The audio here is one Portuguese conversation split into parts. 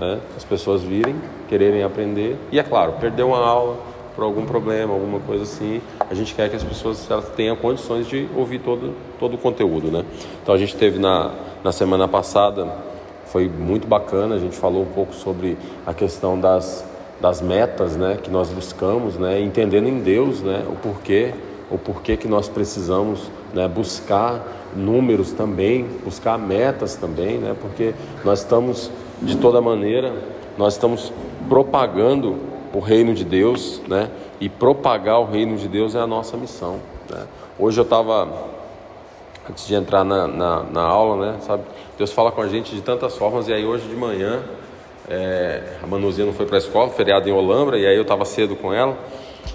né? As pessoas virem, quererem aprender e é claro, perder uma aula por algum problema, alguma coisa assim, a gente quer que as pessoas elas tenham condições de ouvir todo, todo o conteúdo, né? Então a gente teve na, na semana passada, foi muito bacana, a gente falou um pouco sobre a questão das, das metas, né, que nós buscamos, né, entendendo em Deus, né, o porquê, o porquê que nós precisamos, né, buscar números também, buscar metas também, né, porque nós estamos de toda maneira, nós estamos propagando o reino de Deus, né? E propagar o reino de Deus é a nossa missão. Né? Hoje eu estava, antes de entrar na, na, na, aula, né? Sabe? Deus fala com a gente de tantas formas, e aí hoje de manhã, é, a Manuzinha não foi para a escola, feriado em Olambra, e aí eu estava cedo com ela.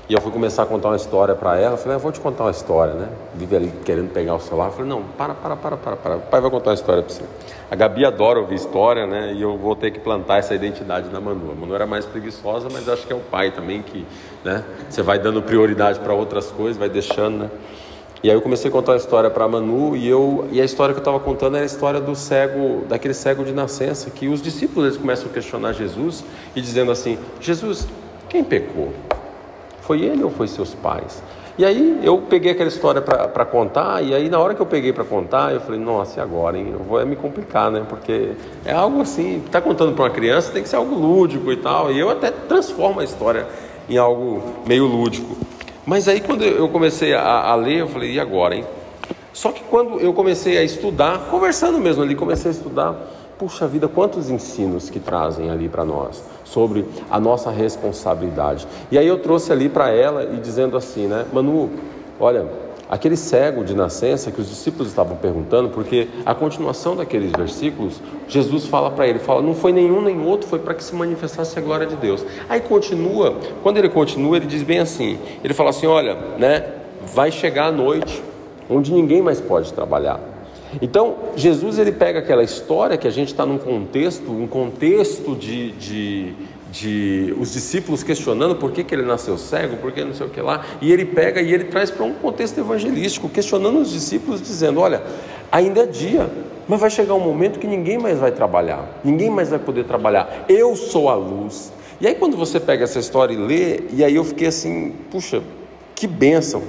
E eu fui começar a contar uma história para ela. Eu falei, ah, vou te contar uma história, né? Vive ali querendo pegar o celular. Eu falei, não, para, para, para, para, para. O pai vai contar uma história para você. A Gabi adora ouvir história, né? E eu vou ter que plantar essa identidade na Manu. A Manu era mais preguiçosa, mas acho que é o pai também que, né? Você vai dando prioridade para outras coisas, vai deixando, né? E aí eu comecei a contar uma história para a Manu e eu e a história que eu estava contando era a história do cego, daquele cego de nascença, que os discípulos eles começam a questionar Jesus e dizendo assim: Jesus, quem pecou? Foi ele ou foi seus pais? E aí eu peguei aquela história para contar, e aí na hora que eu peguei para contar, eu falei, nossa, e agora, hein? Eu vou é me complicar, né? Porque é algo assim, tá contando para uma criança, tem que ser algo lúdico e tal. E eu até transformo a história em algo meio lúdico. Mas aí quando eu comecei a, a ler, eu falei, e agora, hein? Só que quando eu comecei a estudar, conversando mesmo ali, comecei a estudar, puxa vida, quantos ensinos que trazem ali para nós sobre a nossa responsabilidade. E aí eu trouxe ali para ela e dizendo assim, né, Manu, olha, aquele cego de nascença que os discípulos estavam perguntando, porque a continuação daqueles versículos, Jesus fala para ele, fala, não foi nenhum nem outro, foi para que se manifestasse a glória de Deus. Aí continua, quando ele continua, ele diz bem assim, ele fala assim, olha, né, vai chegar a noite, onde ninguém mais pode trabalhar. Então, Jesus ele pega aquela história que a gente está num contexto, um contexto de, de, de, os discípulos questionando por que, que ele nasceu cego, por que não sei o que lá, e ele pega e ele traz para um contexto evangelístico, questionando os discípulos, dizendo: olha, ainda é dia, mas vai chegar um momento que ninguém mais vai trabalhar, ninguém mais vai poder trabalhar. Eu sou a luz. E aí, quando você pega essa história e lê, e aí eu fiquei assim, puxa, que bênção,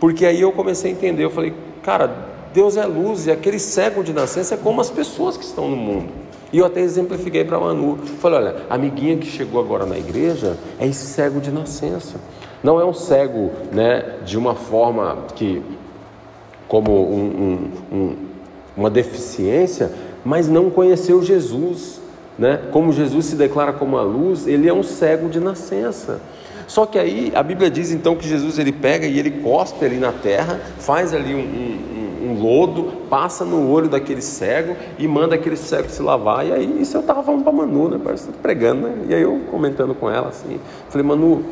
porque aí eu comecei a entender, eu falei, cara, Deus é luz e aquele cego de nascença é como as pessoas que estão no mundo. E eu até exemplifiquei para Manu. Falei, olha, a amiguinha que chegou agora na igreja é esse cego de nascença. Não é um cego né, de uma forma que, como um, um, um, uma deficiência, mas não conheceu Jesus. Né? Como Jesus se declara como a luz, ele é um cego de nascença. Só que aí a Bíblia diz então que Jesus ele pega e ele cospe ali na terra, faz ali um, um um lodo, passa no olho daquele cego e manda aquele cego se lavar. E aí, isso eu estava falando para Manu, né? Parece que pregando, né? E aí eu comentando com ela assim, falei, Manu,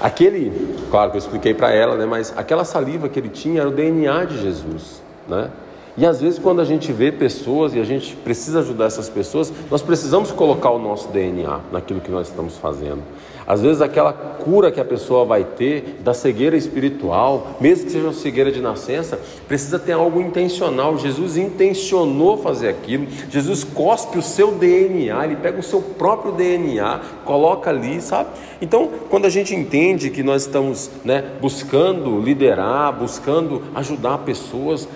aquele, claro que eu expliquei para ela, né? Mas aquela saliva que ele tinha era o DNA de Jesus, né? E às vezes, quando a gente vê pessoas e a gente precisa ajudar essas pessoas, nós precisamos colocar o nosso DNA naquilo que nós estamos fazendo. Às vezes, aquela cura que a pessoa vai ter da cegueira espiritual, mesmo que seja uma cegueira de nascença, precisa ter algo intencional. Jesus intencionou fazer aquilo. Jesus cospe o seu DNA, ele pega o seu próprio DNA, coloca ali, sabe? Então, quando a gente entende que nós estamos né, buscando liderar, buscando ajudar pessoas,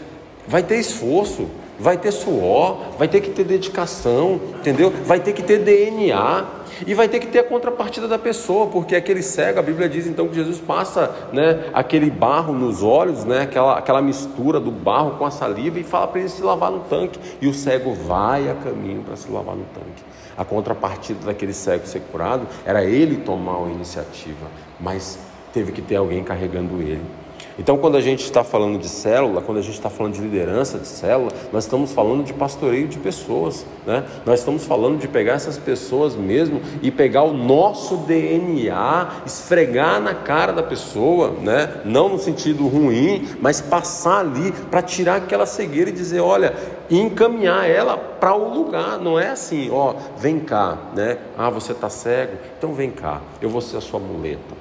vai ter esforço, vai ter suor, vai ter que ter dedicação, entendeu? Vai ter que ter DNA e vai ter que ter a contrapartida da pessoa, porque aquele cego, a Bíblia diz então que Jesus passa, né, aquele barro nos olhos, né, aquela, aquela mistura do barro com a saliva e fala para ele se lavar no tanque, e o cego vai a caminho para se lavar no tanque. A contrapartida daquele cego ser curado era ele tomar a iniciativa, mas teve que ter alguém carregando ele. Então, quando a gente está falando de célula, quando a gente está falando de liderança de célula, nós estamos falando de pastoreio de pessoas, né? Nós estamos falando de pegar essas pessoas mesmo e pegar o nosso DNA, esfregar na cara da pessoa, né? Não no sentido ruim, mas passar ali para tirar aquela cegueira e dizer, olha, e encaminhar ela para o lugar. Não é assim, ó, vem cá, né? Ah, você está cego, então vem cá. Eu vou ser a sua muleta,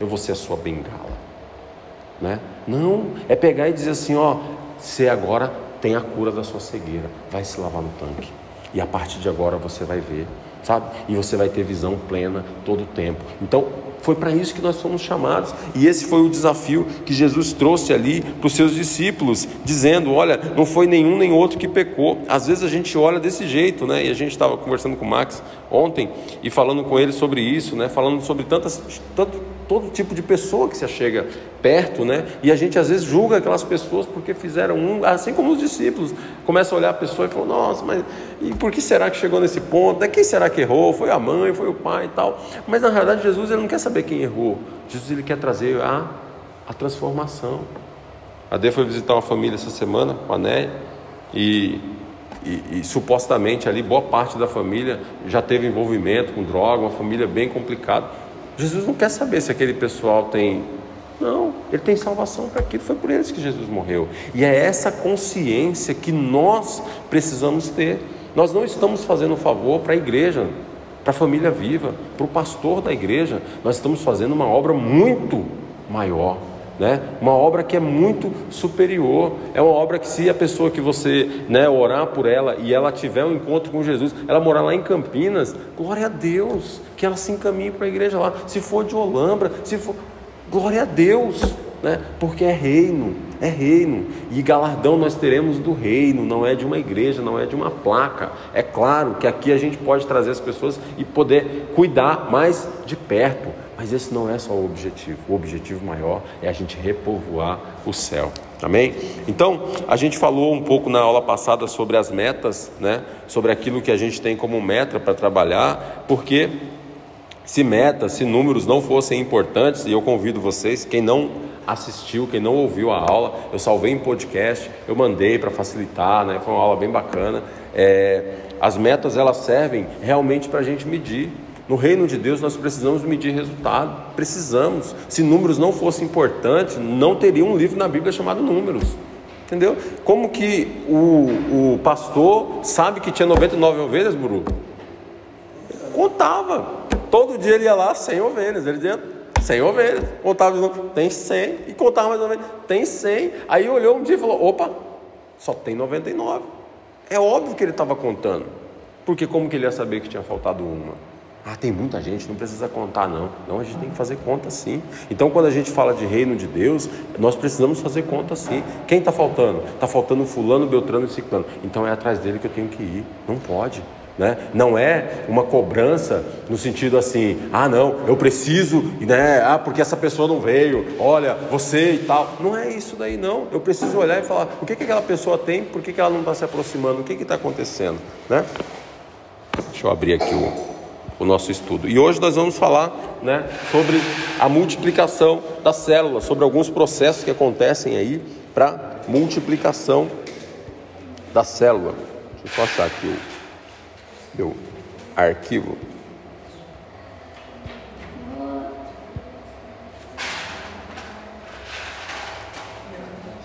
eu vou ser a sua bengala. Né? Não, é pegar e dizer assim: ó, você agora tem a cura da sua cegueira, vai se lavar no tanque. E a partir de agora você vai ver, sabe? E você vai ter visão plena todo o tempo. Então, foi para isso que nós fomos chamados. E esse foi o desafio que Jesus trouxe ali para os seus discípulos, dizendo: Olha, não foi nenhum nem outro que pecou. Às vezes a gente olha desse jeito, né? E a gente estava conversando com o Max ontem e falando com ele sobre isso, né? Falando sobre tantas, tanto, todo tipo de pessoa que se chega perto, né? E a gente às vezes julga aquelas pessoas porque fizeram um, assim como os discípulos, começa a olhar a pessoa e fala: Nossa, mas e por que será que chegou nesse ponto? Né? Quem será que errou? Foi a mãe, foi o pai e tal. Mas na realidade Jesus ele não quer saber quem errou. Jesus ele quer trazer a, a transformação. A Dê foi visitar uma família essa semana com a Néia e, e, e, supostamente ali boa parte da família já teve envolvimento com droga, uma família bem complicada. Jesus não quer saber se aquele pessoal tem não, ele tem salvação para aquilo. Foi por eles que Jesus morreu. E é essa consciência que nós precisamos ter. Nós não estamos fazendo um favor para a igreja, para a família viva, para o pastor da igreja. Nós estamos fazendo uma obra muito maior. Né? Uma obra que é muito superior. É uma obra que se a pessoa que você né, orar por ela e ela tiver um encontro com Jesus, ela morar lá em Campinas, glória a Deus, que ela se encaminhe para a igreja lá. Se for de Olambra, se for Glória a Deus, né? Porque é reino, é reino. E galardão nós teremos do reino, não é de uma igreja, não é de uma placa. É claro que aqui a gente pode trazer as pessoas e poder cuidar mais de perto, mas esse não é só o objetivo. O objetivo maior é a gente repovoar o céu. Amém? Então, a gente falou um pouco na aula passada sobre as metas, né? Sobre aquilo que a gente tem como meta para trabalhar, porque se metas, se números não fossem importantes, e eu convido vocês, quem não assistiu, quem não ouviu a aula, eu salvei em podcast, eu mandei para facilitar, né? Foi uma aula bem bacana. É, as metas elas servem realmente para a gente medir. No reino de Deus nós precisamos medir resultado, precisamos. Se números não fossem importantes, não teria um livro na Bíblia chamado Números. Entendeu? Como que o, o pastor sabe que tinha 99 ovelhas, Buru? Contava. Todo dia ele ia lá, 100 ovelhas. Ele dizia, 100 ovelhas. Contava de novo, tem 100. E contava mais vez, tem 100. Aí olhou um dia e falou, opa, só tem 99. É óbvio que ele estava contando. Porque como que ele ia saber que tinha faltado uma? Ah, tem muita gente, não precisa contar não. Não, a gente tem que fazer conta sim. Então, quando a gente fala de reino de Deus, nós precisamos fazer conta sim. Quem está faltando? Está faltando fulano, beltrano e ciclano. Então é atrás dele que eu tenho que ir. Não pode. Né? Não é uma cobrança no sentido assim, ah não, eu preciso, né? Ah, porque essa pessoa não veio, olha, você e tal. Não é isso daí não. Eu preciso olhar e falar, o que, que aquela pessoa tem, por que, que ela não está se aproximando, o que está acontecendo? Né? Deixa eu abrir aqui o, o nosso estudo. E hoje nós vamos falar né, sobre a multiplicação das células, sobre alguns processos que acontecem aí para multiplicação da célula. Deixa eu só achar aqui o meu arquivo.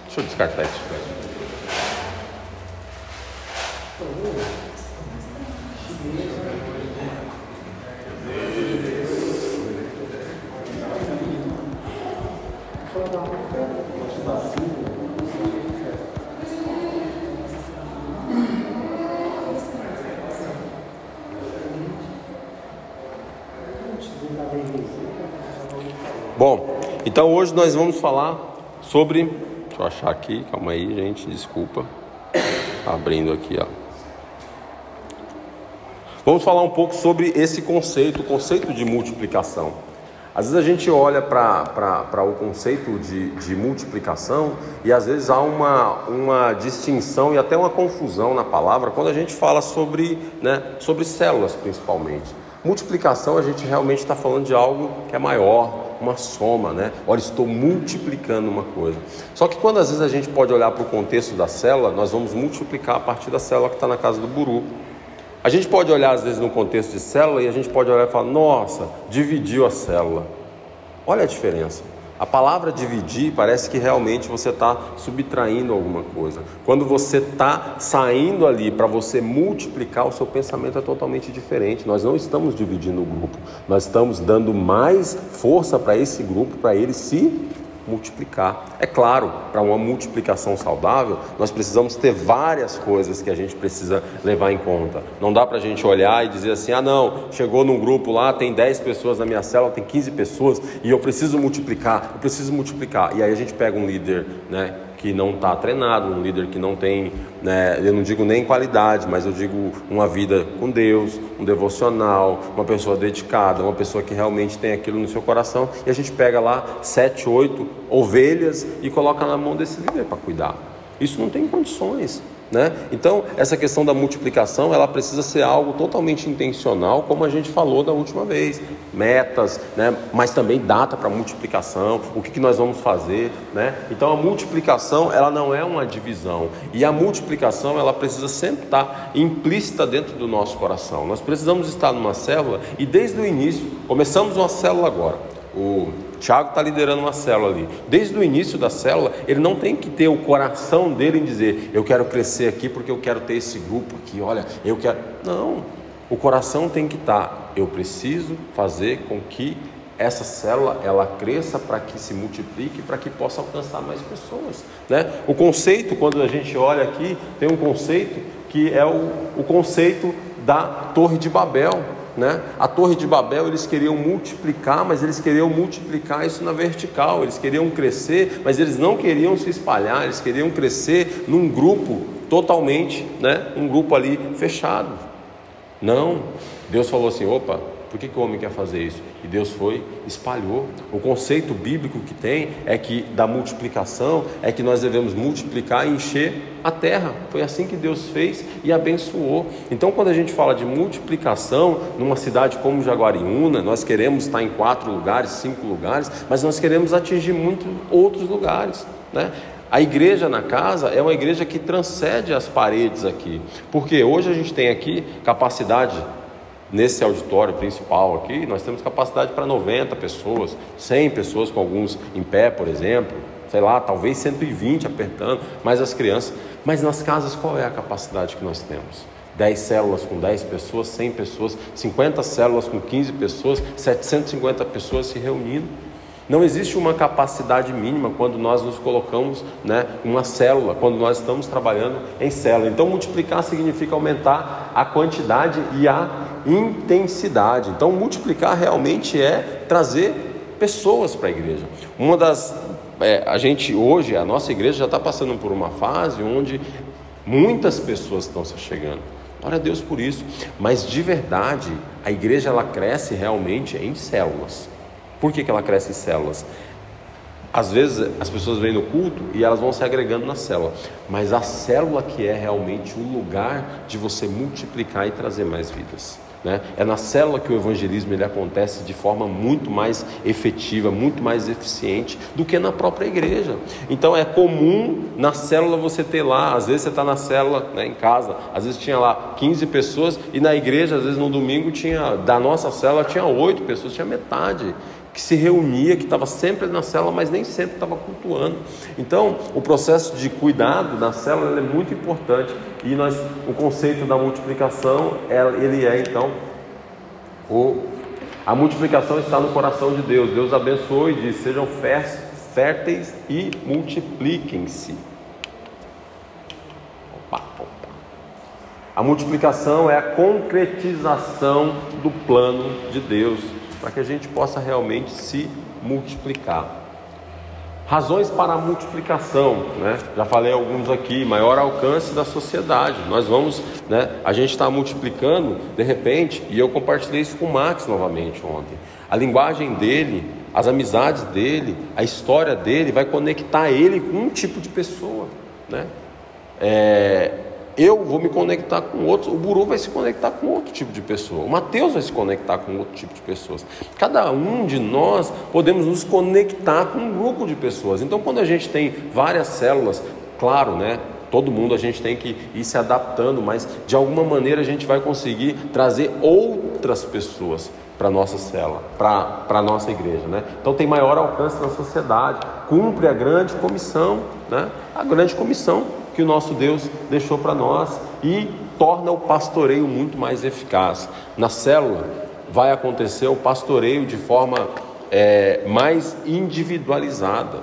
Deixa eu descartar isso. Bom, então hoje nós vamos falar sobre. Deixa eu achar aqui, calma aí, gente, desculpa. Abrindo aqui, ó. Vamos falar um pouco sobre esse conceito, o conceito de multiplicação. Às vezes a gente olha para o conceito de, de multiplicação e às vezes há uma, uma distinção e até uma confusão na palavra quando a gente fala sobre, né, sobre células principalmente. Multiplicação a gente realmente está falando de algo que é maior, uma soma, né? Olha, estou multiplicando uma coisa. Só que quando às vezes a gente pode olhar para o contexto da célula, nós vamos multiplicar a partir da célula que está na casa do buru. A gente pode olhar às vezes no contexto de célula e a gente pode olhar e falar, nossa, dividiu a célula. Olha a diferença. A palavra dividir parece que realmente você está subtraindo alguma coisa. Quando você está saindo ali para você multiplicar, o seu pensamento é totalmente diferente. Nós não estamos dividindo o grupo, nós estamos dando mais força para esse grupo, para ele se multiplicar. É claro, para uma multiplicação saudável, nós precisamos ter várias coisas que a gente precisa levar em conta. Não dá para a gente olhar e dizer assim: ah, não, chegou num grupo lá, tem 10 pessoas na minha célula, tem 15 pessoas e eu preciso multiplicar, eu preciso multiplicar. E aí a gente pega um líder, né? Que não está treinado, um líder que não tem, né, eu não digo nem qualidade, mas eu digo uma vida com Deus, um devocional, uma pessoa dedicada, uma pessoa que realmente tem aquilo no seu coração, e a gente pega lá sete, oito ovelhas e coloca na mão desse líder para cuidar. Isso não tem condições. Né? Então, essa questão da multiplicação, ela precisa ser algo totalmente intencional, como a gente falou da última vez. Metas, né? mas também data para multiplicação, o que, que nós vamos fazer. Né? Então, a multiplicação, ela não é uma divisão. E a multiplicação, ela precisa sempre estar implícita dentro do nosso coração. Nós precisamos estar numa célula e desde o início, começamos uma célula agora. O Tiago está liderando uma célula ali. Desde o início da célula, ele não tem que ter o coração dele em dizer, eu quero crescer aqui porque eu quero ter esse grupo aqui, olha, eu quero. Não. O coração tem que estar, tá, eu preciso fazer com que essa célula ela cresça para que se multiplique, para que possa alcançar mais pessoas. Né? O conceito, quando a gente olha aqui, tem um conceito que é o, o conceito da Torre de Babel. Né? A Torre de Babel eles queriam multiplicar, mas eles queriam multiplicar isso na vertical, eles queriam crescer, mas eles não queriam se espalhar, eles queriam crescer num grupo totalmente, né? um grupo ali fechado. Não, Deus falou assim: opa, por que, que o homem quer fazer isso? E Deus foi, espalhou. O conceito bíblico que tem é que da multiplicação é que nós devemos multiplicar e encher a terra. Foi assim que Deus fez e abençoou. Então, quando a gente fala de multiplicação numa cidade como Jaguariúna, nós queremos estar em quatro lugares, cinco lugares, mas nós queremos atingir muitos outros lugares, né? A igreja na casa é uma igreja que transcende as paredes aqui, porque hoje a gente tem aqui capacidade Nesse auditório principal aqui, nós temos capacidade para 90 pessoas, 100 pessoas com alguns em pé, por exemplo, sei lá, talvez 120 apertando, mais as crianças. Mas nas casas, qual é a capacidade que nós temos? 10 células com 10 pessoas, 100 pessoas, 50 células com 15 pessoas, 750 pessoas se reunindo. Não existe uma capacidade mínima quando nós nos colocamos né, uma célula, quando nós estamos trabalhando em célula. Então, multiplicar significa aumentar a quantidade e a intensidade. Então, multiplicar realmente é trazer pessoas para a igreja. Uma das. É, a gente hoje, a nossa igreja já está passando por uma fase onde muitas pessoas estão se chegando. Glória a Deus por isso. Mas de verdade, a igreja ela cresce realmente em células. Por que, que ela cresce em células? Às vezes as pessoas vêm no culto e elas vão se agregando na célula, mas a célula que é realmente o lugar de você multiplicar e trazer mais vidas. Né? É na célula que o evangelismo ele acontece de forma muito mais efetiva, muito mais eficiente do que na própria igreja. Então é comum na célula você ter lá, às vezes você está na célula né, em casa, às vezes tinha lá 15 pessoas e na igreja, às vezes no domingo tinha, da nossa célula tinha 8 pessoas, tinha metade que se reunia, que estava sempre na célula, mas nem sempre estava cultuando. Então, o processo de cuidado na célula é muito importante e nós, o conceito da multiplicação, ele é então o, a multiplicação está no coração de Deus. Deus abençoou e diz: sejam férteis e multipliquem-se. A multiplicação é a concretização do plano de Deus para que a gente possa realmente se multiplicar. Razões para a multiplicação, né? Já falei alguns aqui, maior alcance da sociedade. Nós vamos, né? A gente está multiplicando de repente, e eu compartilhei isso com o Max novamente ontem. A linguagem dele, as amizades dele, a história dele vai conectar ele com um tipo de pessoa, né? É, eu vou me conectar com outros, o Buru vai se conectar com outro tipo de pessoa, o Mateus vai se conectar com outro tipo de pessoas. Cada um de nós podemos nos conectar com um grupo de pessoas. Então, quando a gente tem várias células, claro, né? Todo mundo a gente tem que ir se adaptando, mas de alguma maneira a gente vai conseguir trazer outras pessoas para nossa célula, para a nossa igreja. Né? Então tem maior alcance na sociedade, cumpre a grande comissão, né? a grande comissão que o nosso Deus deixou para nós e torna o pastoreio muito mais eficaz. Na célula vai acontecer o pastoreio de forma é, mais individualizada.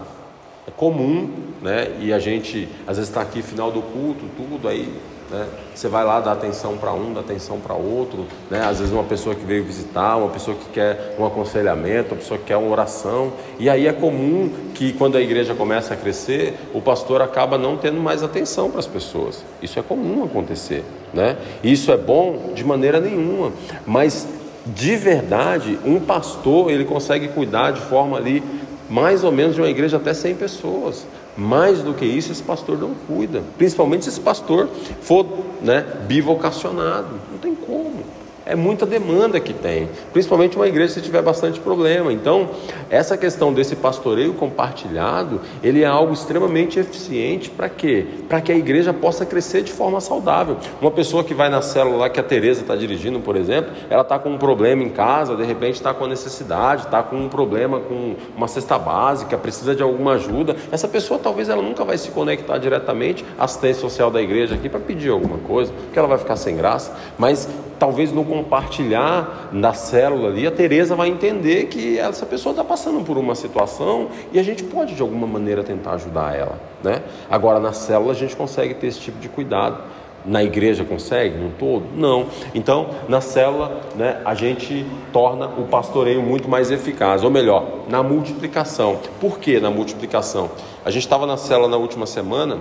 é comum, né? E a gente às vezes está aqui final do culto, tudo aí né? Você vai lá dar atenção para um, dar atenção para outro. Né? Às vezes, uma pessoa que veio visitar, uma pessoa que quer um aconselhamento, uma pessoa que quer uma oração. E aí é comum que, quando a igreja começa a crescer, o pastor acaba não tendo mais atenção para as pessoas. Isso é comum acontecer. Né? Isso é bom de maneira nenhuma. Mas, de verdade, um pastor ele consegue cuidar de forma ali mais ou menos de uma igreja até 100 pessoas. Mais do que isso, esse pastor não cuida. Principalmente se esse pastor for né, bivocacionado. Não tem como. É muita demanda que tem, principalmente uma igreja se tiver bastante problema. Então, essa questão desse pastoreio compartilhado, ele é algo extremamente eficiente para quê? Para que a igreja possa crescer de forma saudável. Uma pessoa que vai na célula lá que a Teresa está dirigindo, por exemplo, ela está com um problema em casa, de repente está com necessidade, está com um problema com uma cesta básica, precisa de alguma ajuda. Essa pessoa talvez ela nunca vai se conectar diretamente à assistência social da igreja aqui para pedir alguma coisa, porque ela vai ficar sem graça, mas talvez no compartilhar na célula ali, a Teresa vai entender que essa pessoa está passando por uma situação e a gente pode de alguma maneira tentar ajudar ela, né? Agora na célula a gente consegue ter esse tipo de cuidado. Na igreja consegue? No todo? Não. Então, na célula, né, a gente torna o pastoreio muito mais eficaz, ou melhor, na multiplicação. Por que na multiplicação? A gente estava na célula na última semana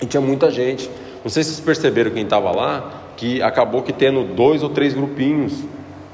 e tinha muita gente. Não sei se vocês perceberam quem estava lá, que acabou que tendo dois ou três grupinhos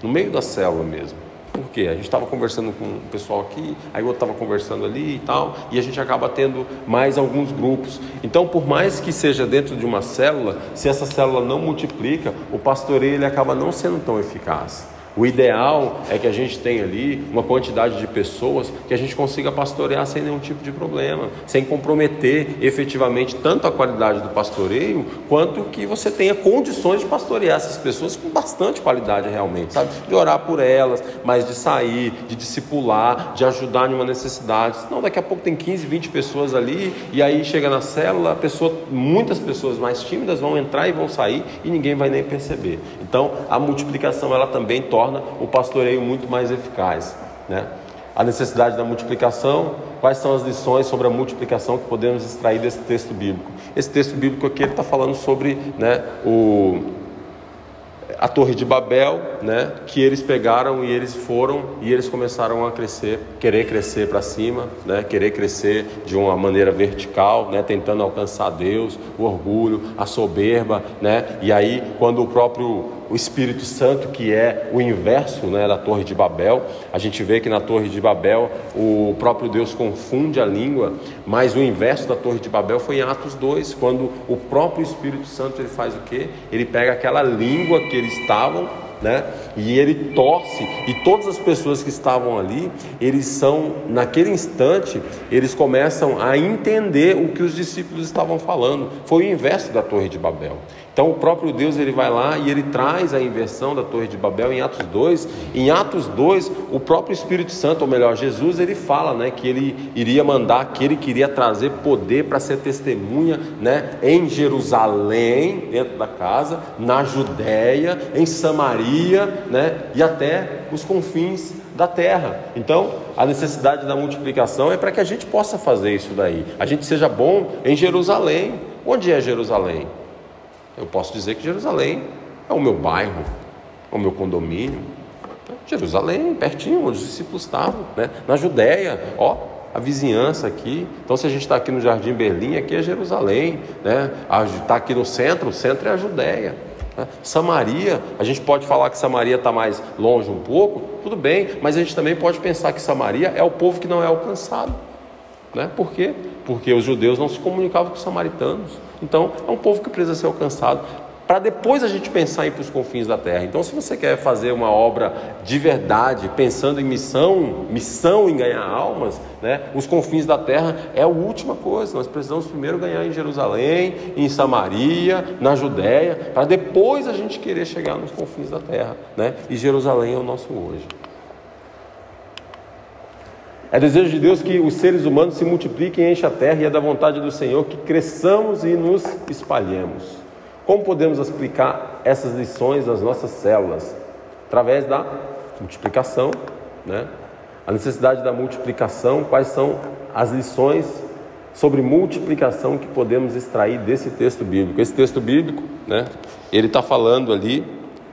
no meio da célula mesmo. Por quê? A gente estava conversando com o pessoal aqui, aí o outro estava conversando ali e tal, e a gente acaba tendo mais alguns grupos. Então, por mais que seja dentro de uma célula, se essa célula não multiplica, o pastoreio ele acaba não sendo tão eficaz. O ideal é que a gente tenha ali uma quantidade de pessoas que a gente consiga pastorear sem nenhum tipo de problema, sem comprometer efetivamente tanto a qualidade do pastoreio, quanto que você tenha condições de pastorear essas pessoas com bastante qualidade realmente, sabe? De orar por elas, mas de sair, de discipular, de ajudar em uma necessidade. Senão daqui a pouco tem 15, 20 pessoas ali e aí chega na célula, pessoa, muitas pessoas mais tímidas vão entrar e vão sair e ninguém vai nem perceber. Então, a multiplicação ela também torna torna o pastoreio muito mais eficaz. Né? A necessidade da multiplicação, quais são as lições sobre a multiplicação que podemos extrair desse texto bíblico? Esse texto bíblico aqui está falando sobre né, o, a Torre de Babel, né, que eles pegaram e eles foram e eles começaram a crescer, querer crescer para cima, né, querer crescer de uma maneira vertical, né, tentando alcançar Deus, o orgulho, a soberba, né, e aí quando o próprio o Espírito Santo, que é o inverso né, da Torre de Babel. A gente vê que na Torre de Babel o próprio Deus confunde a língua, mas o inverso da Torre de Babel foi em Atos 2, quando o próprio Espírito Santo ele faz o quê? Ele pega aquela língua que eles estavam né? E ele torce, e todas as pessoas que estavam ali, eles são, naquele instante, eles começam a entender o que os discípulos estavam falando. Foi o inverso da Torre de Babel. Então o próprio Deus ele vai lá e ele traz a inversão da Torre de Babel em Atos 2. Em Atos 2, o próprio Espírito Santo, ou melhor, Jesus, ele fala, né, que ele iria mandar, que ele queria trazer poder para ser testemunha, né, em Jerusalém, dentro da casa, na Judéia, em Samaria, né, e até os confins da terra. Então, a necessidade da multiplicação é para que a gente possa fazer isso daí. A gente seja bom em Jerusalém. Onde é Jerusalém? Eu posso dizer que Jerusalém é o meu bairro, é o meu condomínio. Jerusalém, pertinho, onde os discípulos estavam, né? na Judéia, ó, a vizinhança aqui. Então, se a gente está aqui no Jardim Berlim, aqui é Jerusalém, né? Está aqui no centro, o centro é a Judéia. Né? Samaria, a gente pode falar que Samaria está mais longe um pouco, tudo bem, mas a gente também pode pensar que Samaria é o povo que não é alcançado. Né? Por quê? Porque os judeus não se comunicavam com os samaritanos. Então, é um povo que precisa ser alcançado para depois a gente pensar em ir para os confins da terra. Então, se você quer fazer uma obra de verdade, pensando em missão, missão em ganhar almas, né, os confins da terra é a última coisa. Nós precisamos primeiro ganhar em Jerusalém, em Samaria, na Judéia, para depois a gente querer chegar nos confins da terra. Né? E Jerusalém é o nosso hoje. É desejo de Deus que os seres humanos se multipliquem e enchem a terra, e é da vontade do Senhor que cresçamos e nos espalhemos. Como podemos explicar essas lições nas nossas células? Através da multiplicação, né? A necessidade da multiplicação, quais são as lições sobre multiplicação que podemos extrair desse texto bíblico? Esse texto bíblico, né, ele está falando ali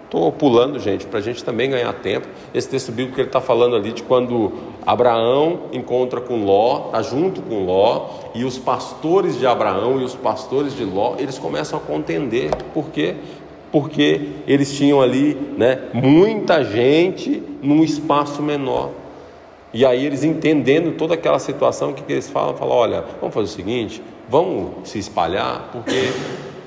Estou pulando, gente, para a gente também ganhar tempo. Esse texto bíblico ele está falando ali de quando Abraão encontra com Ló, está junto com Ló, e os pastores de Abraão e os pastores de Ló, eles começam a contender. Por quê? Porque eles tinham ali né, muita gente num espaço menor. E aí eles entendendo toda aquela situação, o que, que eles falam? Falam, olha, vamos fazer o seguinte, vamos se espalhar, porque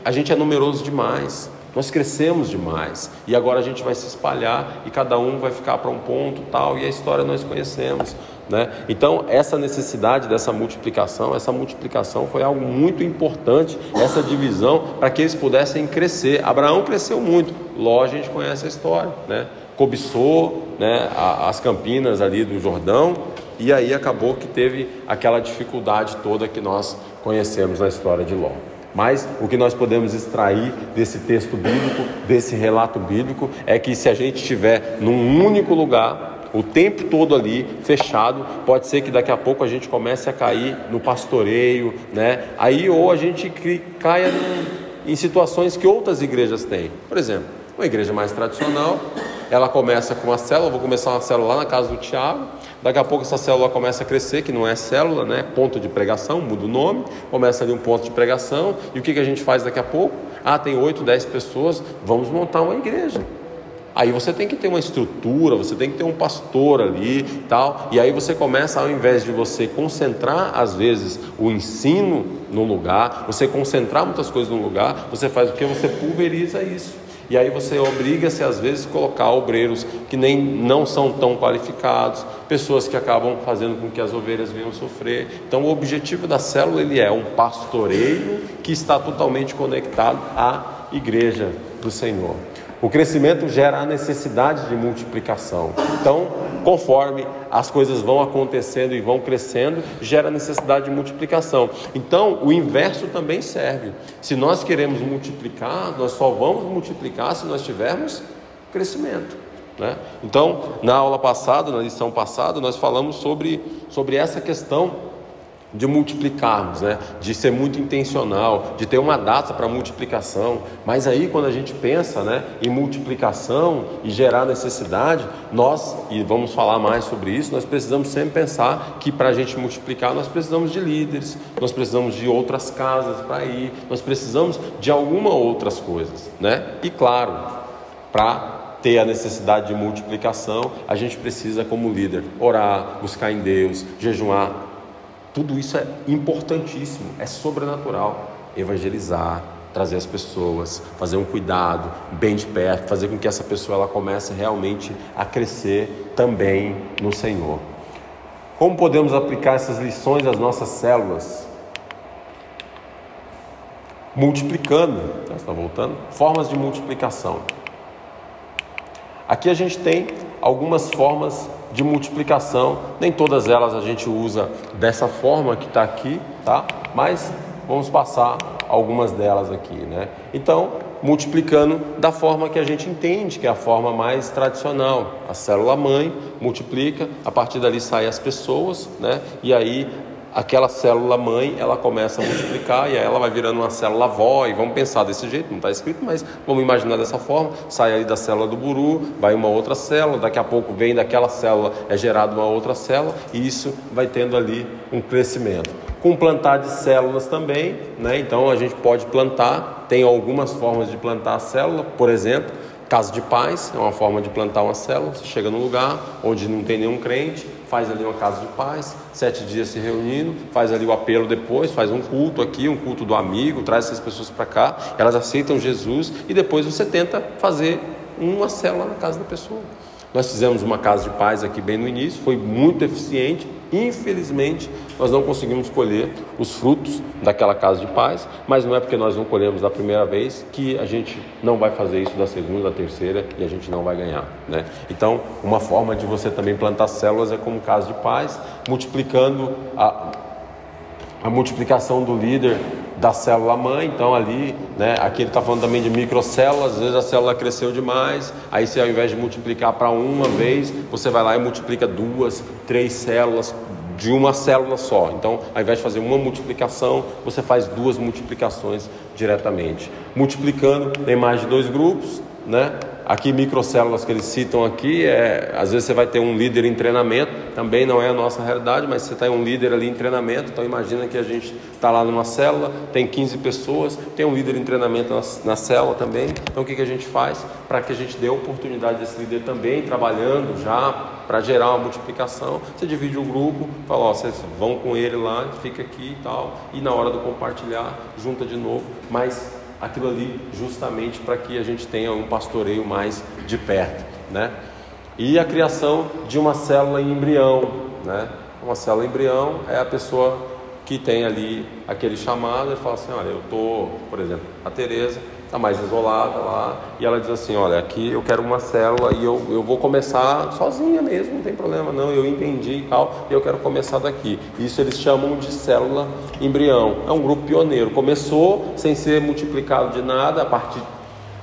a gente é numeroso demais. Nós crescemos demais e agora a gente vai se espalhar e cada um vai ficar para um ponto tal e a história nós conhecemos, né? Então essa necessidade dessa multiplicação, essa multiplicação foi algo muito importante, essa divisão para que eles pudessem crescer. Abraão cresceu muito, Ló a gente conhece a história, né? Cobiçou, né? As campinas ali do Jordão e aí acabou que teve aquela dificuldade toda que nós conhecemos na história de Ló. Mas o que nós podemos extrair desse texto bíblico, desse relato bíblico, é que se a gente estiver num único lugar, o tempo todo ali fechado, pode ser que daqui a pouco a gente comece a cair no pastoreio, né? Aí ou a gente caia em situações que outras igrejas têm. Por exemplo, uma igreja mais tradicional, ela começa com uma célula, vou começar uma célula lá na casa do Tiago, Daqui a pouco essa célula começa a crescer, que não é célula, né? Ponto de pregação, muda o nome, começa ali um ponto de pregação. E o que, que a gente faz daqui a pouco? Ah, tem 8, 10 pessoas, vamos montar uma igreja. Aí você tem que ter uma estrutura, você tem que ter um pastor ali, tal. E aí você começa, ao invés de você concentrar às vezes o ensino no lugar, você concentrar muitas coisas no lugar, você faz o que? Você pulveriza isso. E aí você obriga-se às vezes a colocar obreiros que nem não são tão qualificados, pessoas que acabam fazendo com que as ovelhas venham sofrer. Então o objetivo da célula ele é um pastoreio que está totalmente conectado à igreja do Senhor. O crescimento gera a necessidade de multiplicação. Então, conforme as coisas vão acontecendo e vão crescendo, gera a necessidade de multiplicação. Então, o inverso também serve. Se nós queremos multiplicar, nós só vamos multiplicar se nós tivermos crescimento. Né? Então, na aula passada, na lição passada, nós falamos sobre, sobre essa questão de multiplicarmos, né? de ser muito intencional, de ter uma data para multiplicação. Mas aí, quando a gente pensa né, em multiplicação e gerar necessidade, nós, e vamos falar mais sobre isso, nós precisamos sempre pensar que para a gente multiplicar, nós precisamos de líderes, nós precisamos de outras casas para ir, nós precisamos de alguma outras coisas. Né? E claro, para ter a necessidade de multiplicação, a gente precisa, como líder, orar, buscar em Deus, jejuar, tudo isso é importantíssimo, é sobrenatural. Evangelizar, trazer as pessoas, fazer um cuidado bem de perto, fazer com que essa pessoa ela comece realmente a crescer também no Senhor. Como podemos aplicar essas lições às nossas células? Multiplicando, está voltando, formas de multiplicação. Aqui a gente tem algumas formas de multiplicação. Nem todas elas a gente usa dessa forma que está aqui, tá? Mas vamos passar algumas delas aqui, né? Então, multiplicando da forma que a gente entende, que é a forma mais tradicional. A célula mãe multiplica, a partir dali saem as pessoas, né? E aí aquela célula mãe ela começa a multiplicar e aí ela vai virando uma célula avó e vamos pensar desse jeito, não está escrito, mas vamos imaginar dessa forma, sai aí da célula do buru, vai uma outra célula, daqui a pouco vem daquela célula, é gerada uma outra célula e isso vai tendo ali um crescimento. Com plantar de células também, né? então a gente pode plantar, tem algumas formas de plantar a célula, por exemplo, Casa de paz é uma forma de plantar uma célula. Você chega num lugar onde não tem nenhum crente, faz ali uma casa de paz, sete dias se reunindo, faz ali o apelo depois, faz um culto aqui, um culto do amigo, traz essas pessoas para cá, elas aceitam Jesus e depois você tenta fazer uma célula na casa da pessoa. Nós fizemos uma casa de paz aqui bem no início, foi muito eficiente. Infelizmente, nós não conseguimos colher os frutos daquela casa de paz, mas não é porque nós não colhemos da primeira vez que a gente não vai fazer isso da segunda, da terceira e a gente não vai ganhar, né? Então, uma forma de você também plantar células é como casa de paz, multiplicando a, a multiplicação do líder da célula mãe, então ali, né, aqui ele está falando também de microcélulas, às vezes a célula cresceu demais, aí você ao invés de multiplicar para uma vez, você vai lá e multiplica duas, três células de uma célula só. Então, ao invés de fazer uma multiplicação, você faz duas multiplicações diretamente. Multiplicando, tem mais de dois grupos, né? Aqui, microcélulas que eles citam aqui, é, às vezes você vai ter um líder em treinamento, também não é a nossa realidade, mas você tem um líder ali em treinamento, então imagina que a gente está lá numa célula, tem 15 pessoas, tem um líder em treinamento na, na célula também, então o que, que a gente faz? Para que a gente dê oportunidade desse líder também, trabalhando já para gerar uma multiplicação, você divide o grupo, fala, ó, vocês vão com ele lá, fica aqui e tal, e na hora do compartilhar, junta de novo, mas aquilo ali justamente para que a gente tenha um pastoreio mais de perto, né? E a criação de uma célula em embrião, né? Uma célula em embrião é a pessoa que tem ali aquele chamado e fala assim, olha, eu tô, por exemplo, a Teresa está mais isolada lá, e ela diz assim, olha, aqui eu quero uma célula e eu, eu vou começar sozinha mesmo, não tem problema não, eu entendi e tal, e eu quero começar daqui. Isso eles chamam de célula embrião. É um grupo pioneiro. Começou sem ser multiplicado de nada, a partir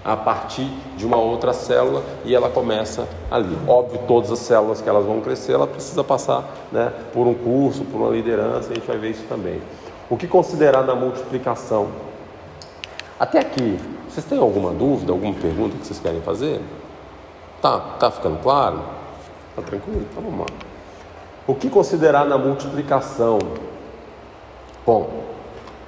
a partir de uma outra célula e ela começa ali. Óbvio, todas as células que elas vão crescer, ela precisa passar né, por um curso, por uma liderança, a gente vai ver isso também. O que considerar na multiplicação? Até aqui, vocês têm alguma dúvida, alguma pergunta que vocês querem fazer? Tá, tá ficando claro? Tá tranquilo? Então vamos lá. O que considerar na multiplicação? Bom,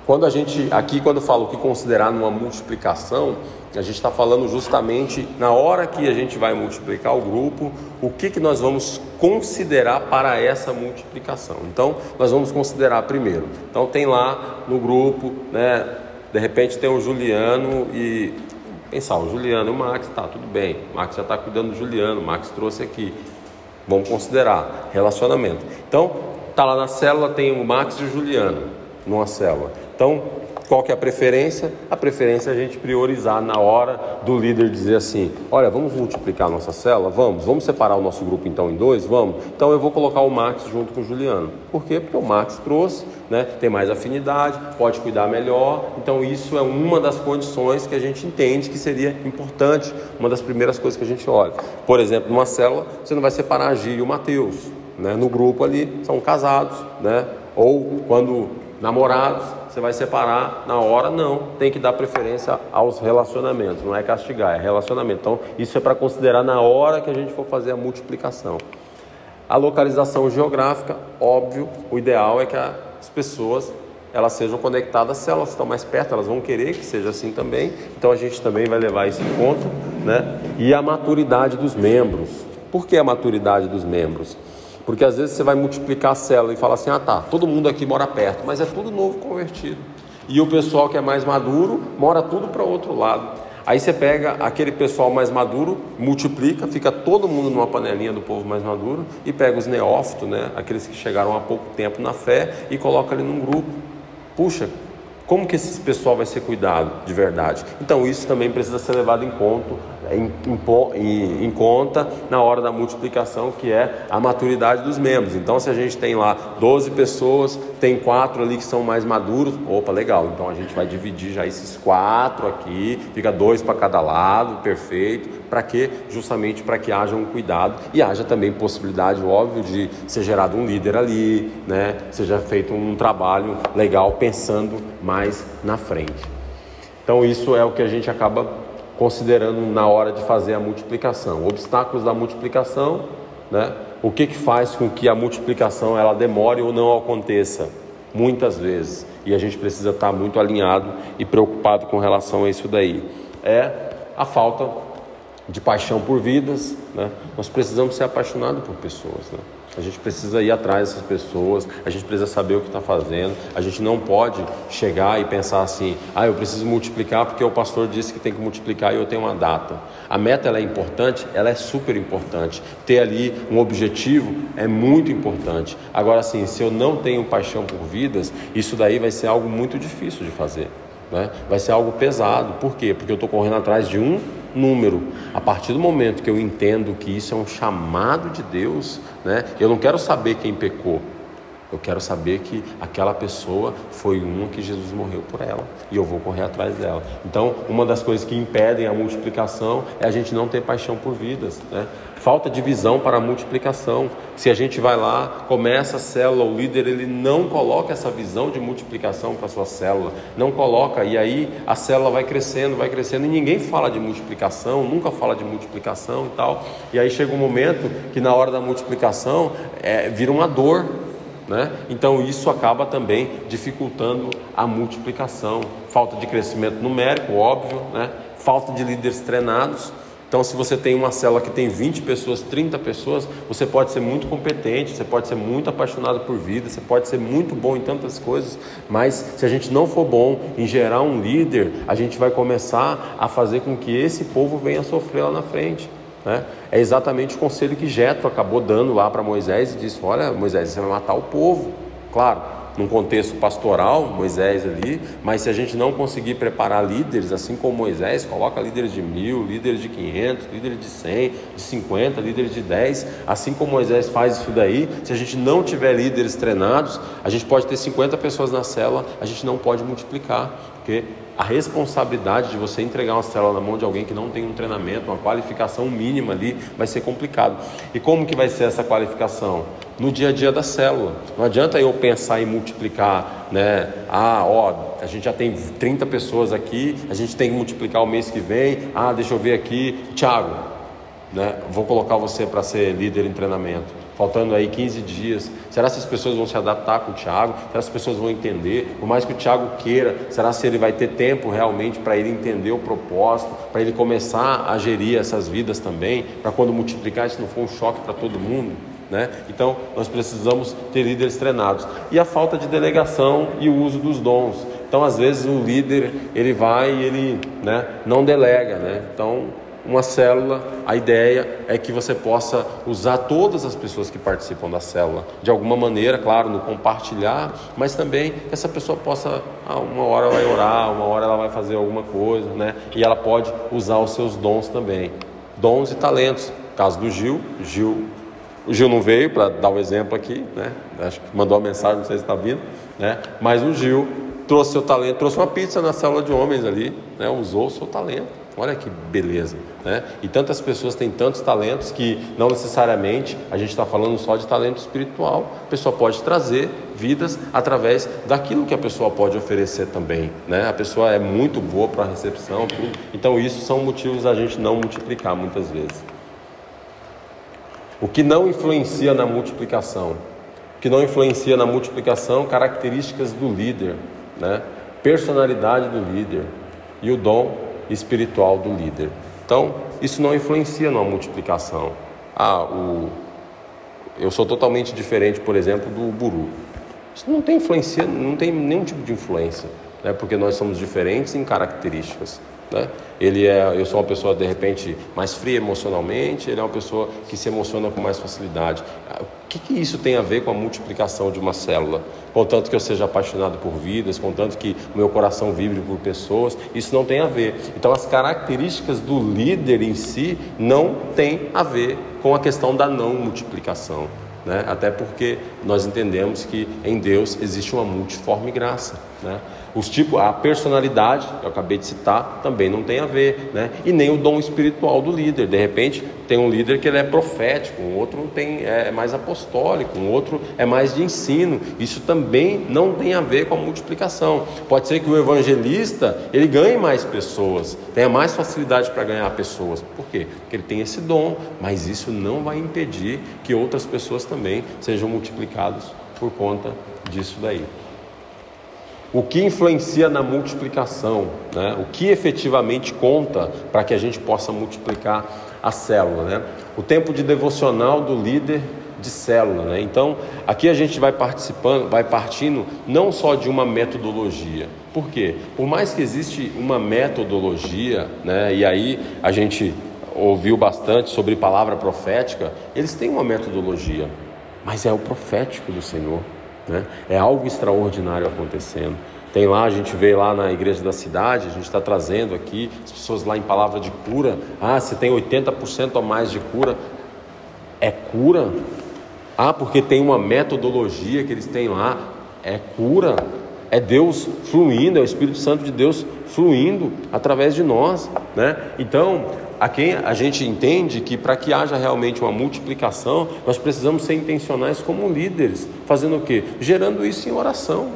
quando a gente aqui quando falo o que considerar numa multiplicação, a gente está falando justamente na hora que a gente vai multiplicar o grupo, o que, que nós vamos considerar para essa multiplicação. Então, nós vamos considerar primeiro. Então, tem lá no grupo, né, de repente tem o Juliano e pensar, o Juliano e o Max, tá, tudo bem. O Max já está cuidando do Juliano, o Max trouxe aqui. Vamos considerar relacionamento. Então, tá lá na célula tem o Max e o Juliano numa célula. Então, qual que é a preferência? A preferência é a gente priorizar na hora do líder dizer assim: olha, vamos multiplicar a nossa célula? Vamos. Vamos separar o nosso grupo então em dois? Vamos. Então eu vou colocar o Max junto com o Juliano. Por quê? Porque o Max trouxe, né, tem mais afinidade, pode cuidar melhor. Então isso é uma das condições que a gente entende que seria importante, uma das primeiras coisas que a gente olha. Por exemplo, numa célula, você não vai separar a Gil e o Mateus. Né? No grupo ali são casados, né? ou quando namorados, você vai separar na hora? Não, tem que dar preferência aos relacionamentos, não é castigar, é relacionamento. Então, isso é para considerar na hora que a gente for fazer a multiplicação. A localização geográfica, óbvio, o ideal é que as pessoas elas sejam conectadas, se elas estão mais perto, elas vão querer que seja assim também. Então a gente também vai levar isso em conta, né? E a maturidade dos membros. Por que a maturidade dos membros? Porque às vezes você vai multiplicar a célula e fala assim: ah tá, todo mundo aqui mora perto, mas é tudo novo convertido. E o pessoal que é mais maduro mora tudo para outro lado. Aí você pega aquele pessoal mais maduro, multiplica, fica todo mundo numa panelinha do povo mais maduro e pega os neófitos, né, aqueles que chegaram há pouco tempo na fé e coloca ali num grupo. Puxa, como que esse pessoal vai ser cuidado de verdade? Então isso também precisa ser levado em conta, em, em, em, conta na hora da multiplicação, que é a maturidade dos membros. Então se a gente tem lá 12 pessoas, tem quatro ali que são mais maduros, opa, legal. Então a gente vai dividir já esses quatro aqui, fica dois para cada lado, perfeito. Para quê? Justamente para que haja um cuidado e haja também possibilidade, óbvio, de ser gerado um líder ali, né? Seja feito um trabalho legal pensando mais na frente. Então isso é o que a gente acaba considerando na hora de fazer a multiplicação. Obstáculos da multiplicação, né? O que, que faz com que a multiplicação ela demore ou não aconteça? Muitas vezes. E a gente precisa estar muito alinhado e preocupado com relação a isso daí. É a falta de paixão por vidas, né? nós precisamos ser apaixonados por pessoas. Né? A gente precisa ir atrás dessas pessoas, a gente precisa saber o que está fazendo, a gente não pode chegar e pensar assim, ah, eu preciso multiplicar porque o pastor disse que tem que multiplicar e eu tenho uma data. A meta ela é importante, ela é super importante. Ter ali um objetivo é muito importante. Agora, assim, se eu não tenho paixão por vidas, isso daí vai ser algo muito difícil de fazer. Né? Vai ser algo pesado. Por quê? Porque eu estou correndo atrás de um número. A partir do momento que eu entendo que isso é um chamado de Deus, né? eu não quero saber quem pecou. Eu quero saber que aquela pessoa foi uma que Jesus morreu por ela e eu vou correr atrás dela. Então, uma das coisas que impedem a multiplicação é a gente não ter paixão por vidas, né? Falta de visão para a multiplicação. Se a gente vai lá, começa a célula, o líder ele não coloca essa visão de multiplicação para a sua célula, não coloca, e aí a célula vai crescendo, vai crescendo, e ninguém fala de multiplicação, nunca fala de multiplicação e tal. E aí chega um momento que na hora da multiplicação é, vira uma dor, né? Então isso acaba também dificultando a multiplicação. Falta de crescimento numérico, óbvio, né? falta de líderes treinados. Então, se você tem uma célula que tem 20 pessoas, 30 pessoas, você pode ser muito competente, você pode ser muito apaixonado por vida, você pode ser muito bom em tantas coisas, mas se a gente não for bom em gerar um líder, a gente vai começar a fazer com que esse povo venha sofrer lá na frente. Né? É exatamente o conselho que Jetro acabou dando lá para Moisés e disse: Olha, Moisés, você vai matar o povo. Claro, num contexto pastoral, Moisés ali, mas se a gente não conseguir preparar líderes, assim como Moisés, coloca líderes de mil, líderes de 500, líderes de 100, de 50, líderes de 10, assim como Moisés faz isso daí, se a gente não tiver líderes treinados, a gente pode ter 50 pessoas na cela, a gente não pode multiplicar, porque a responsabilidade de você entregar uma célula na mão de alguém que não tem um treinamento, uma qualificação mínima ali, vai ser complicado. E como que vai ser essa qualificação? No dia a dia da célula. Não adianta eu pensar em multiplicar, né? Ah, ó, a gente já tem 30 pessoas aqui, a gente tem que multiplicar o mês que vem. Ah, deixa eu ver aqui, Tiago, né? Vou colocar você para ser líder em treinamento faltando aí 15 dias. Será se as pessoas vão se adaptar com o Tiago? Será se as pessoas vão entender? Por mais que o Tiago queira, será se ele vai ter tempo realmente para ele entender o propósito, para ele começar a gerir essas vidas também, para quando multiplicar isso não for um choque para todo mundo? Né? Então, nós precisamos ter líderes treinados. E a falta de delegação e o uso dos dons. Então, às vezes, o líder ele vai e ele né, não delega. Né? Então, uma célula, a ideia é que você possa usar todas as pessoas que participam da célula de alguma maneira, claro, no compartilhar, mas também que essa pessoa possa, ah, uma hora vai orar, uma hora ela vai fazer alguma coisa, né? E ela pode usar os seus dons também, dons e talentos. caso do Gil, Gil, o Gil não veio para dar o um exemplo aqui, né? Acho que mandou uma mensagem, não sei se está vindo, né? Mas o Gil trouxe seu talento, trouxe uma pizza na célula de homens ali, né? Usou o seu talento Olha que beleza, né? E tantas pessoas têm tantos talentos que não necessariamente a gente está falando só de talento espiritual. A pessoa pode trazer vidas através daquilo que a pessoa pode oferecer também, né? A pessoa é muito boa para a recepção, tudo. Então isso são motivos a gente não multiplicar muitas vezes. O que não influencia na multiplicação? O que não influencia na multiplicação? Características do líder, né? Personalidade do líder e o dom espiritual do líder. Então, isso não influencia na multiplicação. Ah, o... eu sou totalmente diferente, por exemplo, do Buru. Isso não tem influência, não tem nenhum tipo de influência, né? porque nós somos diferentes em características. Né? Ele é, eu sou uma pessoa de repente mais fria emocionalmente, ele é uma pessoa que se emociona com mais facilidade. O que, que isso tem a ver com a multiplicação de uma célula? Contanto que eu seja apaixonado por vidas, contanto que o meu coração vibre por pessoas, isso não tem a ver. Então, as características do líder em si não tem a ver com a questão da não multiplicação. Né? Até porque nós entendemos que em Deus existe uma multiforme graça. Né? Os tipos, a personalidade, que eu acabei de citar, também não tem a ver, né? E nem o dom espiritual do líder. De repente, tem um líder que ele é profético, um outro tem, é mais apostólico, um outro é mais de ensino. Isso também não tem a ver com a multiplicação. Pode ser que o evangelista ele ganhe mais pessoas, tenha mais facilidade para ganhar pessoas. Por quê? Porque ele tem esse dom, mas isso não vai impedir que outras pessoas também sejam multiplicadas por conta disso daí o que influencia na multiplicação, né? o que efetivamente conta para que a gente possa multiplicar a célula. Né? O tempo de devocional do líder de célula. Né? Então, aqui a gente vai participando, vai partindo não só de uma metodologia. Por quê? Por mais que existe uma metodologia, né? e aí a gente ouviu bastante sobre palavra profética, eles têm uma metodologia, mas é o profético do Senhor. Né? É algo extraordinário acontecendo. Tem lá, a gente vê lá na igreja da cidade, a gente está trazendo aqui as pessoas lá em palavra de cura. Ah, você tem 80% a mais de cura. É cura? Ah, porque tem uma metodologia que eles têm lá, é cura, é Deus fluindo, é o Espírito Santo de Deus fluindo através de nós, né? Então, a quem a gente entende que para que haja realmente uma multiplicação, nós precisamos ser intencionais como líderes, fazendo o quê? Gerando isso em oração.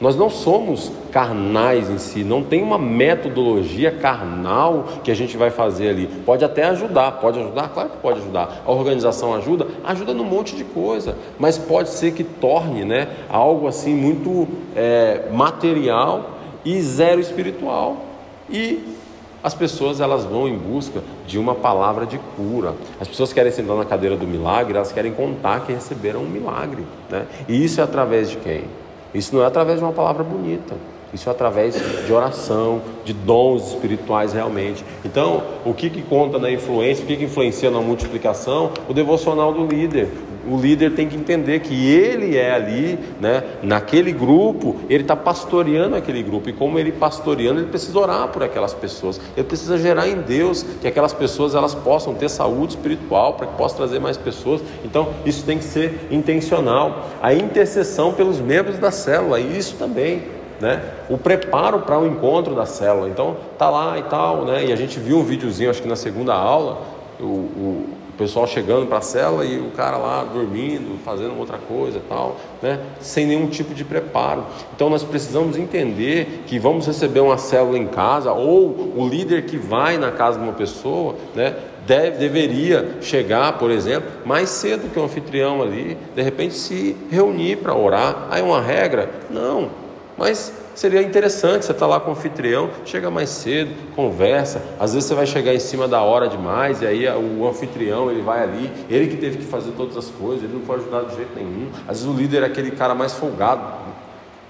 Nós não somos carnais em si, não tem uma metodologia carnal que a gente vai fazer ali. Pode até ajudar, pode ajudar? Claro que pode ajudar. A organização ajuda? Ajuda num monte de coisa, mas pode ser que torne né, algo assim muito é, material e zero espiritual. E as pessoas elas vão em busca de uma palavra de cura. As pessoas querem sentar na cadeira do milagre, elas querem contar que receberam um milagre. Né? E isso é através de quem? Isso não é através de uma palavra bonita. Isso é através de oração, de dons espirituais realmente. Então, o que, que conta na influência, o que, que influencia na multiplicação? O devocional do líder. O líder tem que entender que ele é ali, né, naquele grupo, ele está pastoreando aquele grupo. E como ele pastoreando, ele precisa orar por aquelas pessoas. Ele precisa gerar em Deus que aquelas pessoas elas possam ter saúde espiritual para que possa trazer mais pessoas. Então, isso tem que ser intencional. A intercessão pelos membros da célula, isso também né? O preparo para o encontro da célula. Então, tá lá e tal, né? E a gente viu um videozinho, acho que na segunda aula, o, o pessoal chegando para a célula e o cara lá dormindo, fazendo outra coisa tal, né? Sem nenhum tipo de preparo. Então, nós precisamos entender que vamos receber uma célula em casa ou o líder que vai na casa de uma pessoa, né? Deve, deveria chegar, por exemplo, mais cedo que o anfitrião ali, de repente se reunir para orar. Aí uma regra? Não, mas seria interessante, você está lá com o anfitrião, chega mais cedo, conversa, às vezes você vai chegar em cima da hora demais, e aí o anfitrião ele vai ali, ele que teve que fazer todas as coisas, ele não foi ajudado de jeito nenhum. Às vezes o líder é aquele cara mais folgado,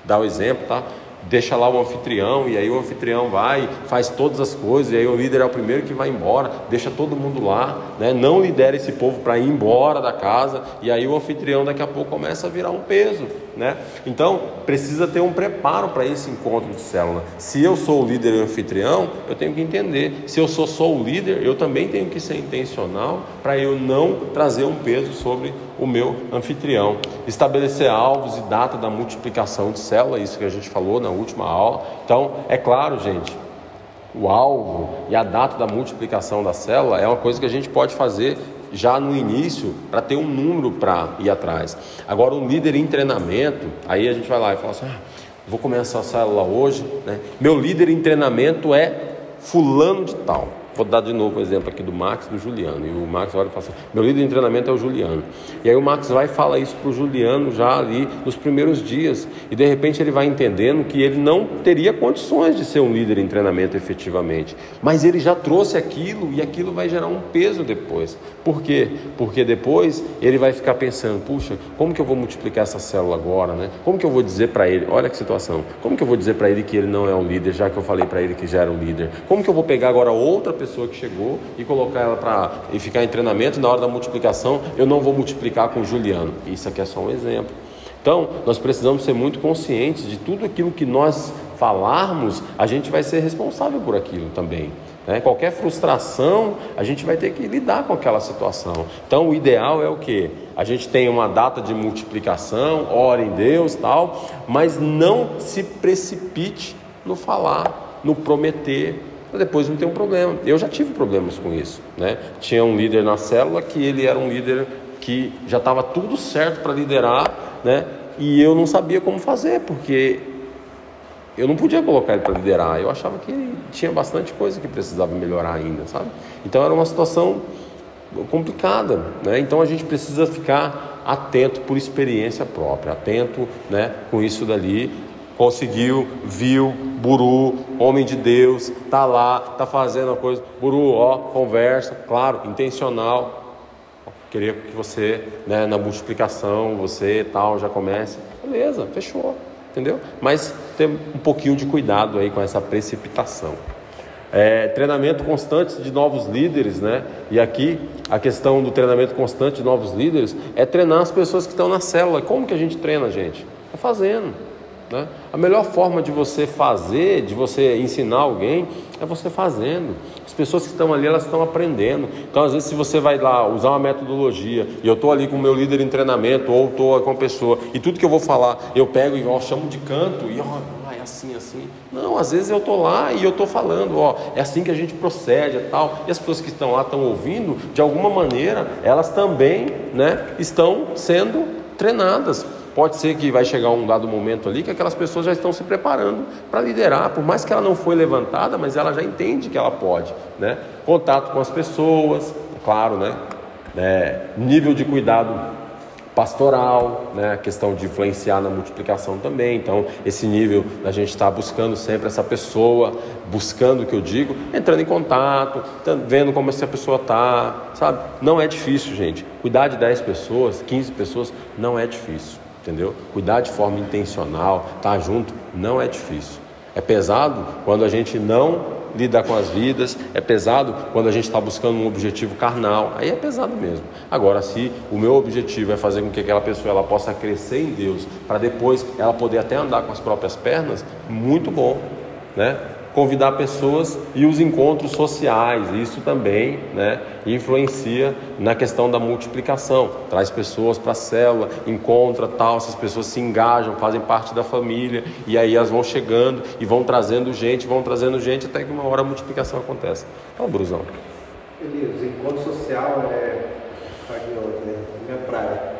dá o exemplo, tá? deixa lá o anfitrião, e aí o anfitrião vai, faz todas as coisas, e aí o líder é o primeiro que vai embora, deixa todo mundo lá, né? não lidera esse povo para ir embora da casa, e aí o anfitrião daqui a pouco começa a virar um peso. Né? Então, precisa ter um preparo para esse encontro de célula. Se eu sou o líder e o anfitrião, eu tenho que entender. Se eu sou só o líder, eu também tenho que ser intencional para eu não trazer um peso sobre o meu anfitrião. Estabelecer alvos e data da multiplicação de célula, isso que a gente falou na última aula. Então, é claro, gente, o alvo e a data da multiplicação da célula é uma coisa que a gente pode fazer já no início para ter um número para ir atrás. Agora, um líder em treinamento, aí a gente vai lá e fala assim: ah, vou começar a célula hoje. Né? Meu líder em treinamento é fulano de tal. Vou dar de novo um exemplo aqui do Max e do Juliano. E o Max olha e fala assim: meu líder de treinamento é o Juliano. E aí o Max vai e fala isso para o Juliano já ali nos primeiros dias. E de repente ele vai entendendo que ele não teria condições de ser um líder em treinamento efetivamente. Mas ele já trouxe aquilo e aquilo vai gerar um peso depois. Por quê? Porque depois ele vai ficar pensando: puxa, como que eu vou multiplicar essa célula agora? Né? Como que eu vou dizer para ele? Olha que situação. Como que eu vou dizer para ele que ele não é um líder, já que eu falei para ele que já era um líder? Como que eu vou pegar agora outra pessoa? Pessoa que chegou e colocar ela para ficar em treinamento, na hora da multiplicação eu não vou multiplicar com Juliano. Isso aqui é só um exemplo. Então, nós precisamos ser muito conscientes de tudo aquilo que nós falarmos, a gente vai ser responsável por aquilo também. Né? Qualquer frustração, a gente vai ter que lidar com aquela situação. Então, o ideal é o que? A gente tem uma data de multiplicação, ore em Deus, tal, mas não se precipite no falar, no prometer, para depois não ter um problema. Eu já tive problemas com isso. Né? Tinha um líder na célula que ele era um líder que já estava tudo certo para liderar, né? e eu não sabia como fazer, porque eu não podia colocar ele para liderar. Eu achava que tinha bastante coisa que precisava melhorar ainda, sabe? Então era uma situação complicada, né? Então a gente precisa ficar atento por experiência própria, atento, né, com isso dali conseguiu, viu, Buru, homem de Deus, tá lá, tá fazendo a coisa, Buru, ó, conversa, claro, intencional. Queria que você, né, na multiplicação, você tal, já comece. Beleza, fechou, entendeu? Mas ter um pouquinho de cuidado aí com essa precipitação. É, treinamento constante de novos líderes, né? E aqui a questão do treinamento constante de novos líderes é treinar as pessoas que estão na célula. Como que a gente treina, gente? É fazendo. Né? A melhor forma de você fazer, de você ensinar alguém, É você fazendo. As pessoas que estão ali, elas estão aprendendo. Então, às vezes, se você vai lá usar uma metodologia e eu estou ali com o meu líder em treinamento ou estou com a pessoa e tudo que eu vou falar, eu pego e ó, chamo de canto e ó, é assim, assim. Não, às vezes eu estou lá e eu estou falando, ó, é assim que a gente procede, é tal. E as pessoas que estão lá estão ouvindo, de alguma maneira, elas também, né, estão sendo treinadas Pode ser que vai chegar um dado momento ali que aquelas pessoas já estão se preparando para liderar, por mais que ela não foi levantada, mas ela já entende que ela pode, né? Contato com as pessoas, claro, né? É, nível de cuidado pastoral, né? A questão de influenciar na multiplicação também. Então, esse nível da gente estar tá buscando sempre essa pessoa, buscando o que eu digo, entrando em contato, vendo como essa pessoa está, sabe? Não é difícil, gente. Cuidar de 10 pessoas, 15 pessoas, não é difícil entendeu? Cuidar de forma intencional, estar tá junto, não é difícil. É pesado quando a gente não lida com as vidas, é pesado quando a gente está buscando um objetivo carnal, aí é pesado mesmo. Agora, se o meu objetivo é fazer com que aquela pessoa ela possa crescer em Deus, para depois ela poder até andar com as próprias pernas, muito bom, né? Convidar pessoas e os encontros sociais. Isso também né, influencia na questão da multiplicação. Traz pessoas para a célula, encontra tal, essas pessoas se engajam, fazem parte da família e aí elas vão chegando e vão trazendo gente, vão trazendo gente até que uma hora a multiplicação acontece. Olha o Brusão. Elias, encontro social é né? minha praia.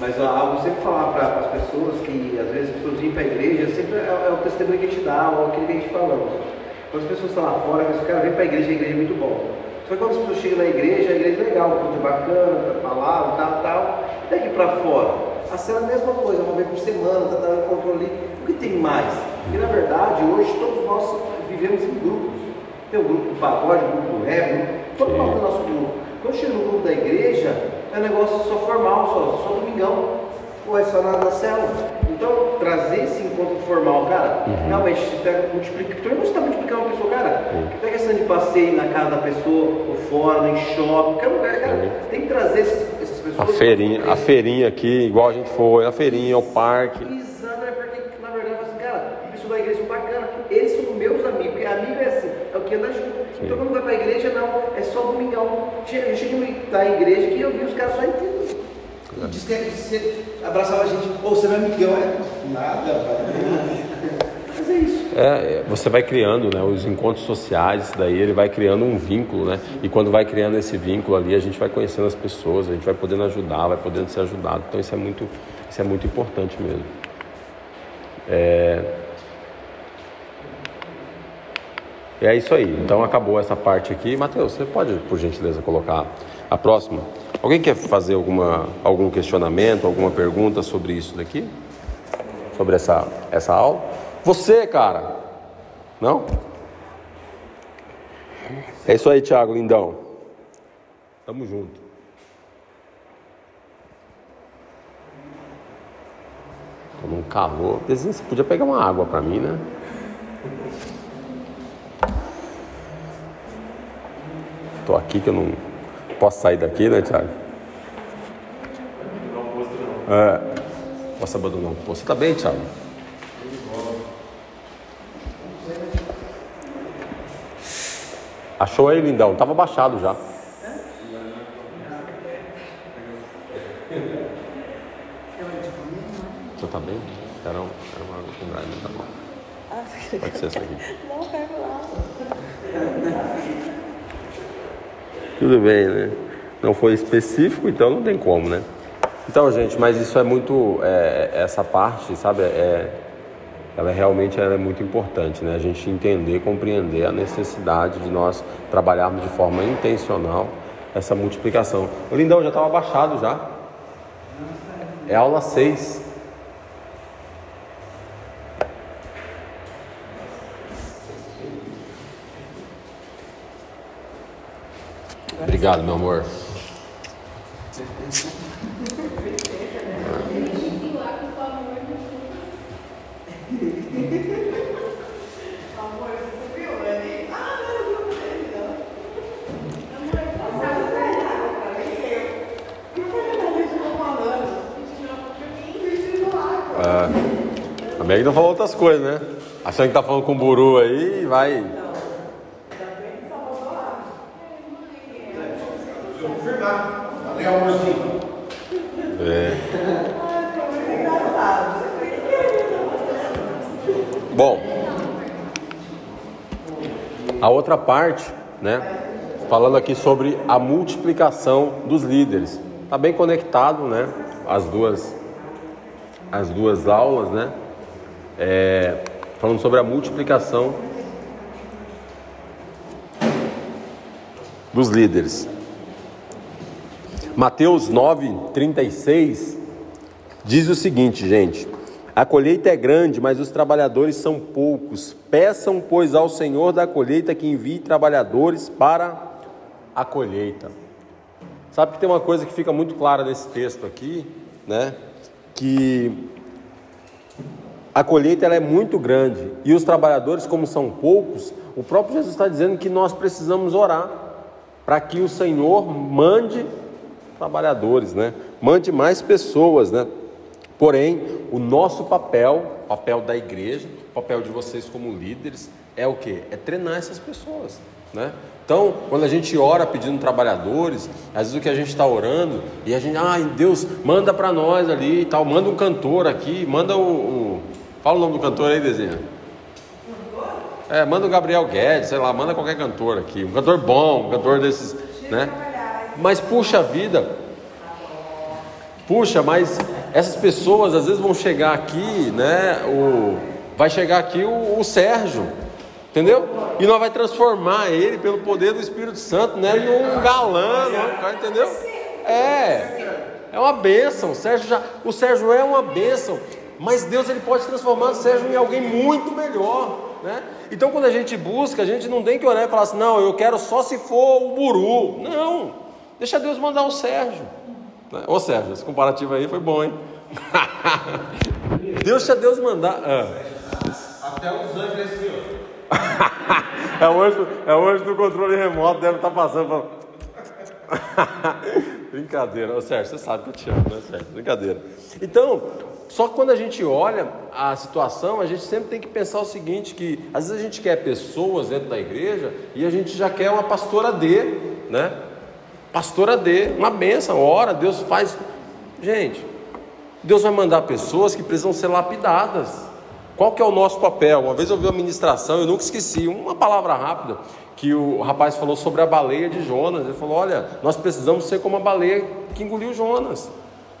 Mas algo sempre falar para as pessoas que às vezes as pessoas vêm para a igreja, sempre é, é, o testemunho que a gente dá, ou aquilo que a gente falamos. Quando as pessoas estão lá fora, o cara vem para a igreja, a igreja é muito bom. Só que quando as pessoas chegam na igreja, a igreja é legal, o culto é bacana, a palavra, tal, tal. E daqui para fora, a cena é a mesma coisa, uma vez por semana, tá dando controle. O que tem mais? Porque na verdade, hoje todos nós vivemos em grupos. Tem o grupo do pagode, o grupo do rap, todo mundo tem o nosso grupo. Quando chega no grupo da igreja, é um negócio só formal, só, só domingão, ou é só na, na célula. Então, trazer esse encontro formal, cara, uhum. realmente, você tá multiplicando, todo mundo está multiplicando uma pessoa, cara, uhum. pega essa de passeio na casa da pessoa, ou fora, em shopping, qualquer lugar, cara, uhum. tem que trazer esses, essas pessoas. A feirinha, a feirinha aqui, igual a gente foi, a feirinha, o parque. Exato, é porque, na verdade, assim, cara, pessoa da igreja são bacana, eles são meus amigos, porque amigo é assim, é o que anda junto. Sim. Então, quando vai pra igreja, não, é só domingão. De estar em igreja que eu vi os caras só em e diz que você abraçava a gente, pô, você é meu amigão, é? Nada, Mas é isso. É, é, você vai criando, né, os encontros sociais, daí ele vai criando um vínculo, né? E quando vai criando esse vínculo ali, a gente vai conhecendo as pessoas, a gente vai podendo ajudar, vai podendo ser ajudado. Então isso é muito, isso é muito importante mesmo. É... é isso aí. Então acabou essa parte aqui. Mateus, você pode, por gentileza, colocar a próxima? Alguém quer fazer alguma, algum questionamento, alguma pergunta sobre isso daqui? Sobre essa, essa aula? Você, cara! Não? É isso aí, Thiago, lindão. Tamo junto. Tô num calor. Você podia pegar uma água pra mim, né? Tô aqui que eu não Posso sair daqui, né, Thiago? É. Posso abandonar o posto. Você tá bem, Thiago? Achou aí, lindão? Tava baixado já. Você tá bem? Era, era uma água com gás, tá bom. Pode ser essa aqui. Não, pega lá. Tudo bem, né? Não foi específico, então não tem como, né? Então, gente, mas isso é muito. É, essa parte, sabe? É, ela realmente ela é muito importante, né? A gente entender, compreender a necessidade de nós trabalharmos de forma intencional essa multiplicação. O lindão já estava baixado já. É aula 6. Obrigado, meu amor. É, a não falou outras coisas, né? Achando que tá falando com o Buru aí, vai. Amorzinho. Bom, a outra parte, né? Falando aqui sobre a multiplicação dos líderes. Tá bem conectado, né? As duas, as duas aulas, né? É, falando sobre a multiplicação dos líderes. Mateus 9, 36 diz o seguinte, gente: A colheita é grande, mas os trabalhadores são poucos. Peçam, pois, ao Senhor da colheita que envie trabalhadores para a colheita. Sabe que tem uma coisa que fica muito clara nesse texto aqui, né? Que a colheita ela é muito grande e os trabalhadores, como são poucos, o próprio Jesus está dizendo que nós precisamos orar para que o Senhor mande trabalhadores, né? Mande mais pessoas, né? Porém, o nosso papel, papel da igreja, papel de vocês como líderes, é o que? É treinar essas pessoas, né? Então, quando a gente ora pedindo trabalhadores, às vezes o que a gente está orando e a gente, ai Deus, manda para nós ali e tal, manda um cantor aqui, manda o, o, fala o nome do cantor aí, desenha. É, manda o Gabriel Guedes, sei lá, manda qualquer cantor aqui, um cantor bom, um cantor desses, né? Mas puxa vida, puxa, mas essas pessoas às vezes vão chegar aqui, né? O, vai chegar aqui o, o Sérgio, entendeu? E nós vai transformar ele pelo poder do Espírito Santo, né? Num galã, né? entendeu? É, é uma bênção. O Sérgio, já, o Sérgio é uma bênção, mas Deus ele pode transformar o Sérgio em alguém muito melhor, né? Então quando a gente busca, a gente não tem que orar e falar assim, não, eu quero só se for o Buru. Não, deixa Deus mandar o Sérgio. Né? Ô Sérgio, esse comparativo aí foi bom, hein? Deixa Deus mandar. Ah. Até os anjos assim, ó. é, hoje, é hoje do controle remoto, deve estar passando. Pra... Brincadeira, Ô, Sérgio, você sabe que eu te amo, né, Sérgio? Brincadeira. Então, só que quando a gente olha a situação, a gente sempre tem que pensar o seguinte: que às vezes a gente quer pessoas dentro da igreja e a gente já quer uma pastora D, né? Pastora D, uma benção, ora, Deus faz. Gente, Deus vai mandar pessoas que precisam ser lapidadas. Qual que é o nosso papel? Uma vez eu vi uma ministração, eu nunca esqueci, uma palavra rápida, que o rapaz falou sobre a baleia de Jonas. Ele falou: Olha, nós precisamos ser como a baleia que engoliu Jonas.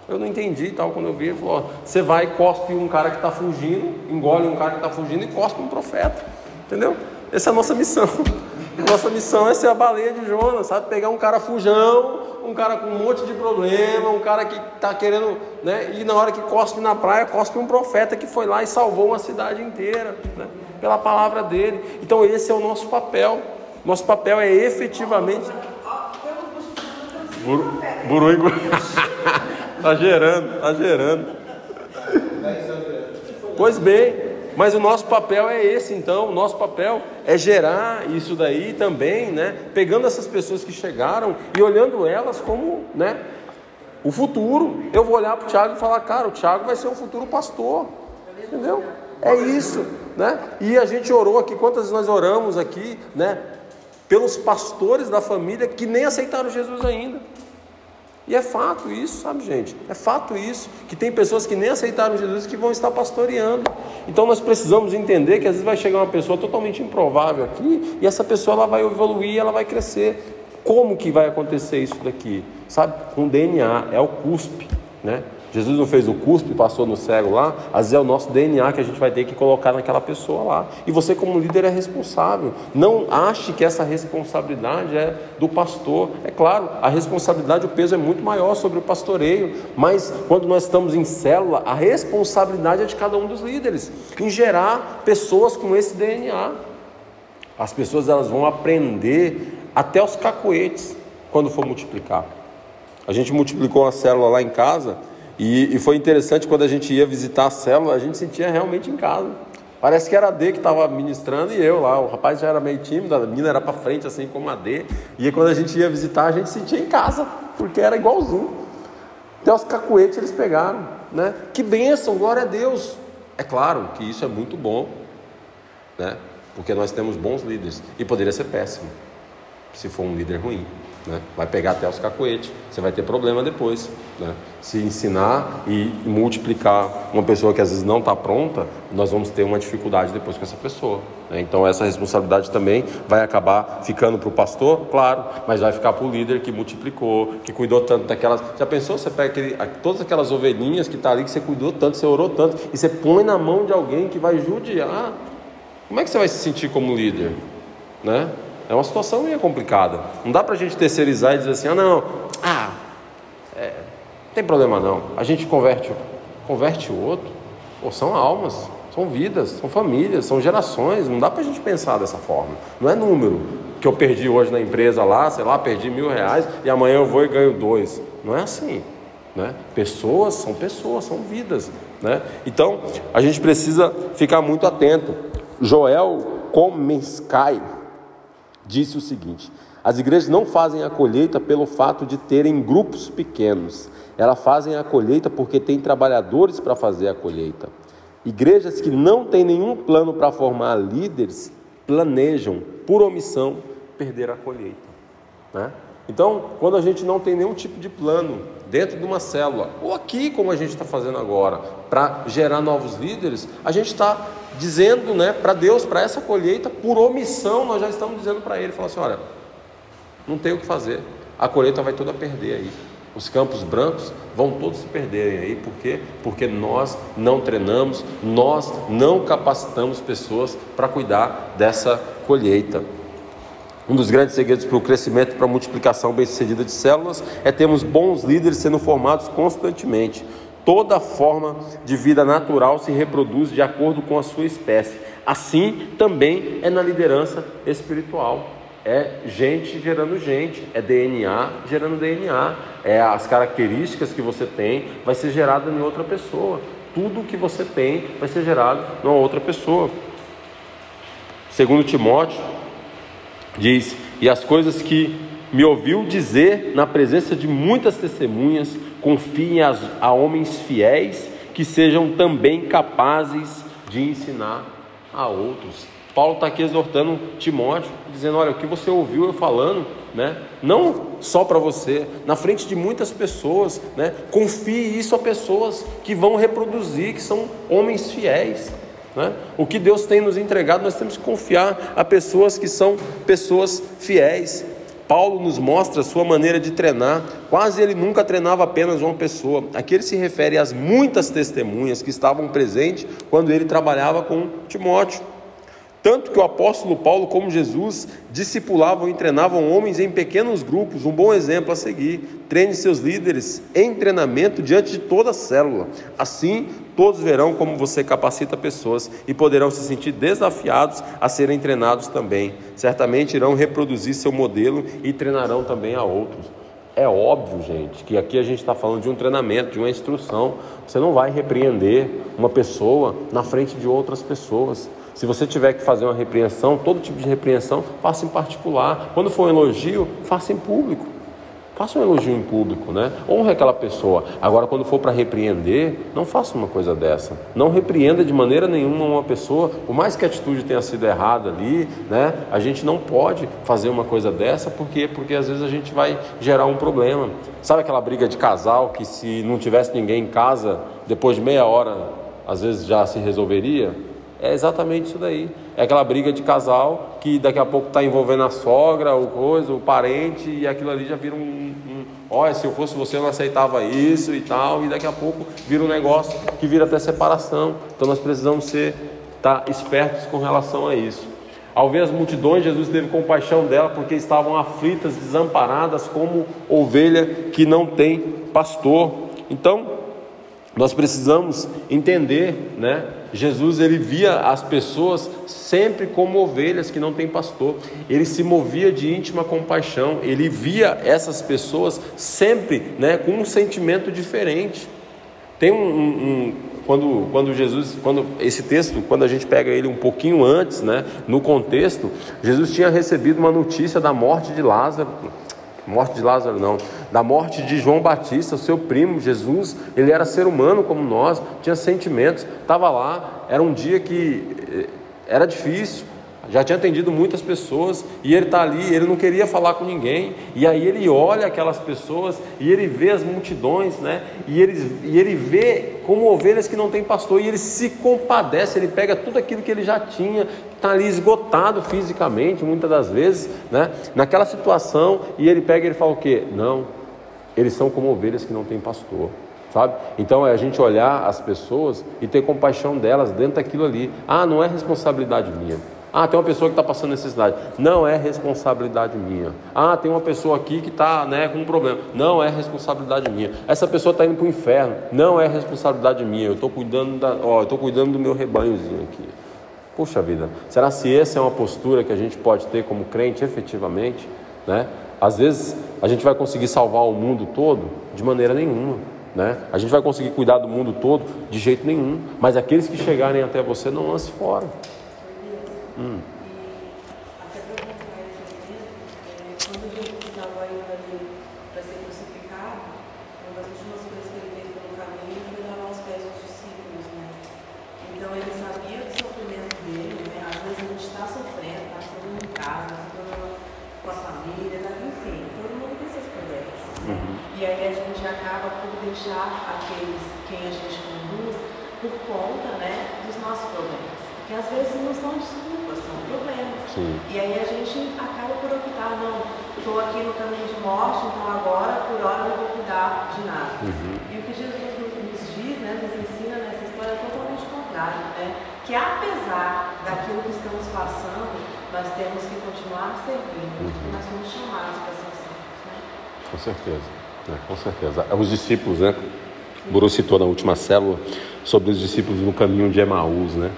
Eu não entendi tal. Quando eu vi, ele falou: Você vai e cospe um cara que está fugindo, engole um cara que está fugindo e cospe um profeta. Entendeu? Essa é a nossa missão. Nossa missão é ser a baleia de Jonas, sabe? Pegar um cara fujão, um cara com um monte de problema, um cara que está querendo, né? E na hora que cospe na praia, cospe um profeta que foi lá e salvou uma cidade inteira, né? Pela palavra dele. Então esse é o nosso papel. Nosso papel é efetivamente. Buru, buru e tá gerando, tá gerando. Pois bem, mas o nosso papel é esse, então, o nosso papel é gerar isso daí também, né? Pegando essas pessoas que chegaram e olhando elas como, né? O futuro. Eu vou olhar para o Tiago e falar, cara, o Tiago vai ser um futuro pastor, entendeu? É isso, né? E a gente orou aqui, quantas nós oramos aqui, né? Pelos pastores da família que nem aceitaram Jesus ainda. E é fato isso, sabe, gente? É fato isso, que tem pessoas que nem aceitaram Jesus que vão estar pastoreando. Então nós precisamos entender que às vezes vai chegar uma pessoa totalmente improvável aqui e essa pessoa ela vai evoluir, ela vai crescer. Como que vai acontecer isso daqui? Sabe? Com DNA, é o cuspe, né? Jesus não fez o cuspe, passou no cego lá, às vezes é o nosso DNA que a gente vai ter que colocar naquela pessoa lá. E você, como líder, é responsável. Não ache que essa responsabilidade é do pastor. É claro, a responsabilidade, o peso é muito maior sobre o pastoreio, mas quando nós estamos em célula, a responsabilidade é de cada um dos líderes em gerar pessoas com esse DNA. As pessoas elas vão aprender até os cacoetes quando for multiplicar. A gente multiplicou uma célula lá em casa e, e, foi interessante quando a gente ia visitar a célula, a gente sentia realmente em casa. Parece que era a D que estava ministrando e eu lá. O rapaz já era meio tímido, a menina era para frente, assim como a D. E quando a gente ia visitar, a gente sentia em casa, porque era igualzinho. Até os cacuetes eles pegaram, né? Que bênção, glória a Deus. É claro que isso é muito bom, né? Porque nós temos bons líderes. E poderia ser péssimo, se for um líder ruim. Né? Vai pegar até os cacoetes, você vai ter problema depois. Né? Se ensinar e multiplicar uma pessoa que às vezes não está pronta, nós vamos ter uma dificuldade depois com essa pessoa. Né? Então essa responsabilidade também vai acabar ficando para o pastor, claro, mas vai ficar para o líder que multiplicou, que cuidou tanto daquelas. Já pensou? Você pega aquele, todas aquelas ovelhinhas que está ali, que você cuidou tanto, você orou tanto, e você põe na mão de alguém que vai judiar. Como é que você vai se sentir como líder? Né? É uma situação meio complicada. Não dá para a gente terceirizar e dizer assim, ah não, ah, é, não tem problema não. A gente converte, converte o outro. Pô, são almas, são vidas, são famílias, são gerações. Não dá para a gente pensar dessa forma. Não é número que eu perdi hoje na empresa lá, sei lá, perdi mil reais e amanhã eu vou e ganho dois. Não é assim. Né? Pessoas são pessoas, são vidas. Né? Então a gente precisa ficar muito atento. Joel Comenskai disse o seguinte: as igrejas não fazem a colheita pelo fato de terem grupos pequenos, elas fazem a colheita porque tem trabalhadores para fazer a colheita. Igrejas que não têm nenhum plano para formar líderes planejam, por omissão, perder a colheita. Né? Então, quando a gente não tem nenhum tipo de plano dentro de uma célula, ou aqui, como a gente está fazendo agora, para gerar novos líderes, a gente está dizendo né, para Deus, para essa colheita, por omissão, nós já estamos dizendo para Ele, falando assim, olha, não tem o que fazer, a colheita vai toda perder aí. Os campos brancos vão todos se perderem aí, por quê? Porque nós não treinamos, nós não capacitamos pessoas para cuidar dessa colheita. Um dos grandes segredos para o crescimento e para a multiplicação bem-sucedida de células é termos bons líderes sendo formados constantemente. Toda forma de vida natural se reproduz de acordo com a sua espécie. Assim também é na liderança espiritual. É gente gerando gente, é DNA gerando DNA, é as características que você tem vai ser gerado em outra pessoa. Tudo que você tem vai ser gerado em outra pessoa. Segundo Timóteo diz: "E as coisas que me ouviu dizer na presença de muitas testemunhas, confiem a, homens fiéis que sejam também capazes de ensinar a outros. Paulo está aqui exortando Timóteo, dizendo: olha, o que você ouviu eu falando, né? não só para você, na frente de muitas pessoas, né? confie isso a pessoas que vão reproduzir, que são homens fiéis. Né? O que Deus tem nos entregado, nós temos que confiar a pessoas que são pessoas fiéis. Paulo nos mostra sua maneira de treinar. Quase ele nunca treinava apenas uma pessoa. Aqui ele se refere às muitas testemunhas que estavam presentes quando ele trabalhava com Timóteo. Tanto que o apóstolo Paulo, como Jesus, discipulavam e treinavam homens em pequenos grupos, um bom exemplo a seguir. Treine seus líderes em treinamento diante de toda a célula. Assim, todos verão como você capacita pessoas e poderão se sentir desafiados a serem treinados também. Certamente irão reproduzir seu modelo e treinarão também a outros. É óbvio, gente, que aqui a gente está falando de um treinamento, de uma instrução. Você não vai repreender uma pessoa na frente de outras pessoas. Se você tiver que fazer uma repreensão, todo tipo de repreensão, faça em particular. Quando for um elogio, faça em público. Faça um elogio em público, né? Honre aquela pessoa. Agora, quando for para repreender, não faça uma coisa dessa. Não repreenda de maneira nenhuma uma pessoa, por mais que a atitude tenha sido errada ali, né? A gente não pode fazer uma coisa dessa, por quê? Porque às vezes a gente vai gerar um problema. Sabe aquela briga de casal que se não tivesse ninguém em casa, depois de meia hora, às vezes já se resolveria? É exatamente isso daí. É aquela briga de casal que daqui a pouco está envolvendo a sogra, o coisa, o parente, e aquilo ali já vira um, um. Olha, se eu fosse você, eu não aceitava isso e tal, e daqui a pouco vira um negócio que vira até separação. Então nós precisamos ser tá, espertos com relação a isso. Ao ver as multidões, Jesus teve compaixão dela porque estavam aflitas, desamparadas, como ovelha que não tem pastor. Então, nós precisamos entender, né? Jesus ele via as pessoas sempre como ovelhas que não têm pastor. Ele se movia de íntima compaixão. Ele via essas pessoas sempre, né, com um sentimento diferente. Tem um, um, um quando, quando Jesus, quando esse texto, quando a gente pega ele um pouquinho antes, né, no contexto, Jesus tinha recebido uma notícia da morte de Lázaro morte de Lázaro não, da morte de João Batista, seu primo Jesus, ele era ser humano como nós, tinha sentimentos, estava lá, era um dia que eh, era difícil, já tinha atendido muitas pessoas e ele está ali, ele não queria falar com ninguém. E aí ele olha aquelas pessoas e ele vê as multidões, né? E ele, e ele vê como ovelhas que não tem pastor e ele se compadece, ele pega tudo aquilo que ele já tinha, está ali esgotado fisicamente, muitas das vezes, né? Naquela situação e ele pega e ele fala o quê? Não, eles são como ovelhas que não têm pastor sabe? Então é a gente olhar as pessoas e ter compaixão delas dentro daquilo ali. Ah, não é responsabilidade minha. Ah, tem uma pessoa que está passando necessidade. Não é responsabilidade minha. Ah, tem uma pessoa aqui que está né, com um problema. Não é responsabilidade minha. Essa pessoa está indo para o inferno. Não é responsabilidade minha. Eu estou cuidando, da, ó, cuidando do meu rebanhozinho aqui. Puxa vida, será se essa é uma postura que a gente pode ter como crente efetivamente? Né? Às vezes a gente vai conseguir salvar o mundo todo de maneira nenhuma. Né? A gente vai conseguir cuidar do mundo todo de jeito nenhum, mas aqueles que chegarem até você não lance fora. Mm. Certeza. Os discípulos, né? O Buru citou na última célula sobre os discípulos no caminho de Emaús, né?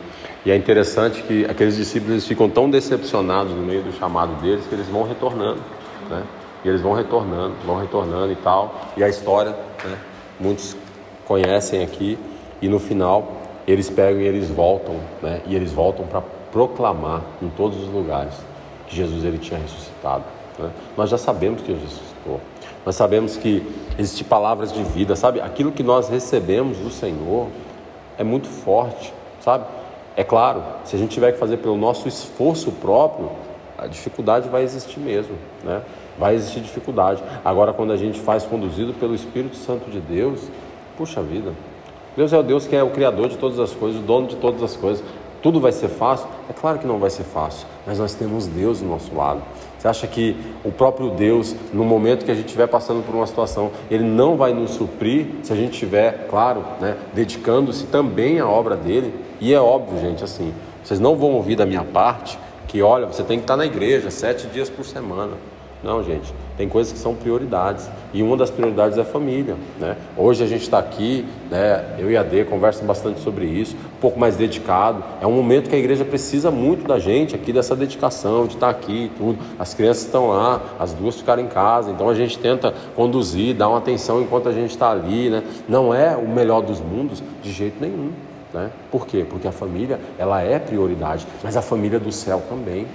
E é interessante que aqueles discípulos eles ficam tão decepcionados no meio do chamado deles que eles vão retornando, né? E eles vão retornando, vão retornando e tal. E a história, né? Muitos conhecem aqui e no final eles pegam e eles voltam, né? E eles voltam para proclamar em todos os lugares que Jesus ele tinha ressuscitado. Né? Nós já sabemos que Jesus ressuscitou. Nós sabemos que existem palavras de vida, sabe? Aquilo que nós recebemos do Senhor é muito forte, sabe? É claro, se a gente tiver que fazer pelo nosso esforço próprio, a dificuldade vai existir mesmo, né? Vai existir dificuldade. Agora, quando a gente faz conduzido pelo Espírito Santo de Deus, puxa vida, Deus é o Deus que é o Criador de todas as coisas, o dono de todas as coisas. Tudo vai ser fácil? É claro que não vai ser fácil, mas nós temos Deus do nosso lado. Você acha que o próprio Deus, no momento que a gente estiver passando por uma situação, Ele não vai nos suprir se a gente estiver, claro, né, dedicando-se também à obra dele? E é óbvio, gente, assim, vocês não vão ouvir da minha parte que, olha, você tem que estar na igreja sete dias por semana. Não, gente, tem coisas que são prioridades e uma das prioridades é a família. Né? Hoje a gente está aqui, né, eu e a Dê conversam bastante sobre isso, um pouco mais dedicado. É um momento que a igreja precisa muito da gente aqui, dessa dedicação, de estar tá aqui e tudo. As crianças estão lá, as duas ficaram em casa, então a gente tenta conduzir, dar uma atenção enquanto a gente está ali. Né? Não é o melhor dos mundos de jeito nenhum. Né? Por quê? Porque a família ela é prioridade, mas a família do céu também.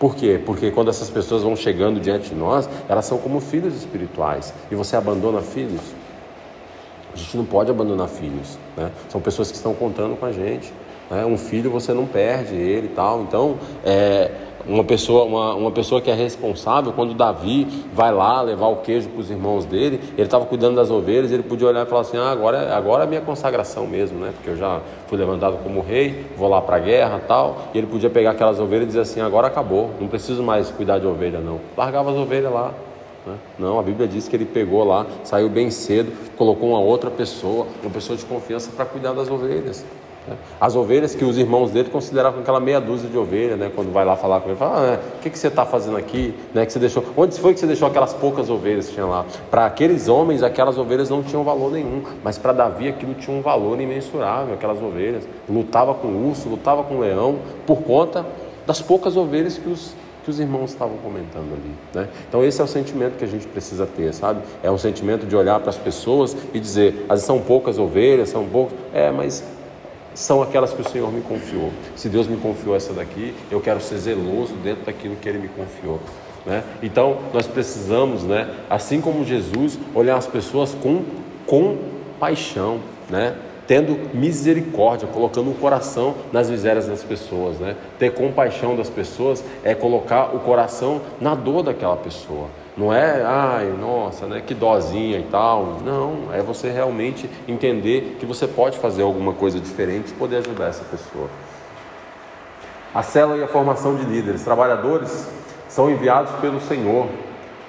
Por quê? Porque quando essas pessoas vão chegando diante de nós, elas são como filhos espirituais. E você abandona filhos? A gente não pode abandonar filhos. Né? São pessoas que estão contando com a gente. Né? Um filho você não perde ele e tal. Então, é, uma pessoa, uma, uma pessoa que é responsável, quando Davi vai lá levar o queijo para os irmãos dele, ele estava cuidando das ovelhas, ele podia olhar e falar assim: ah, agora, agora é a minha consagração mesmo, né? Porque eu já fui levantado como rei, vou lá para a guerra tal. E ele podia pegar aquelas ovelhas e dizer assim: agora acabou, não preciso mais cuidar de ovelha, não. Largava as ovelhas lá. Né? Não, a Bíblia diz que ele pegou lá, saiu bem cedo, colocou uma outra pessoa, uma pessoa de confiança para cuidar das ovelhas. Né? As ovelhas que os irmãos dele consideravam aquela meia dúzia de ovelha, né? Quando vai lá falar com ele, fala, ah, o que, que você está fazendo aqui? Né? Que você deixou? Onde foi que você deixou aquelas poucas ovelhas que tinha lá? Para aqueles homens, aquelas ovelhas não tinham valor nenhum, mas para Davi aquilo tinha um valor imensurável, aquelas ovelhas. Lutava com o urso, lutava com o leão, por conta das poucas ovelhas que os que os irmãos estavam comentando ali, né? Então esse é o sentimento que a gente precisa ter, sabe? É um sentimento de olhar para as pessoas e dizer, as são poucas ovelhas, são poucos, é, mas são aquelas que o Senhor me confiou. Se Deus me confiou essa daqui, eu quero ser zeloso dentro daquilo que Ele me confiou. Né? Então, nós precisamos, né, assim como Jesus, olhar as pessoas com, com paixão, né? tendo misericórdia, colocando o coração nas misérias das pessoas, né? Ter compaixão das pessoas é colocar o coração na dor daquela pessoa. Não é, ai, nossa, né, que dozinha e tal. Não, é você realmente entender que você pode fazer alguma coisa diferente e poder ajudar essa pessoa. A célula e a formação de líderes. Trabalhadores são enviados pelo Senhor.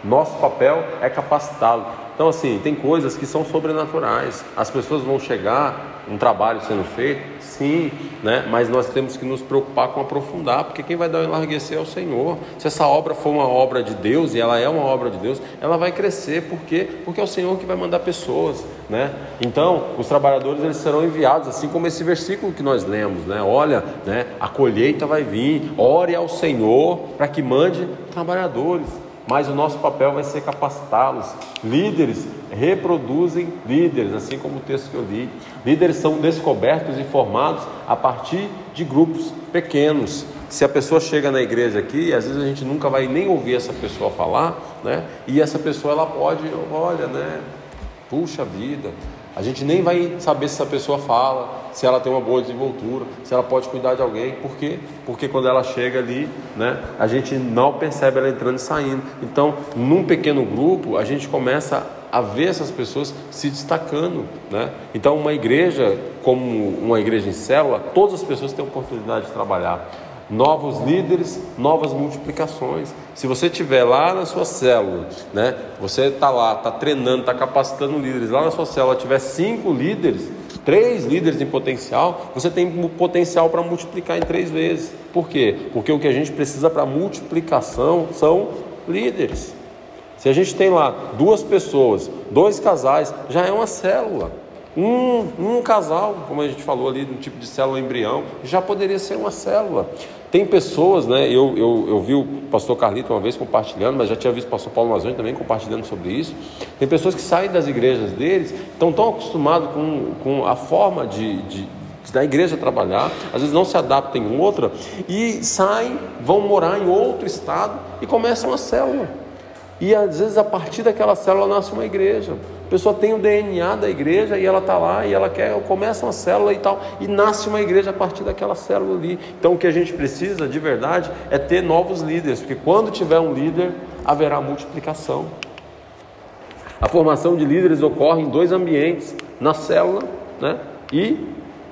Nosso papel é capacitá-lo. Então, assim, tem coisas que são sobrenaturais. As pessoas vão chegar, um trabalho sendo feito, sim, né? mas nós temos que nos preocupar com aprofundar, porque quem vai dar o enlarguecer é o Senhor. Se essa obra for uma obra de Deus, e ela é uma obra de Deus, ela vai crescer, por quê? Porque é o Senhor que vai mandar pessoas. Né? Então, os trabalhadores eles serão enviados, assim como esse versículo que nós lemos, né? Olha, né? a colheita vai vir, ore ao Senhor para que mande trabalhadores mas o nosso papel vai ser capacitá-los. Líderes reproduzem líderes, assim como o texto que eu li. Líderes são descobertos e formados a partir de grupos pequenos. Se a pessoa chega na igreja aqui, às vezes a gente nunca vai nem ouvir essa pessoa falar, né? E essa pessoa ela pode, olha, né? Puxa vida, a gente nem vai saber se essa pessoa fala, se ela tem uma boa desenvoltura, se ela pode cuidar de alguém. Por quê? Porque quando ela chega ali, né, a gente não percebe ela entrando e saindo. Então, num pequeno grupo, a gente começa a ver essas pessoas se destacando. Né? Então, uma igreja, como uma igreja em célula, todas as pessoas têm oportunidade de trabalhar novos líderes, novas multiplicações. Se você tiver lá na sua célula, né, você está lá, está treinando, está capacitando líderes, lá na sua célula tiver cinco líderes, três líderes em potencial, você tem potencial para multiplicar em três vezes. Por quê? Porque o que a gente precisa para multiplicação são líderes. Se a gente tem lá duas pessoas, dois casais, já é uma célula. Um, um casal, como a gente falou ali, no tipo de célula embrião, já poderia ser uma célula. Tem pessoas, né? Eu, eu, eu vi o pastor Carlito uma vez compartilhando, mas já tinha visto o pastor Paulo Mazoni também compartilhando sobre isso. Tem pessoas que saem das igrejas deles, estão tão acostumados com, com a forma de, de da igreja trabalhar, às vezes não se adaptam em outra e saem, vão morar em outro estado e começam uma célula. E às vezes a partir daquela célula nasce uma igreja pessoa tem o DNA da igreja e ela está lá e ela quer, começa uma célula e tal, e nasce uma igreja a partir daquela célula ali. Então o que a gente precisa de verdade é ter novos líderes, porque quando tiver um líder, haverá multiplicação. A formação de líderes ocorre em dois ambientes, na célula né, e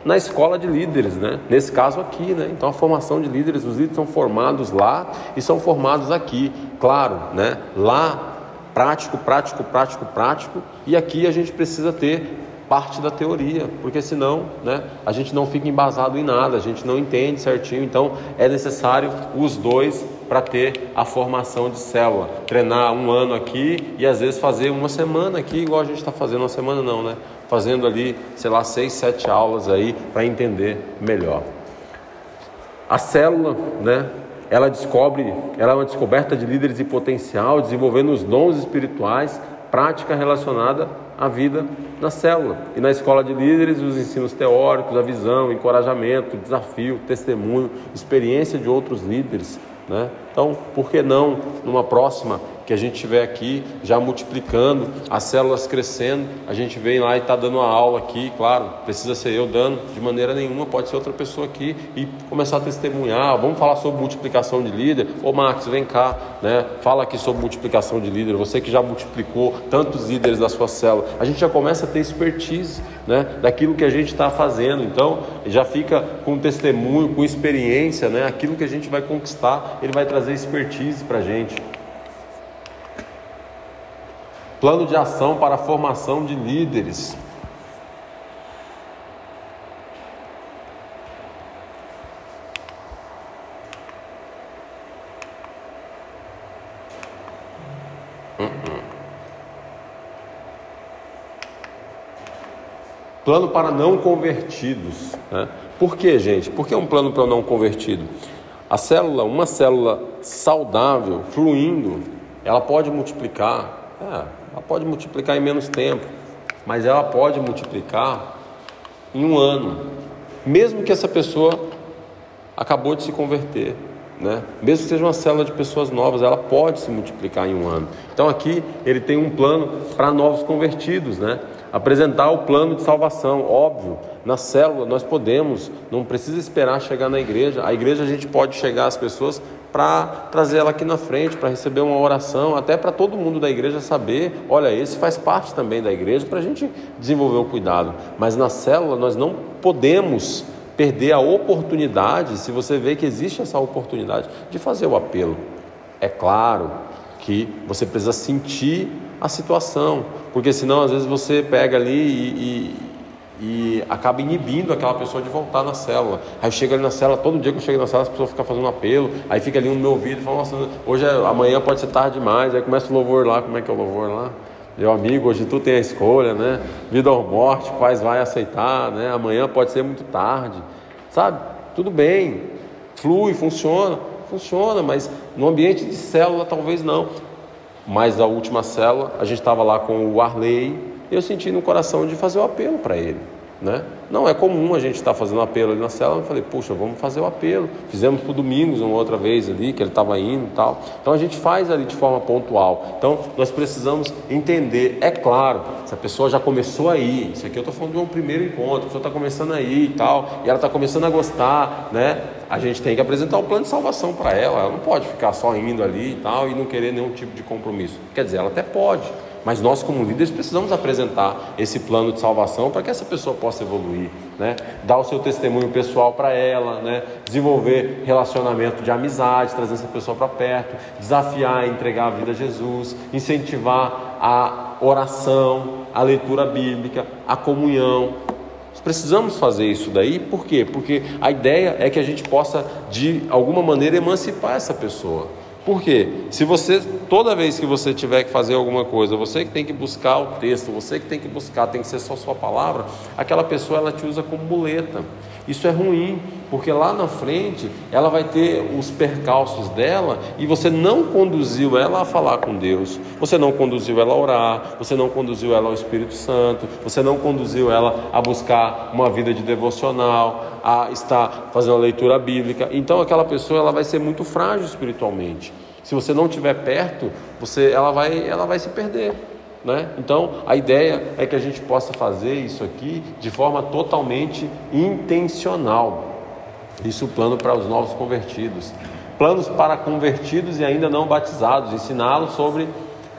na escola de líderes, né? nesse caso aqui. Né? Então a formação de líderes, os líderes são formados lá e são formados aqui. Claro, né? lá prático, prático, prático, prático, e aqui a gente precisa ter parte da teoria, porque senão né, a gente não fica embasado em nada, a gente não entende certinho, então é necessário os dois para ter a formação de célula, treinar um ano aqui e às vezes fazer uma semana aqui, igual a gente está fazendo, uma semana não, né? Fazendo ali, sei lá, seis, sete aulas aí para entender melhor. A célula, né? ela descobre, ela é uma descoberta de líderes e potencial, desenvolvendo os dons espirituais, prática relacionada à vida na célula. E na escola de líderes, os ensinos teóricos, a visão, encorajamento, desafio, testemunho, experiência de outros líderes. Né? Então, por que não, numa próxima, que a gente estiver aqui já multiplicando, as células crescendo, a gente vem lá e está dando uma aula aqui, claro, precisa ser eu dando, de maneira nenhuma, pode ser outra pessoa aqui e começar a testemunhar, vamos falar sobre multiplicação de líder, ô Max, vem cá, né? fala aqui sobre multiplicação de líder, você que já multiplicou tantos líderes da sua célula, a gente já começa a ter expertise né? daquilo que a gente está fazendo, então já fica com testemunho, com experiência, né? aquilo que a gente vai conquistar, ele vai trazer expertise para a gente. Plano de ação para a formação de líderes. Plano para não convertidos. Né? Por que, gente? Por que um plano para não convertido? A célula, uma célula saudável, fluindo, ela pode multiplicar. É, ela pode multiplicar em menos tempo, mas ela pode multiplicar em um ano, mesmo que essa pessoa acabou de se converter, né? Mesmo que seja uma célula de pessoas novas, ela pode se multiplicar em um ano. Então aqui ele tem um plano para novos convertidos, né? Apresentar o plano de salvação, óbvio. Na célula nós podemos, não precisa esperar chegar na igreja. A igreja a gente pode chegar às pessoas para trazer ela aqui na frente, para receber uma oração, até para todo mundo da igreja saber, olha, esse faz parte também da igreja, para a gente desenvolver o cuidado. Mas na célula nós não podemos perder a oportunidade, se você vê que existe essa oportunidade, de fazer o apelo. É claro que você precisa sentir a situação, porque senão às vezes você pega ali e, e, e acaba inibindo aquela pessoa de voltar na célula. Aí chega ali na célula, todo dia que eu chego na célula, as pessoas ficam fazendo apelo, aí fica ali no meu ouvido fala, nossa, hoje é, amanhã pode ser tarde demais, aí começa o louvor lá, como é que é o louvor lá? Meu amigo, hoje tu tem a escolha, né? Vida ou morte, quais vai aceitar, né? Amanhã pode ser muito tarde, sabe? Tudo bem, flui, funciona, funciona, mas no ambiente de célula talvez não. Mas a última célula, a gente estava lá com o Arley, eu senti no coração de fazer o apelo para ele. Né? Não é comum a gente estar tá fazendo apelo ali na cela. Eu falei, puxa, vamos fazer o apelo. Fizemos por domingos uma outra vez ali, que ele estava indo e tal. Então a gente faz ali de forma pontual. Então nós precisamos entender. É claro, se a pessoa já começou aí, isso aqui eu estou falando de um primeiro encontro, a pessoa está começando aí e tal, e ela está começando a gostar, né? A gente tem que apresentar o um plano de salvação para ela. Ela não pode ficar só indo ali e tal e não querer nenhum tipo de compromisso. Quer dizer, ela até pode mas nós, como líderes, precisamos apresentar esse plano de salvação para que essa pessoa possa evoluir, né? dar o seu testemunho pessoal para ela, né? desenvolver relacionamento de amizade, trazer essa pessoa para perto, desafiar entregar a vida a Jesus, incentivar a oração, a leitura bíblica, a comunhão. Precisamos fazer isso daí, por quê? Porque a ideia é que a gente possa, de alguma maneira, emancipar essa pessoa. Por quê? Se você, toda vez que você tiver que fazer alguma coisa, você que tem que buscar o texto, você que tem que buscar, tem que ser só sua palavra, aquela pessoa ela te usa como muleta. Isso é ruim, porque lá na frente ela vai ter os percalços dela e você não conduziu ela a falar com Deus, você não conduziu ela a orar, você não conduziu ela ao Espírito Santo, você não conduziu ela a buscar uma vida de devocional, a estar fazendo a leitura bíblica. Então aquela pessoa ela vai ser muito frágil espiritualmente. Se você não estiver perto, você, ela, vai, ela vai se perder. Né? Então, a ideia é que a gente possa fazer isso aqui de forma totalmente intencional. Isso o plano para os novos convertidos. Planos para convertidos e ainda não batizados, ensiná-los sobre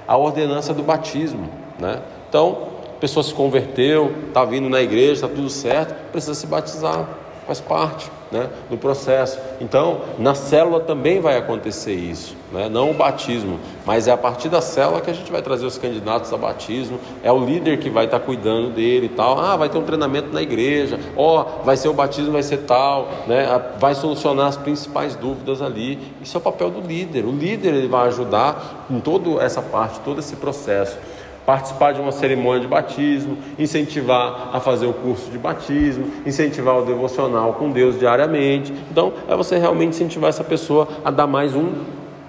a ordenança do batismo. Né? Então, a pessoa se converteu, está vindo na igreja, está tudo certo, precisa se batizar faz parte né, do processo. Então, na célula também vai acontecer isso, né, não o batismo, mas é a partir da célula que a gente vai trazer os candidatos a batismo, é o líder que vai estar cuidando dele e tal. Ah, vai ter um treinamento na igreja, ó, oh, vai ser o batismo, vai ser tal, né, vai solucionar as principais dúvidas ali. Isso é o papel do líder. O líder ele vai ajudar em toda essa parte, todo esse processo participar de uma cerimônia de batismo, incentivar a fazer o curso de batismo, incentivar o devocional com Deus diariamente. Então, é você realmente incentivar essa pessoa a dar mais um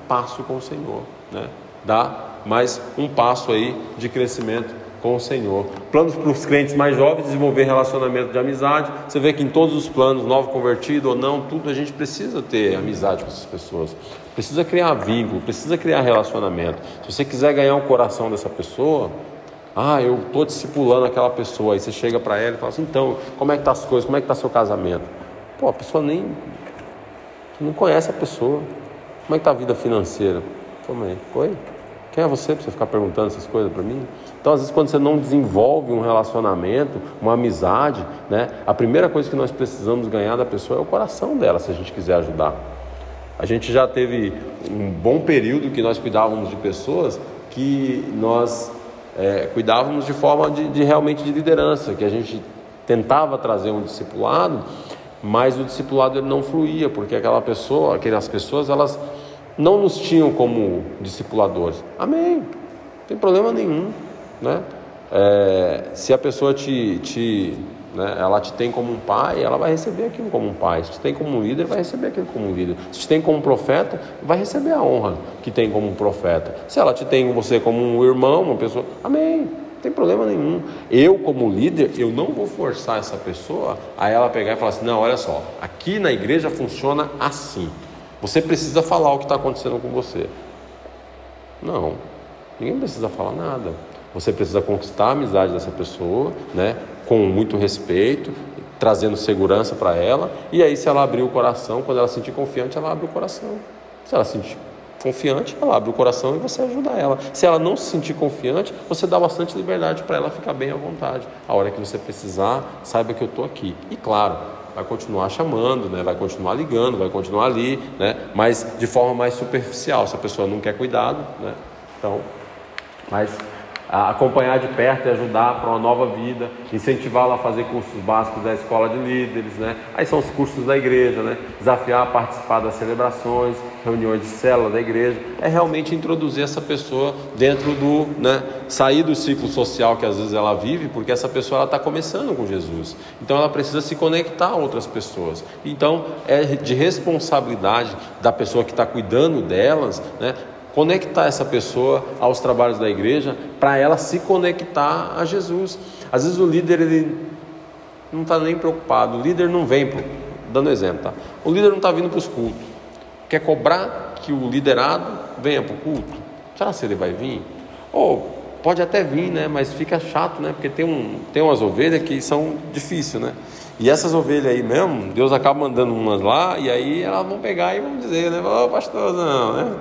passo com o Senhor, né? Dar mais um passo aí de crescimento com o Senhor. Planos para os crentes mais jovens, desenvolver relacionamento de amizade. Você vê que em todos os planos, novo convertido ou não, tudo a gente precisa ter amizade com essas pessoas. Precisa criar vínculo, precisa criar relacionamento. Se você quiser ganhar o coração dessa pessoa, ah, eu estou discipulando aquela pessoa. Aí você chega para ela e fala assim: então, como é que tá as coisas? Como é que está seu casamento? Pô, a pessoa nem não conhece a pessoa. Como é que está a vida financeira? É? Oi? Quem é você para você ficar perguntando essas coisas para mim? Então, às vezes, quando você não desenvolve um relacionamento, uma amizade, né, a primeira coisa que nós precisamos ganhar da pessoa é o coração dela, se a gente quiser ajudar. A gente já teve um bom período que nós cuidávamos de pessoas que nós é, cuidávamos de forma de, de realmente de liderança, que a gente tentava trazer um discipulado, mas o discipulado ele não fluía, porque aquela pessoa, aquelas pessoas, elas não nos tinham como discipuladores. Amém. Não tem problema nenhum, né? É, se a pessoa te, te né, ela te tem como um pai, ela vai receber aquilo como um pai. Se te tem como um líder, vai receber aquilo como um líder. Se te tem como um profeta, vai receber a honra que tem como um profeta. Se ela te tem você como um irmão, uma pessoa, amém. Não tem problema nenhum. Eu, como líder, eu não vou forçar essa pessoa a ela pegar e falar assim: não, olha só, aqui na igreja funciona assim. Você precisa falar o que está acontecendo com você. Não, ninguém precisa falar nada. Você precisa conquistar a amizade dessa pessoa, né? Com muito respeito, trazendo segurança para ela. E aí, se ela abrir o coração, quando ela se sentir confiante, ela abre o coração. Se ela se sentir confiante, ela abre o coração e você ajuda ela. Se ela não se sentir confiante, você dá bastante liberdade para ela ficar bem à vontade. A hora que você precisar, saiba que eu estou aqui. E claro, vai continuar chamando, né? vai continuar ligando, vai continuar ali, né? mas de forma mais superficial. Se a pessoa não quer cuidado, né? então, mas acompanhar de perto e ajudar para uma nova vida, incentivá-la a fazer cursos básicos da escola de líderes, né? Aí são os cursos da igreja, né? Desafiar a participar das celebrações, reuniões de célula da igreja, é realmente introduzir essa pessoa dentro do, né? Sair do ciclo social que às vezes ela vive, porque essa pessoa ela está começando com Jesus, então ela precisa se conectar a outras pessoas. Então é de responsabilidade da pessoa que está cuidando delas, né? Conectar essa pessoa aos trabalhos da igreja para ela se conectar a Jesus. Às vezes o líder ele não está nem preocupado, o líder não vem, dando exemplo, tá? O líder não está vindo para os cultos, quer cobrar que o liderado venha para o culto. Será que ele vai vir? Ou pode até vir, né? Mas fica chato, né? Porque tem, um, tem umas ovelhas que são difíceis, né? E essas ovelhas aí mesmo, Deus acaba mandando umas lá, e aí elas vão pegar e vão dizer, né? Ô oh, pastor, não, né?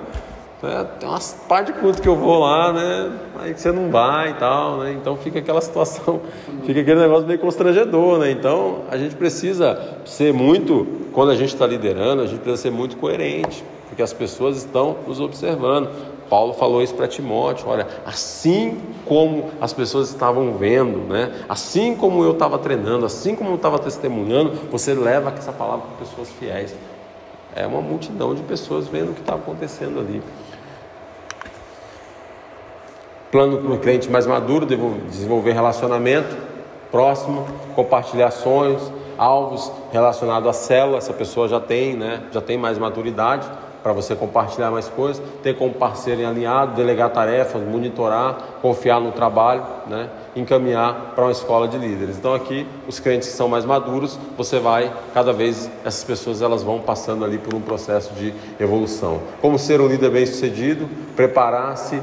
É, tem umas parte de culto que eu vou lá, né? Aí você não vai e tal, né? Então fica aquela situação, fica aquele negócio meio constrangedor, né? Então a gente precisa ser muito, quando a gente está liderando, a gente precisa ser muito coerente, porque as pessoas estão nos observando. Paulo falou isso para Timóteo: olha, assim como as pessoas estavam vendo, né? assim como eu estava treinando, assim como eu estava testemunhando, você leva essa palavra para pessoas fiéis. É uma multidão de pessoas vendo o que está acontecendo ali. Plano para o crente mais maduro, desenvolver relacionamento próximo, compartilhar sonhos, alvos relacionados à célula. Essa pessoa já tem, né? Já tem mais maturidade para você compartilhar mais coisas, ter como parceiro alinhado, delegar tarefas, monitorar, confiar no trabalho, né? encaminhar para uma escola de líderes. Então aqui, os crentes que são mais maduros, você vai, cada vez essas pessoas elas vão passando ali por um processo de evolução. Como ser um líder bem-sucedido, preparar-se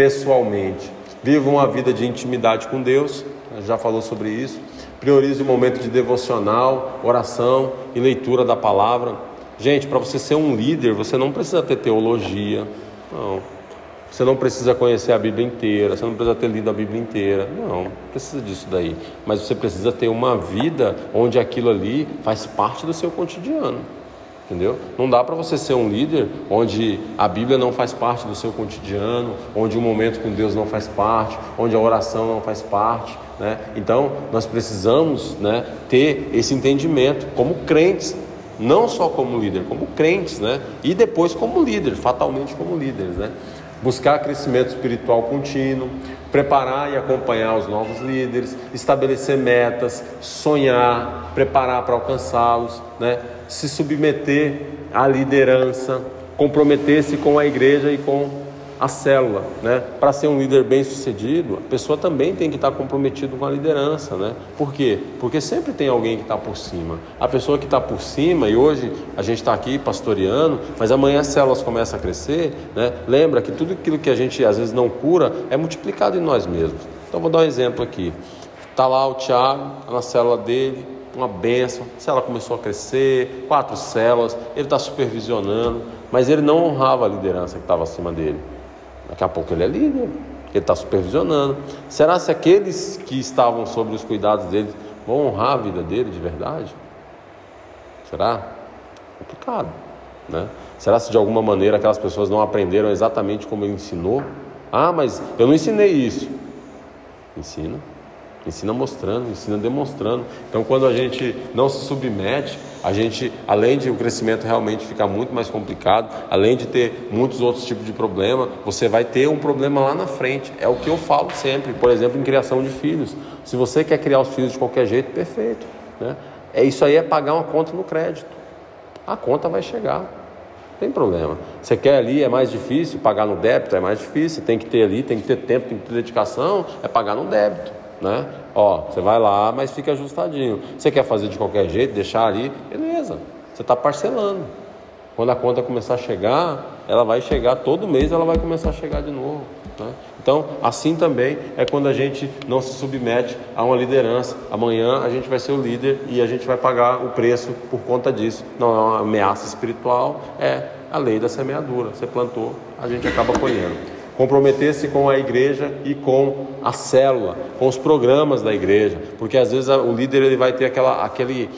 pessoalmente. Viva uma vida de intimidade com Deus, já falou sobre isso. Priorize o momento de devocional, oração e leitura da palavra. Gente, para você ser um líder, você não precisa ter teologia, não. Você não precisa conhecer a Bíblia inteira, você não precisa ter lido a Bíblia inteira, não, não precisa disso daí. Mas você precisa ter uma vida onde aquilo ali faz parte do seu cotidiano. Entendeu? Não dá para você ser um líder onde a Bíblia não faz parte do seu cotidiano, onde o momento com Deus não faz parte, onde a oração não faz parte. Né? Então, nós precisamos né, ter esse entendimento como crentes, não só como líder, como crentes, né? e depois como líder, fatalmente como líderes. Né? Buscar crescimento espiritual contínuo, preparar e acompanhar os novos líderes, estabelecer metas, sonhar, preparar para alcançá-los. Né? Se submeter à liderança, comprometer-se com a igreja e com a célula, né? Para ser um líder bem sucedido, a pessoa também tem que estar comprometido com a liderança, né? Por quê? Porque sempre tem alguém que está por cima. A pessoa que está por cima, e hoje a gente está aqui pastoreando, mas amanhã as células começam a crescer, né? Lembra que tudo aquilo que a gente às vezes não cura é multiplicado em nós mesmos. Então vou dar um exemplo aqui. Está lá o Tiago, tá na célula dele, uma benção. A célula começou a crescer, quatro células, ele está supervisionando, mas ele não honrava a liderança que estava acima dele. Daqui a pouco ele é líder, ele está supervisionando. Será se aqueles que estavam sob os cuidados dele vão honrar a vida dele de verdade? Será? Complicado, né? Será se de alguma maneira aquelas pessoas não aprenderam exatamente como ele ensinou? Ah, mas eu não ensinei isso. Ensina. Ensina mostrando, ensina demonstrando. Então, quando a gente não se submete, a gente, além de o crescimento realmente ficar muito mais complicado, além de ter muitos outros tipos de problema, você vai ter um problema lá na frente. É o que eu falo sempre, por exemplo, em criação de filhos. Se você quer criar os filhos de qualquer jeito, perfeito. Né? É isso aí é pagar uma conta no crédito. A conta vai chegar. Não tem problema. Você quer ali, é mais difícil, pagar no débito é mais difícil, tem que ter ali, tem que ter tempo, tem que ter dedicação, é pagar no débito né? Ó, você vai lá, mas fica ajustadinho. Você quer fazer de qualquer jeito, deixar ali, beleza. Você está parcelando. Quando a conta começar a chegar, ela vai chegar todo mês, ela vai começar a chegar de novo. Né? Então, assim também é quando a gente não se submete a uma liderança. Amanhã a gente vai ser o líder e a gente vai pagar o preço por conta disso. Não é uma ameaça espiritual, é a lei da semeadura. Você plantou, a gente acaba colhendo. Comprometer-se com a igreja e com a célula, com os programas da igreja, porque às vezes o líder ele vai ter aquela, aquele,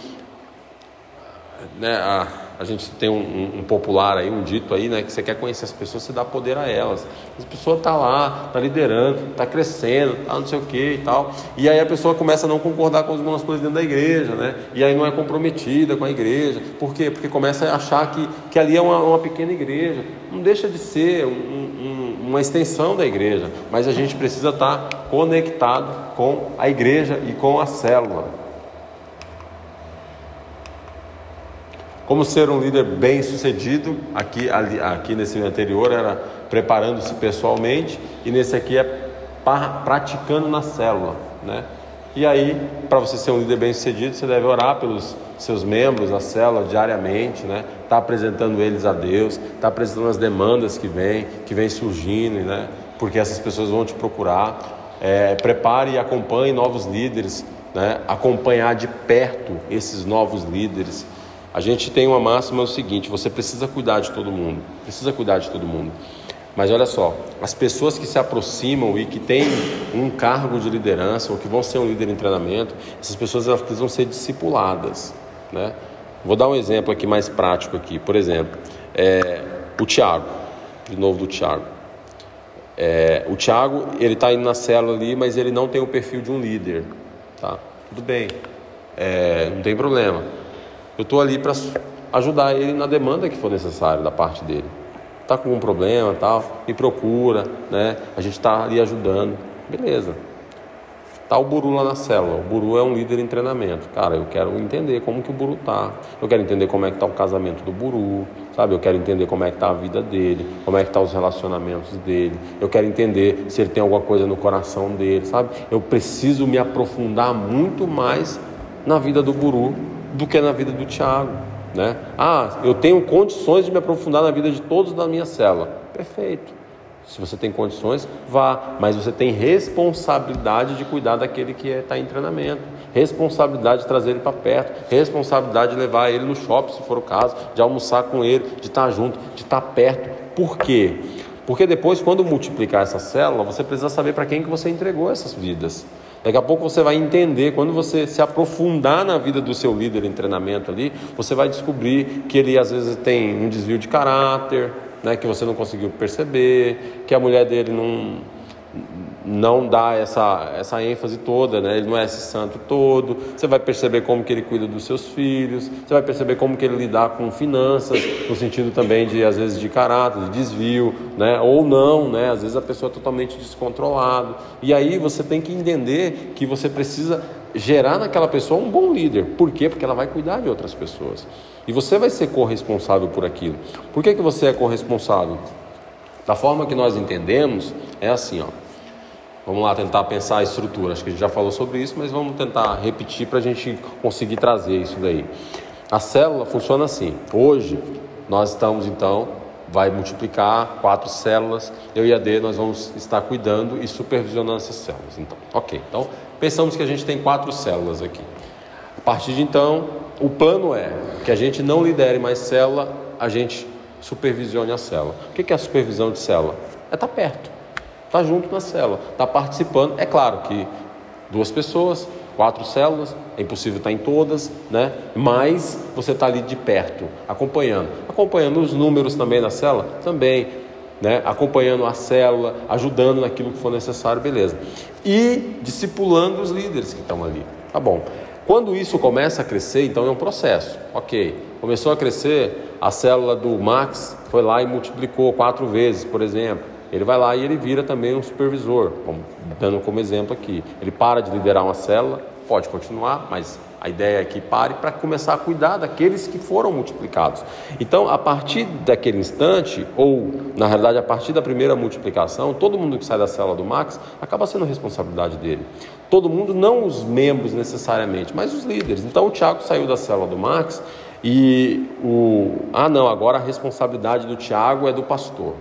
né, a, a gente tem um, um, um, popular aí, um dito aí, né? Que você quer conhecer as pessoas, você dá poder a elas. As pessoas tá lá, tá liderando, tá crescendo, tá não sei o que e tal. E aí a pessoa começa a não concordar com algumas coisas dentro da igreja, né? E aí não é comprometida com a igreja. Por quê? Porque começa a achar que, que ali é uma, uma pequena igreja. Não deixa de ser um, uma extensão da igreja, mas a gente precisa estar conectado com a igreja e com a célula. Como ser um líder bem sucedido, aqui, ali, aqui nesse anterior era preparando-se pessoalmente, e nesse aqui é praticando na célula. Né? E aí, para você ser um líder bem sucedido, você deve orar pelos seus membros da célula diariamente, né? Tá apresentando eles a Deus, tá apresentando as demandas que vêm, que vem surgindo, né? Porque essas pessoas vão te procurar. É, prepare e acompanhe novos líderes, né? Acompanhar de perto esses novos líderes. A gente tem uma máxima é o seguinte: você precisa cuidar de todo mundo, precisa cuidar de todo mundo. Mas olha só, as pessoas que se aproximam e que têm um cargo de liderança ou que vão ser um líder em treinamento, essas pessoas elas precisam ser discipuladas, né? Vou dar um exemplo aqui mais prático aqui. Por exemplo, é, o Tiago, de novo do Tiago. É, o Tiago ele está indo na célula ali, mas ele não tem o perfil de um líder, tá? Tudo bem, é, não tem problema. Eu estou ali para ajudar ele na demanda que for necessário da parte dele. Está com algum problema, tal, me procura, né? A gente está ali ajudando, beleza. Tá o Buru lá na célula. O Buru é um líder em treinamento. Cara, eu quero entender como que o Buru tá. Eu quero entender como é que tá o casamento do Buru, sabe? Eu quero entender como é que tá a vida dele, como é que tá os relacionamentos dele. Eu quero entender se ele tem alguma coisa no coração dele, sabe? Eu preciso me aprofundar muito mais na vida do Buru do que na vida do Tiago. Né? Ah, eu tenho condições de me aprofundar na vida de todos da minha célula. Perfeito. Se você tem condições, vá, mas você tem responsabilidade de cuidar daquele que está em treinamento, responsabilidade de trazer ele para perto, responsabilidade de levar ele no shopping, se for o caso, de almoçar com ele, de estar tá junto, de estar tá perto. Por quê? Porque depois, quando multiplicar essa célula, você precisa saber para quem que você entregou essas vidas. Daqui a pouco você vai entender, quando você se aprofundar na vida do seu líder em treinamento ali, você vai descobrir que ele às vezes tem um desvio de caráter, né, que você não conseguiu perceber, que a mulher dele não não dá essa, essa ênfase toda, né? ele não é esse santo todo. Você vai perceber como que ele cuida dos seus filhos, você vai perceber como que ele lidar com finanças, no sentido também de, às vezes, de caráter, de desvio, né? ou não, né? às vezes a pessoa é totalmente descontrolada. E aí você tem que entender que você precisa gerar naquela pessoa um bom líder. Por quê? Porque ela vai cuidar de outras pessoas. E você vai ser corresponsável por aquilo. Por que, que você é corresponsável? Da forma que nós entendemos, é assim, ó. Vamos lá tentar pensar a estrutura. Acho que a gente já falou sobre isso, mas vamos tentar repetir para a gente conseguir trazer isso daí. A célula funciona assim. Hoje nós estamos então, vai multiplicar quatro células. Eu e a D nós vamos estar cuidando e supervisionando essas células. Então, ok. Então pensamos que a gente tem quatro células aqui. A partir de então, o plano é que a gente não lidere mais célula, a gente supervisione a célula. O que é a supervisão de célula? É estar perto está junto na célula, está participando. É claro que duas pessoas, quatro células, é impossível estar em todas, né? Mas você está ali de perto, acompanhando, acompanhando os números também na célula, também, né? Acompanhando a célula, ajudando naquilo que for necessário, beleza? E discipulando os líderes que estão ali, tá bom? Quando isso começa a crescer, então é um processo, ok? Começou a crescer, a célula do Max foi lá e multiplicou quatro vezes, por exemplo. Ele vai lá e ele vira também um supervisor, dando como exemplo aqui. Ele para de liderar uma célula, pode continuar, mas a ideia é que pare para começar a cuidar daqueles que foram multiplicados. Então, a partir daquele instante, ou na realidade a partir da primeira multiplicação, todo mundo que sai da célula do Max acaba sendo responsabilidade dele. Todo mundo, não os membros necessariamente, mas os líderes. Então, o Tiago saiu da célula do Max E o ah não, agora a responsabilidade do Tiago é do pastor.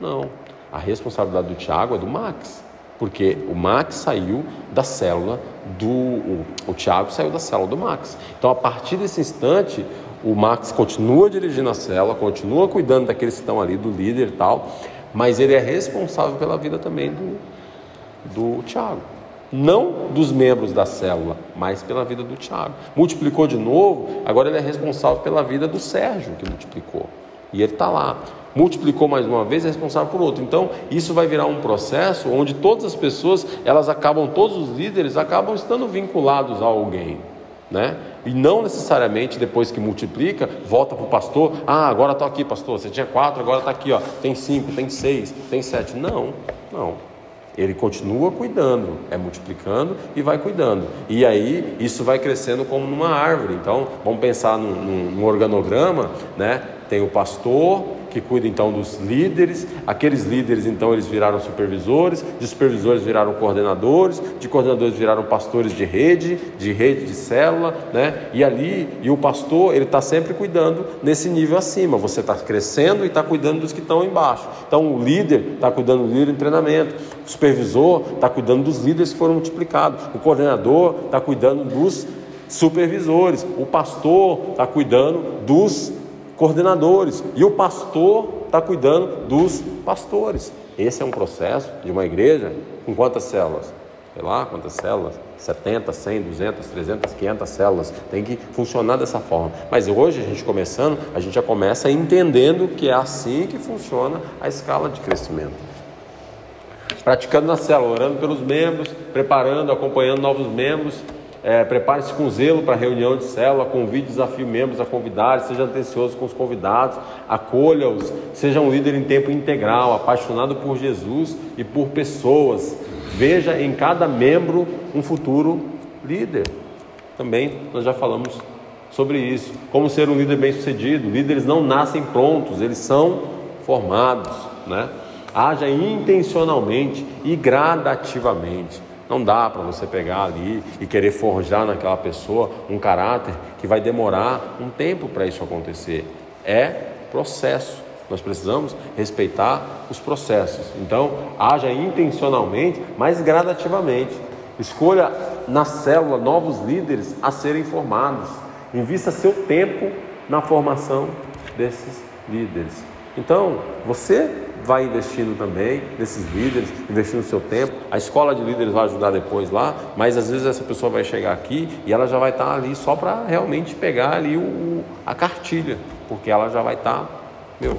Não, a responsabilidade do Tiago é do Max, porque o Max saiu da célula do o, o Tiago saiu da célula do Max. Então a partir desse instante o Max continua dirigindo a célula, continua cuidando daqueles que estão ali, do líder e tal, mas ele é responsável pela vida também do, do Tiago. Não dos membros da célula, mas pela vida do Tiago. Multiplicou de novo, agora ele é responsável pela vida do Sérgio, que multiplicou. E ele está lá. Multiplicou mais uma vez, é responsável por outro. Então, isso vai virar um processo onde todas as pessoas, elas acabam, todos os líderes acabam estando vinculados a alguém. Né? E não necessariamente depois que multiplica, volta para o pastor, ah, agora está aqui, pastor, você tinha quatro, agora está aqui, ó, tem cinco, tem seis, tem sete. Não, não. Ele continua cuidando, é multiplicando e vai cuidando. E aí isso vai crescendo como numa árvore. Então, vamos pensar num, num, num organograma, né? Tem o pastor, que cuida então dos líderes. Aqueles líderes então eles viraram supervisores, de supervisores viraram coordenadores, de coordenadores viraram pastores de rede, de rede de célula, né? E ali e o pastor ele está sempre cuidando nesse nível acima. Você está crescendo e está cuidando dos que estão embaixo. Então o líder está cuidando do líder em treinamento, o supervisor está cuidando dos líderes que foram multiplicados, o coordenador está cuidando dos supervisores, o pastor está cuidando dos coordenadores e o pastor está cuidando dos pastores. Esse é um processo de uma igreja com quantas células? Sei lá quantas células? 70, 100, 200, 300, 500 células. Tem que funcionar dessa forma. Mas hoje, a gente começando, a gente já começa entendendo que é assim que funciona a escala de crescimento. Praticando na célula, orando pelos membros, preparando, acompanhando novos membros, é, Prepare-se com zelo para a reunião de célula, convide, desafie membros a convidar, seja atencioso com os convidados, acolha-os, seja um líder em tempo integral, apaixonado por Jesus e por pessoas. Veja em cada membro um futuro líder. Também nós já falamos sobre isso. Como ser um líder bem-sucedido. Líderes não nascem prontos, eles são formados, né? Haja intencionalmente e gradativamente. Não dá para você pegar ali e querer forjar naquela pessoa um caráter que vai demorar um tempo para isso acontecer. É processo. Nós precisamos respeitar os processos. Então, haja intencionalmente, mas gradativamente. Escolha na célula novos líderes a serem formados. Invista seu tempo na formação desses líderes. Então, você vai investindo também nesses líderes, investindo seu tempo. A escola de líderes vai ajudar depois lá, mas às vezes essa pessoa vai chegar aqui e ela já vai estar ali só para realmente pegar ali o, a cartilha, porque ela já vai estar, meu,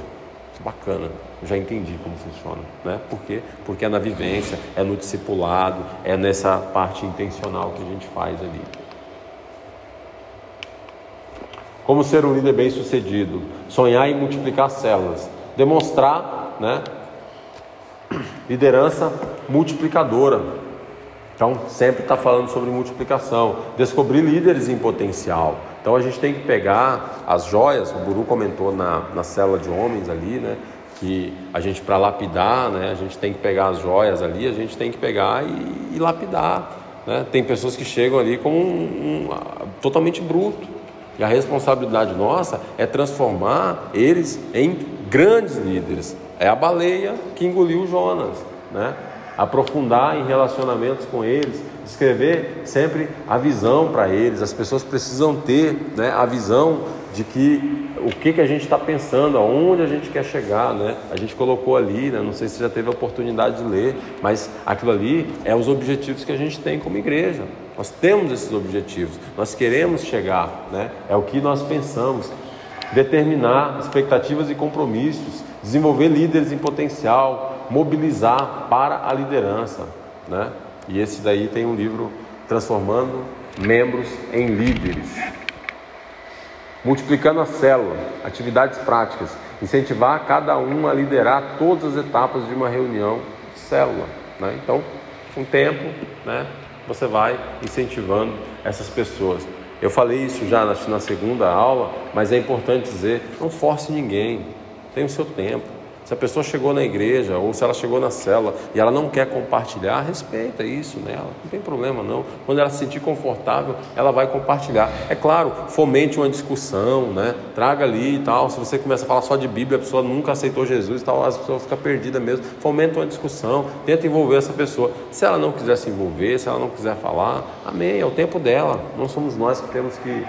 bacana, já entendi como funciona, né? Por quê? Porque é na vivência, é no discipulado, é nessa parte intencional que a gente faz ali. Como ser um líder bem sucedido? Sonhar em multiplicar células, demonstrar né? Liderança multiplicadora. Então, sempre está falando sobre multiplicação. Descobrir líderes em potencial. Então, a gente tem que pegar as joias. O Guru comentou na, na célula de homens ali, né? Que a gente, para lapidar, né? A gente tem que pegar as joias ali, a gente tem que pegar e, e lapidar. Né? Tem pessoas que chegam ali como um, um, totalmente bruto. E a responsabilidade nossa é transformar eles em grandes líderes, é a baleia que engoliu Jonas, né? Aprofundar em relacionamentos com eles, escrever sempre a visão para eles. As pessoas precisam ter né, a visão de que o que, que a gente está pensando, aonde a gente quer chegar, né? A gente colocou ali, né? não sei se já teve a oportunidade de ler, mas aquilo ali é os objetivos que a gente tem como igreja. Nós temos esses objetivos, nós queremos chegar, né? É o que nós pensamos. Determinar expectativas e compromissos desenvolver líderes em potencial, mobilizar para a liderança, né? E esse daí tem um livro transformando membros em líderes. Multiplicando a célula, atividades práticas, incentivar cada um a liderar todas as etapas de uma reunião de célula, né? Então, com o tempo, né, você vai incentivando essas pessoas. Eu falei isso já na segunda aula, mas é importante dizer: não force ninguém, tem o seu tempo. Se a pessoa chegou na igreja ou se ela chegou na célula e ela não quer compartilhar, respeita isso nela, não tem problema não. Quando ela se sentir confortável, ela vai compartilhar. É claro, fomente uma discussão, né? Traga ali e tal. Se você começa a falar só de Bíblia, a pessoa nunca aceitou Jesus e tal, a pessoa fica perdida mesmo. Fomenta uma discussão, tenta envolver essa pessoa. Se ela não quiser se envolver, se ela não quiser falar, amém, é o tempo dela. Não somos nós que temos que,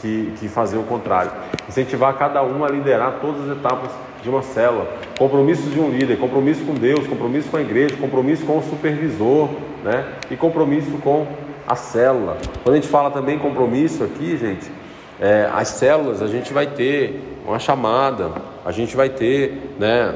que, que fazer o contrário. Incentivar cada um a liderar todas as etapas de uma célula, compromissos de um líder, compromisso com Deus, compromisso com a igreja, compromisso com o supervisor, né? E compromisso com a célula. Quando a gente fala também compromisso aqui, gente, é, as células a gente vai ter uma chamada, a gente vai ter, né?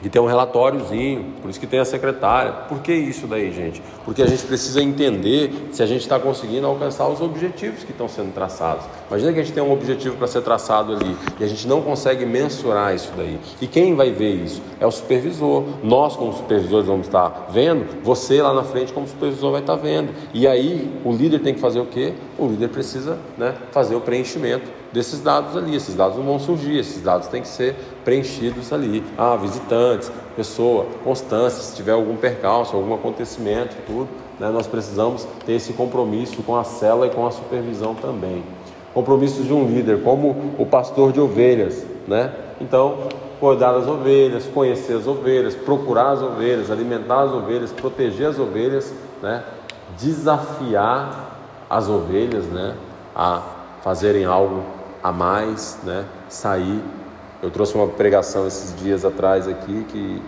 De ter um relatóriozinho, por isso que tem a secretária. Por que isso daí, gente? Porque a gente precisa entender se a gente está conseguindo alcançar os objetivos que estão sendo traçados. Imagina que a gente tem um objetivo para ser traçado ali e a gente não consegue mensurar isso daí. E quem vai ver isso? É o supervisor. Nós, como supervisores, vamos estar vendo, você lá na frente, como supervisor, vai estar vendo. E aí, o líder tem que fazer o quê? O líder precisa né, fazer o preenchimento desses dados ali. Esses dados não vão surgir, esses dados têm que ser preenchidos ali. Ah, visitantes, pessoa, constância, se tiver algum percalço, algum acontecimento, tudo. Né, nós precisamos ter esse compromisso com a cela e com a supervisão também. Compromissos de um líder, como o pastor de ovelhas, né? Então, cuidar das ovelhas, conhecer as ovelhas, procurar as ovelhas, alimentar as ovelhas, proteger as ovelhas, né? Desafiar as ovelhas, né? A fazerem algo a mais, né? Sair. Eu trouxe uma pregação esses dias atrás aqui que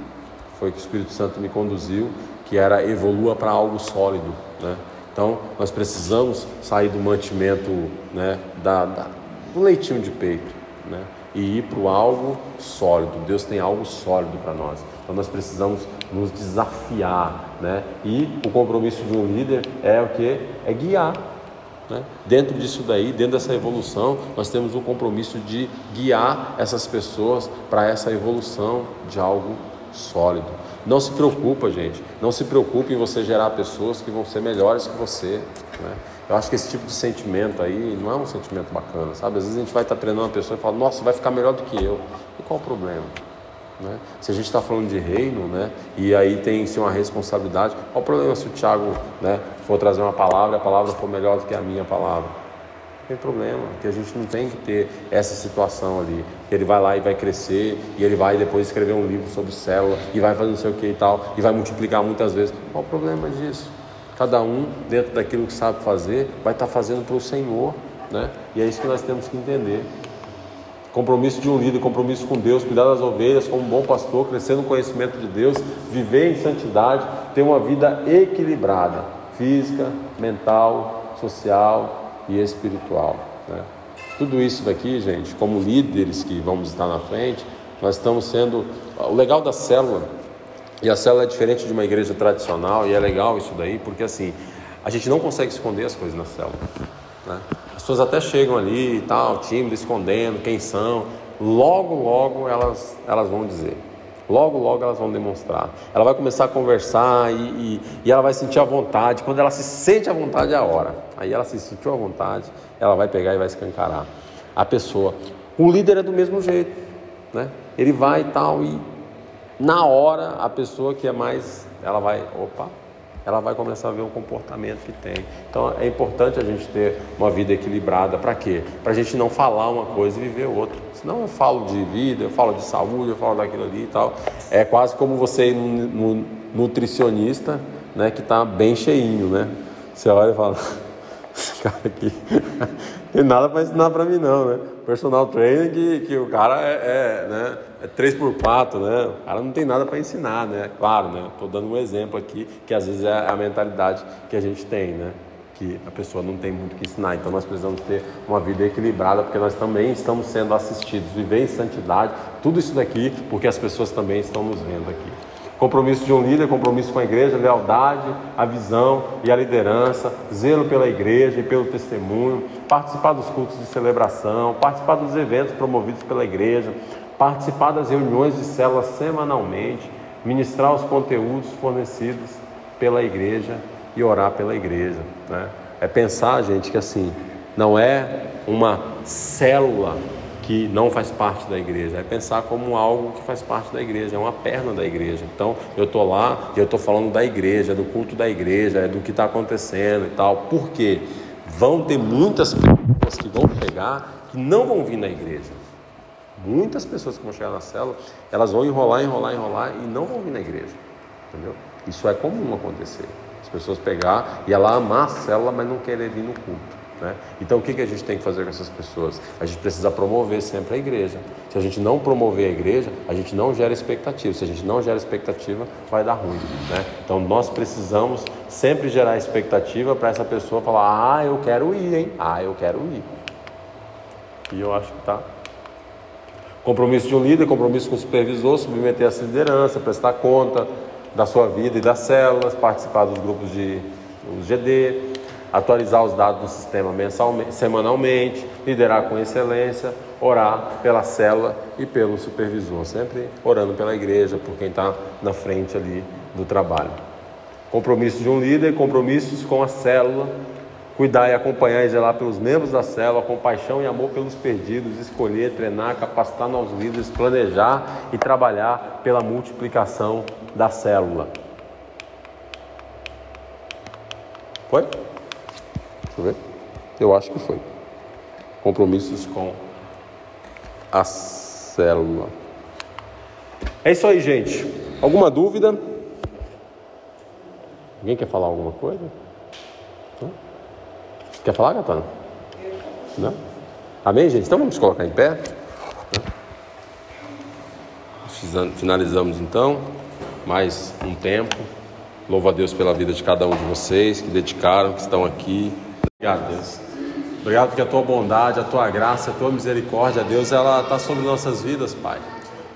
foi que o Espírito Santo me conduziu, que era evolua para algo sólido, né? Então nós precisamos sair do mantimento, né? Da, da do leitinho de peito, né? E ir para algo sólido. Deus tem algo sólido para nós. Então nós precisamos nos desafiar, né? E o compromisso de um líder é o que? É guiar né? Dentro disso daí, dentro dessa evolução, nós temos o compromisso de guiar essas pessoas para essa evolução de algo sólido. Não se preocupa, gente. Não se preocupe em você gerar pessoas que vão ser melhores que você. Né? Eu acho que esse tipo de sentimento aí não é um sentimento bacana, sabe? Às vezes a gente vai estar treinando uma pessoa e fala, nossa, vai ficar melhor do que eu. E qual o problema? Né? Se a gente está falando de reino, né? e aí tem sim uma responsabilidade, qual o problema se o Tiago né, for trazer uma palavra a palavra for melhor do que a minha palavra? Não tem problema, que a gente não tem que ter essa situação ali. Que ele vai lá e vai crescer, e ele vai depois escrever um livro sobre célula, e vai fazer não sei o que e tal, e vai multiplicar muitas vezes. Qual o problema disso? Cada um, dentro daquilo que sabe fazer, vai estar tá fazendo para o Senhor, né? E é isso que nós temos que entender. Compromisso de um líder, compromisso com Deus, cuidar das ovelhas como um bom pastor, crescer no conhecimento de Deus, viver em santidade, ter uma vida equilibrada, física, mental, social e espiritual. Né? Tudo isso daqui, gente, como líderes que vamos estar na frente, nós estamos sendo. O legal da célula, e a célula é diferente de uma igreja tradicional, e é legal isso daí, porque assim, a gente não consegue esconder as coisas na célula. Né? As pessoas até chegam ali e tal, tímido, escondendo quem são. Logo, logo elas, elas vão dizer. Logo, logo elas vão demonstrar. Ela vai começar a conversar e, e, e, ela vai sentir a vontade. Quando ela se sente à vontade, é a hora. Aí ela se sentiu à vontade, ela vai pegar e vai escancarar a pessoa. O líder é do mesmo jeito, né? Ele vai e tal e na hora a pessoa que é mais, ela vai, opa, ela vai começar a ver o comportamento que tem. Então é importante a gente ter uma vida equilibrada. Para quê? Para a gente não falar uma coisa e viver outra. Senão eu falo de vida, eu falo de saúde, eu falo daquilo ali e tal. É quase como você ir no nutricionista, né, que está bem cheinho, né? Você olha e fala, esse cara aqui tem nada para ensinar para mim não, né? Personal trainer que, que o cara é, é né? é 3x4, né? O cara não tem nada para ensinar, né? Claro, né? Estou dando um exemplo aqui, que às vezes é a mentalidade que a gente tem, né? Que a pessoa não tem muito que ensinar. Então nós precisamos ter uma vida equilibrada, porque nós também estamos sendo assistidos. Viver em santidade, tudo isso daqui, porque as pessoas também estão nos vendo aqui. Compromisso de um líder, compromisso com a igreja, lealdade, a visão e a liderança, zelo pela igreja e pelo testemunho, participar dos cultos de celebração, participar dos eventos promovidos pela igreja, participar das reuniões de células semanalmente, ministrar os conteúdos fornecidos pela igreja e orar pela igreja. Né? É pensar, gente, que assim, não é uma célula que não faz parte da igreja, é pensar como algo que faz parte da igreja, é uma perna da igreja. Então, eu estou lá e eu estou falando da igreja, do culto da igreja, é do que está acontecendo e tal. Por quê? Vão ter muitas pessoas que vão chegar que não vão vir na igreja. Muitas pessoas que vão chegar na célula, elas vão enrolar, enrolar, enrolar e não vão vir na igreja. Entendeu? Isso é comum acontecer. As pessoas pegar e ela amar a célula, mas não querer vir no culto. Né? Então, o que, que a gente tem que fazer com essas pessoas? A gente precisa promover sempre a igreja. Se a gente não promover a igreja, a gente não gera expectativa. Se a gente não gera expectativa, vai dar ruim. Né? Então, nós precisamos sempre gerar expectativa para essa pessoa falar: Ah, eu quero ir, hein? Ah, eu quero ir. E eu acho que tá. Compromisso de um líder, compromisso com o supervisor, submeter essa liderança, prestar conta da sua vida e das células, participar dos grupos de os GD, atualizar os dados do sistema mensalmente, semanalmente, liderar com excelência, orar pela célula e pelo supervisor, sempre orando pela igreja, por quem está na frente ali do trabalho. Compromisso de um líder, compromissos com a célula, cuidar e acompanhar e zelar pelos membros da célula, compaixão e amor pelos perdidos, escolher, treinar, capacitar novos líderes, planejar e trabalhar pela multiplicação da célula. Foi? Deixa eu ver. Eu acho que foi. Compromissos com a célula. É isso aí, gente. Alguma dúvida? Alguém quer falar alguma coisa? Não? Quer falar, Gatana? Não? Amém, gente? Então vamos colocar em pé. Finalizamos então mais um tempo. Louvo a Deus pela vida de cada um de vocês que dedicaram, que estão aqui. Obrigado, Deus. Obrigado porque a tua bondade, a tua graça, a tua misericórdia, Deus, ela está sobre nossas vidas, Pai.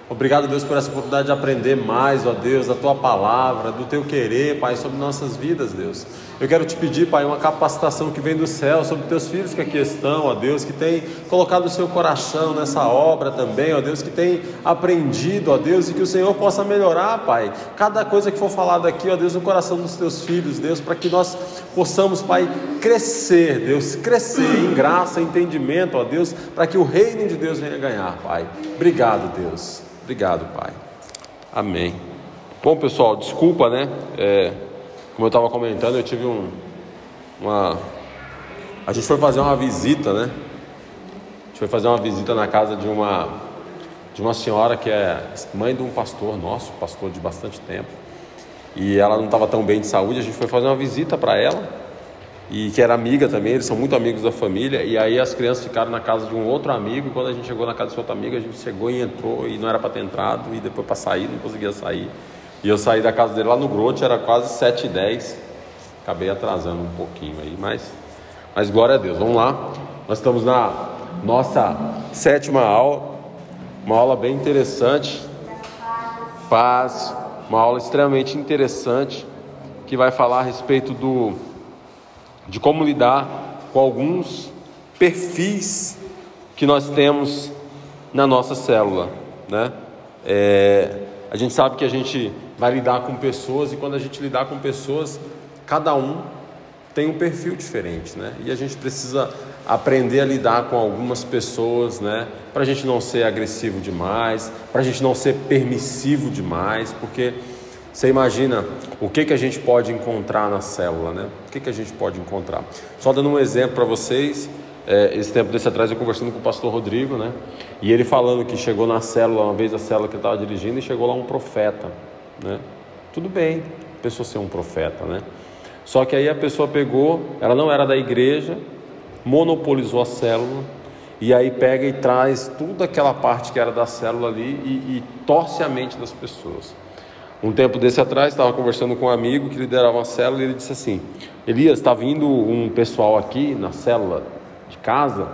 Obrigado, Deus, por essa oportunidade de aprender mais, ó Deus, da tua palavra, do teu querer, Pai, sobre nossas vidas, Deus. Eu quero te pedir, Pai, uma capacitação que vem do céu sobre teus filhos que aqui estão, ó Deus, que tem colocado o seu coração nessa obra também, ó Deus, que tem aprendido, ó Deus, e que o Senhor possa melhorar, Pai, cada coisa que for falada aqui, ó Deus, no coração dos teus filhos, Deus, para que nós possamos, Pai, crescer, Deus, crescer em graça, entendimento, ó Deus, para que o reino de Deus venha ganhar, Pai. Obrigado, Deus. Obrigado, Pai. Amém. Bom, pessoal, desculpa, né? É, como eu estava comentando, eu tive um, uma. A gente foi fazer uma visita, né? A gente foi fazer uma visita na casa de uma de uma senhora que é mãe de um pastor nosso, pastor de bastante tempo. E ela não estava tão bem de saúde, a gente foi fazer uma visita para ela e que era amiga também, eles são muito amigos da família, e aí as crianças ficaram na casa de um outro amigo, e quando a gente chegou na casa desse outro amigo, a gente chegou e entrou, e não era para ter entrado, e depois para sair, não conseguia sair. E eu saí da casa dele lá no Grote, era quase 7 e 10 acabei atrasando um pouquinho aí, mas, mas glória a Deus, vamos lá, nós estamos na nossa sétima aula, uma aula bem interessante, paz, uma aula extremamente interessante, que vai falar a respeito do de como lidar com alguns perfis que nós temos na nossa célula, né? É, a gente sabe que a gente vai lidar com pessoas e quando a gente lidar com pessoas, cada um tem um perfil diferente, né? E a gente precisa aprender a lidar com algumas pessoas, né? Para a gente não ser agressivo demais, para a gente não ser permissivo demais, porque você imagina o que, que a gente pode encontrar na célula, né? O que, que a gente pode encontrar? Só dando um exemplo para vocês, é, esse tempo desse atrás eu conversando com o pastor Rodrigo, né? E ele falando que chegou na célula, uma vez a célula que ele estava dirigindo, e chegou lá um profeta, né? Tudo bem, a pessoa ser um profeta, né? Só que aí a pessoa pegou, ela não era da igreja, monopolizou a célula, e aí pega e traz toda aquela parte que era da célula ali e, e torce a mente das pessoas. Um tempo desse atrás, estava conversando com um amigo que liderava uma célula e ele disse assim: Elias, está vindo um pessoal aqui na célula de casa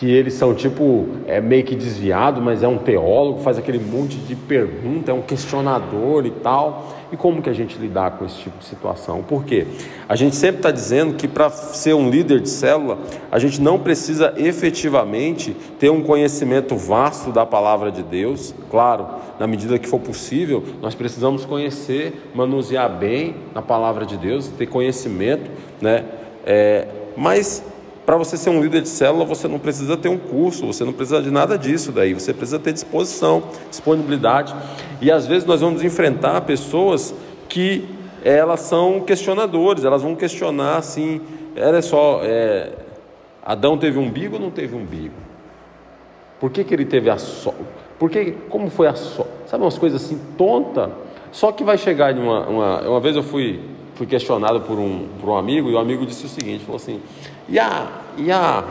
que eles são tipo, é meio que desviado, mas é um teólogo, faz aquele monte de pergunta, é um questionador e tal. E como que a gente lidar com esse tipo de situação? Por quê? A gente sempre está dizendo que para ser um líder de célula, a gente não precisa efetivamente ter um conhecimento vasto da palavra de Deus. Claro, na medida que for possível, nós precisamos conhecer, manusear bem na palavra de Deus, ter conhecimento, né? É, mas para você ser um líder de célula, você não precisa ter um curso, você não precisa de nada disso daí, você precisa ter disposição, disponibilidade. E às vezes nós vamos enfrentar pessoas que elas são questionadores, elas vão questionar assim, olha só, é, Adão teve umbigo ou não teve umbigo? Por que, que ele teve a só? Por que, como foi a só? Sabe umas coisas assim tonta? Só que vai chegar em uma, uma, uma vez eu fui fui questionado por um, por um amigo e o amigo disse o seguinte, falou assim, e a, e a,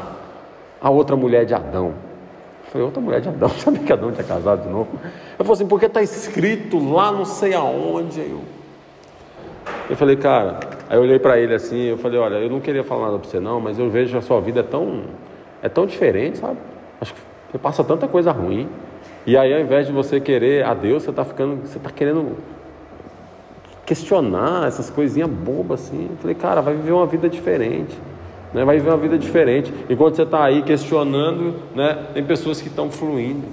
a outra mulher de Adão? Falei, outra mulher de Adão, sabia que Adão tinha casado de novo? Eu falei assim, porque está escrito lá não sei aonde. Eu, eu falei, cara, aí eu olhei para ele assim, eu falei, olha, eu não queria falar nada para você não, mas eu vejo a sua vida é tão, é tão diferente, sabe? Acho que você passa tanta coisa ruim. E aí, ao invés de você querer a Deus, você está ficando, você está querendo questionar essas coisinhas bobas assim. Eu falei, cara, vai viver uma vida diferente. Né? Vai viver uma vida diferente. Enquanto você está aí questionando, né? tem pessoas que estão fluindo.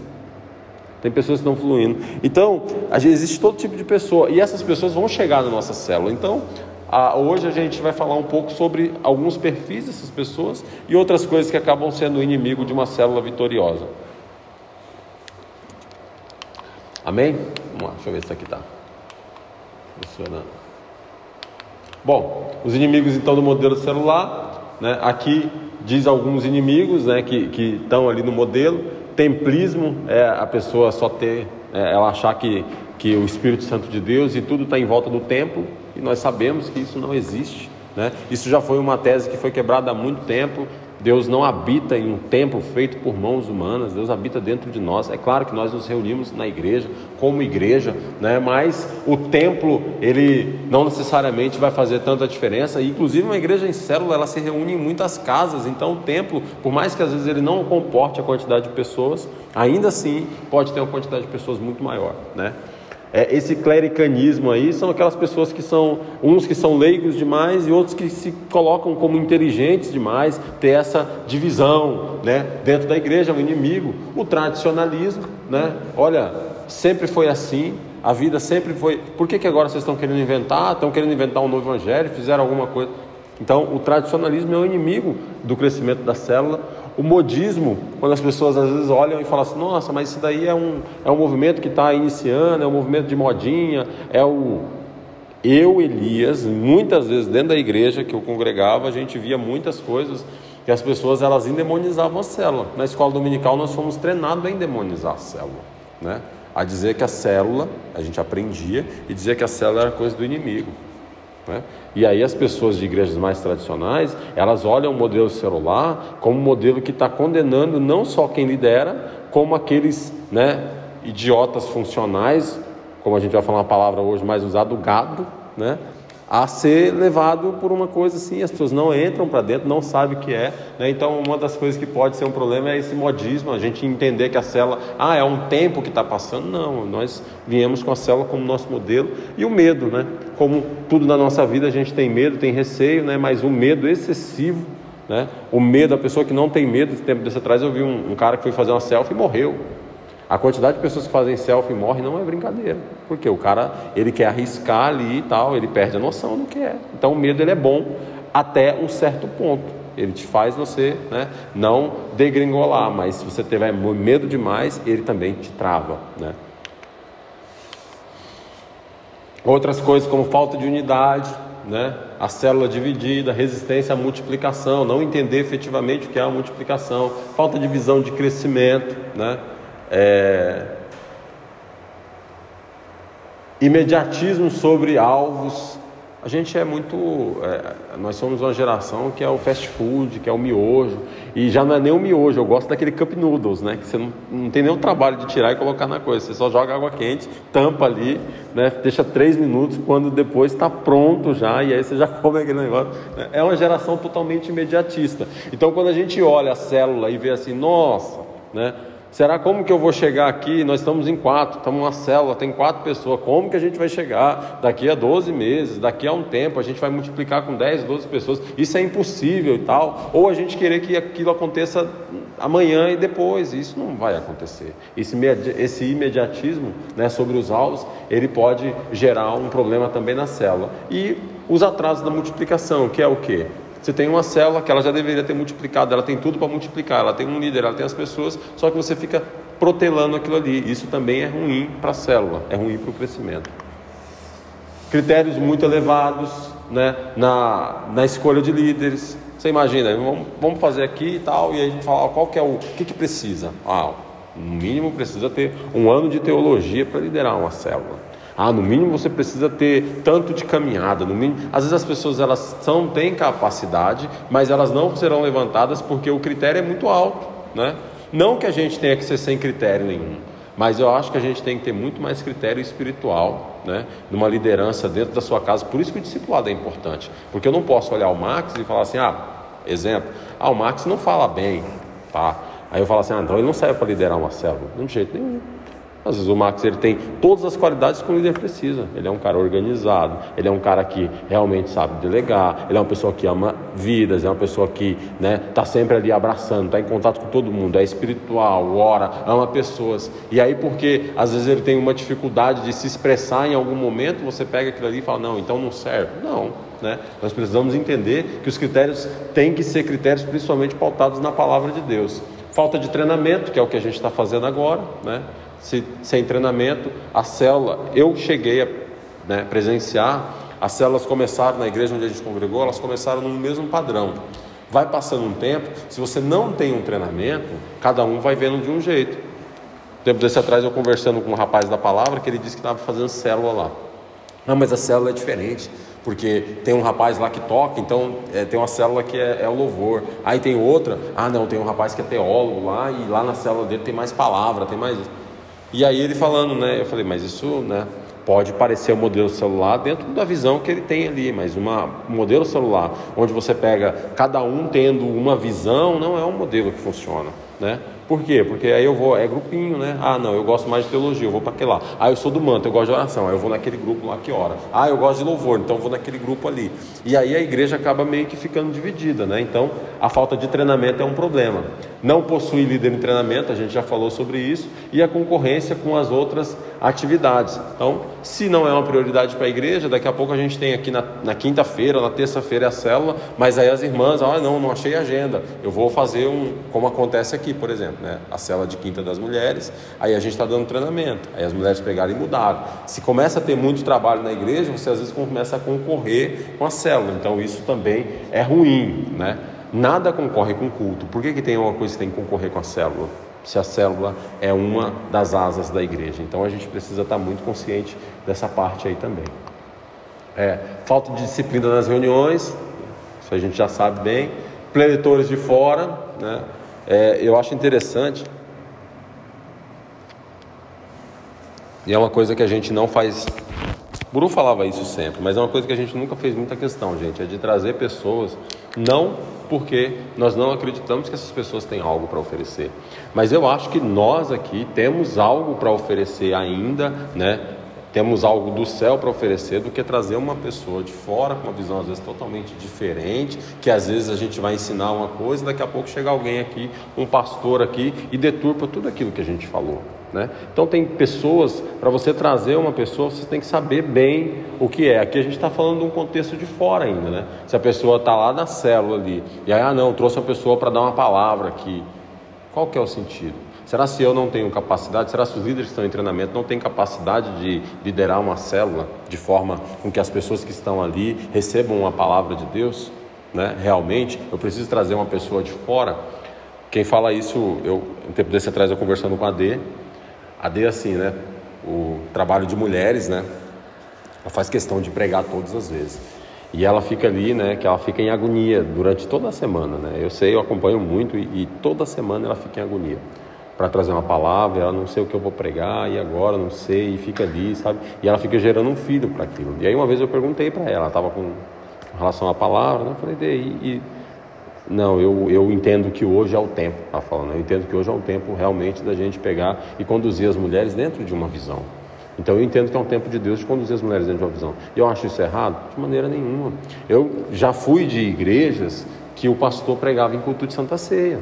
Tem pessoas que estão fluindo. Então, existe todo tipo de pessoa. E essas pessoas vão chegar na nossa célula. Então, a, hoje a gente vai falar um pouco sobre alguns perfis dessas pessoas e outras coisas que acabam sendo inimigo de uma célula vitoriosa. Amém? Vamos lá, deixa eu ver se aqui está funcionando. Bom, os inimigos então do modelo celular, né? aqui diz alguns inimigos né, que, estão ali no modelo. Templismo é a pessoa só ter, é, ela achar que, que o Espírito Santo de Deus e tudo está em volta do templo, e nós sabemos que isso não existe. Né? Isso já foi uma tese que foi quebrada há muito tempo, Deus não habita em um templo feito por mãos humanas, Deus habita dentro de nós. É claro que nós nos reunimos na igreja, como igreja, né? mas o templo, ele não necessariamente vai fazer tanta diferença. Inclusive, uma igreja em célula, ela se reúne em muitas casas, então o templo, por mais que às vezes ele não comporte a quantidade de pessoas, ainda assim pode ter uma quantidade de pessoas muito maior. Né? É, esse clericanismo aí são aquelas pessoas que são, uns que são leigos demais e outros que se colocam como inteligentes demais, ter essa divisão né, dentro da igreja, o inimigo, o tradicionalismo, né? Olha, sempre foi assim, a vida sempre foi. Por que, que agora vocês estão querendo inventar? Estão querendo inventar um novo evangelho, fizeram alguma coisa. Então, o tradicionalismo é o inimigo do crescimento da célula. O modismo, quando as pessoas às vezes olham e falam assim: nossa, mas isso daí é um, é um movimento que está iniciando, é um movimento de modinha, é o. Eu, Elias, muitas vezes dentro da igreja que eu congregava, a gente via muitas coisas que as pessoas elas endemonizavam a célula. Na escola dominical nós fomos treinados a endemonizar a célula, né? A dizer que a célula, a gente aprendia e dizia que a célula era coisa do inimigo. Né? E aí as pessoas de igrejas mais tradicionais, elas olham o modelo celular como um modelo que está condenando não só quem lidera, como aqueles né, idiotas funcionais, como a gente vai falar uma palavra hoje mais usada, o gado, né? A ser levado por uma coisa assim, as pessoas não entram para dentro, não sabem o que é, né? então uma das coisas que pode ser um problema é esse modismo, a gente entender que a célula, ah, é um tempo que está passando, não, nós viemos com a célula como nosso modelo, e o medo, né? como tudo na nossa vida a gente tem medo, tem receio, né? mas o medo excessivo, né? o medo, a pessoa que não tem medo, tempo desse atrás eu vi um, um cara que foi fazer uma selfie e morreu, a quantidade de pessoas que fazem selfie e morrem não é brincadeira. Porque o cara, ele quer arriscar ali e tal, ele perde a noção do que é. Então o medo ele é bom até um certo ponto. Ele te faz você né, não degringolar, mas se você tiver medo demais, ele também te trava. Né? Outras coisas como falta de unidade, né? a célula dividida, resistência à multiplicação, não entender efetivamente o que é a multiplicação, falta de visão de crescimento, né? É, imediatismo sobre alvos. A gente é muito. É, nós somos uma geração que é o fast food, que é o miojo. E já não é nem o miojo, eu gosto daquele cup noodles, né? Que você não, não tem nenhum trabalho de tirar e colocar na coisa. Você só joga água quente, tampa ali, né? Deixa três minutos, quando depois está pronto já, e aí você já come aquele negócio. É uma geração totalmente imediatista. Então quando a gente olha a célula e vê assim, nossa, né? Será como que eu vou chegar aqui? Nós estamos em quatro, estamos uma célula, tem quatro pessoas. Como que a gente vai chegar daqui a 12 meses, daqui a um tempo? A gente vai multiplicar com 10, 12 pessoas. Isso é impossível e tal. Ou a gente querer que aquilo aconteça amanhã e depois. Isso não vai acontecer. Esse, esse imediatismo né, sobre os alvos, ele pode gerar um problema também na célula. E os atrasos da multiplicação, que é o quê? Você tem uma célula que ela já deveria ter multiplicado, ela tem tudo para multiplicar, ela tem um líder, ela tem as pessoas, só que você fica protelando aquilo ali. Isso também é ruim para a célula, é ruim para o crescimento. Critérios muito elevados né, na, na escolha de líderes. Você imagina, vamos, fazer aqui e tal, e aí a gente fala qual que é o, o que, que precisa. Ah, no mínimo precisa ter um ano de teologia para liderar uma célula. Ah, no mínimo você precisa ter tanto de caminhada. No mínimo, às vezes as pessoas elas são têm capacidade, mas elas não serão levantadas porque o critério é muito alto, né? Não que a gente tenha que ser sem critério nenhum, mas eu acho que a gente tem que ter muito mais critério espiritual, né? Numa liderança dentro da sua casa. Por isso que o discipulado é importante, porque eu não posso olhar o Max e falar assim, ah, exemplo, ah, o Max não fala bem, tá? Aí eu falo assim, ah, então ele não serve para liderar uma célula, de jeito nenhum. Às vezes o Max ele tem todas as qualidades que um líder precisa. Ele é um cara organizado, ele é um cara que realmente sabe delegar, ele é uma pessoa que ama vidas, é uma pessoa que né, está sempre ali abraçando, está em contato com todo mundo, é espiritual, ora, ama pessoas. E aí, porque às vezes ele tem uma dificuldade de se expressar em algum momento, você pega aquilo ali e fala, não, então não serve. Não. Né? Nós precisamos entender que os critérios têm que ser critérios principalmente pautados na palavra de Deus. Falta de treinamento, que é o que a gente está fazendo agora, né? Se, sem treinamento, a célula, eu cheguei a né, presenciar, as células começaram na igreja onde a gente congregou, elas começaram no mesmo padrão. Vai passando um tempo, se você não tem um treinamento, cada um vai vendo de um jeito. Tempo desse atrás eu conversando com um rapaz da palavra que ele disse que estava fazendo célula lá. Não, mas a célula é diferente porque tem um rapaz lá que toca, então é, tem uma célula que é, é, o louvor. Aí tem outra, ah não, tem um rapaz que é teólogo lá e lá na célula dele tem mais palavra, tem mais. E aí ele falando, né? Eu falei, mas isso, né? Pode parecer um modelo celular dentro da visão que ele tem ali, mas uma, um modelo celular onde você pega cada um tendo uma visão, não é um modelo que funciona, né? Por quê? Porque aí eu vou, é grupinho, né? Ah, não, eu gosto mais de teologia, eu vou para aquele lá. Ah, eu sou do manto, eu gosto de oração, aí eu vou naquele grupo lá que ora. Ah, eu gosto de louvor, então eu vou naquele grupo ali. E aí a igreja acaba meio que ficando dividida, né? Então a falta de treinamento é um problema. Não possui líder em treinamento, a gente já falou sobre isso, e a concorrência com as outras atividades. Então, se não é uma prioridade para a igreja, daqui a pouco a gente tem aqui na, na quinta-feira, na terça-feira é a célula, mas aí as irmãs, ah, não, não achei agenda, eu vou fazer um, como acontece aqui, por exemplo, né? a célula de quinta das mulheres, aí a gente está dando treinamento, aí as mulheres pegaram e mudaram. Se começa a ter muito trabalho na igreja, você às vezes começa a concorrer com a célula, então isso também é ruim, né? Nada concorre com culto. Por que, que tem uma coisa que tem que concorrer com a célula? Se a célula é uma das asas da igreja. Então a gente precisa estar muito consciente dessa parte aí também. É, falta de disciplina nas reuniões, isso a gente já sabe bem. Preletores de fora, né? É, eu acho interessante. E é uma coisa que a gente não faz. Buru falava isso sempre, mas é uma coisa que a gente nunca fez muita questão, gente, é de trazer pessoas não porque nós não acreditamos que essas pessoas têm algo para oferecer. Mas eu acho que nós aqui temos algo para oferecer ainda, né? Temos algo do céu para oferecer do que trazer uma pessoa de fora com uma visão às vezes totalmente diferente, que às vezes a gente vai ensinar uma coisa e daqui a pouco chega alguém aqui, um pastor aqui e deturpa tudo aquilo que a gente falou. Né? Então tem pessoas, para você trazer uma pessoa, você tem que saber bem o que é. Aqui a gente está falando de um contexto de fora ainda, né? Se a pessoa está lá na célula ali, e aí, ah não, trouxe uma pessoa para dar uma palavra aqui. Qual que é o sentido? Será se eu não tenho capacidade? Será se os líderes que estão em treinamento não têm capacidade de liderar uma célula de forma com que as pessoas que estão ali recebam uma palavra de Deus? Né? Realmente, eu preciso trazer uma pessoa de fora. Quem fala isso, eu, um tempo desse atrás, eu conversando com a D, a D, assim, né? O trabalho de mulheres, né? Ela faz questão de pregar todas as vezes. E ela fica ali, né? Que ela fica em agonia durante toda a semana, né? Eu sei, eu acompanho muito e, e toda semana ela fica em agonia para trazer uma palavra. Ela não sei o que eu vou pregar e agora não sei e fica ali, sabe? E ela fica gerando um filho para aquilo. E aí uma vez eu perguntei para ela, ela estava com relação à palavra, né? Eu falei, e, e não, eu, eu entendo que hoje é o tempo, tá falando. Eu entendo que hoje é o tempo realmente da gente pegar e conduzir as mulheres dentro de uma visão. Então eu entendo que é um tempo de Deus de conduzir as mulheres dentro de uma visão. E eu acho isso errado? De maneira nenhuma. Eu já fui de igrejas que o pastor pregava em culto de Santa Ceia,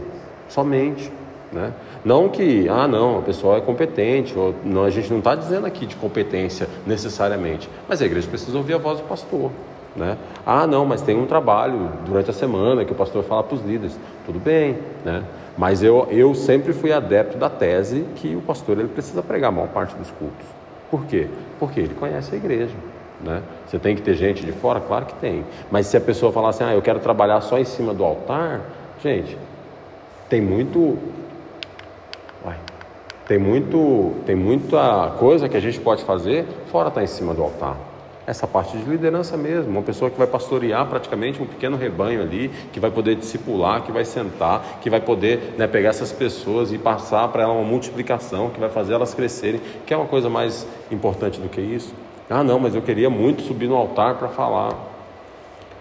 somente. Né? Não que, ah, não, a pessoa é competente, ou, não, a gente não está dizendo aqui de competência necessariamente, mas a igreja precisa ouvir a voz do pastor. Né? Ah, não, mas tem um trabalho durante a semana que o pastor fala para os líderes. Tudo bem, né? mas eu, eu sempre fui adepto da tese que o pastor ele precisa pregar a maior parte dos cultos. Por quê? Porque ele conhece a igreja. Né? Você tem que ter gente de fora? Claro que tem. Mas se a pessoa falar assim, ah, eu quero trabalhar só em cima do altar, gente, tem muito. Tem muito, tem muita coisa que a gente pode fazer fora estar tá em cima do altar essa parte de liderança mesmo, uma pessoa que vai pastorear praticamente um pequeno rebanho ali, que vai poder discipular, que vai sentar, que vai poder né, pegar essas pessoas e passar para ela uma multiplicação, que vai fazer elas crescerem, que é uma coisa mais importante do que isso. Ah, não, mas eu queria muito subir no altar para falar.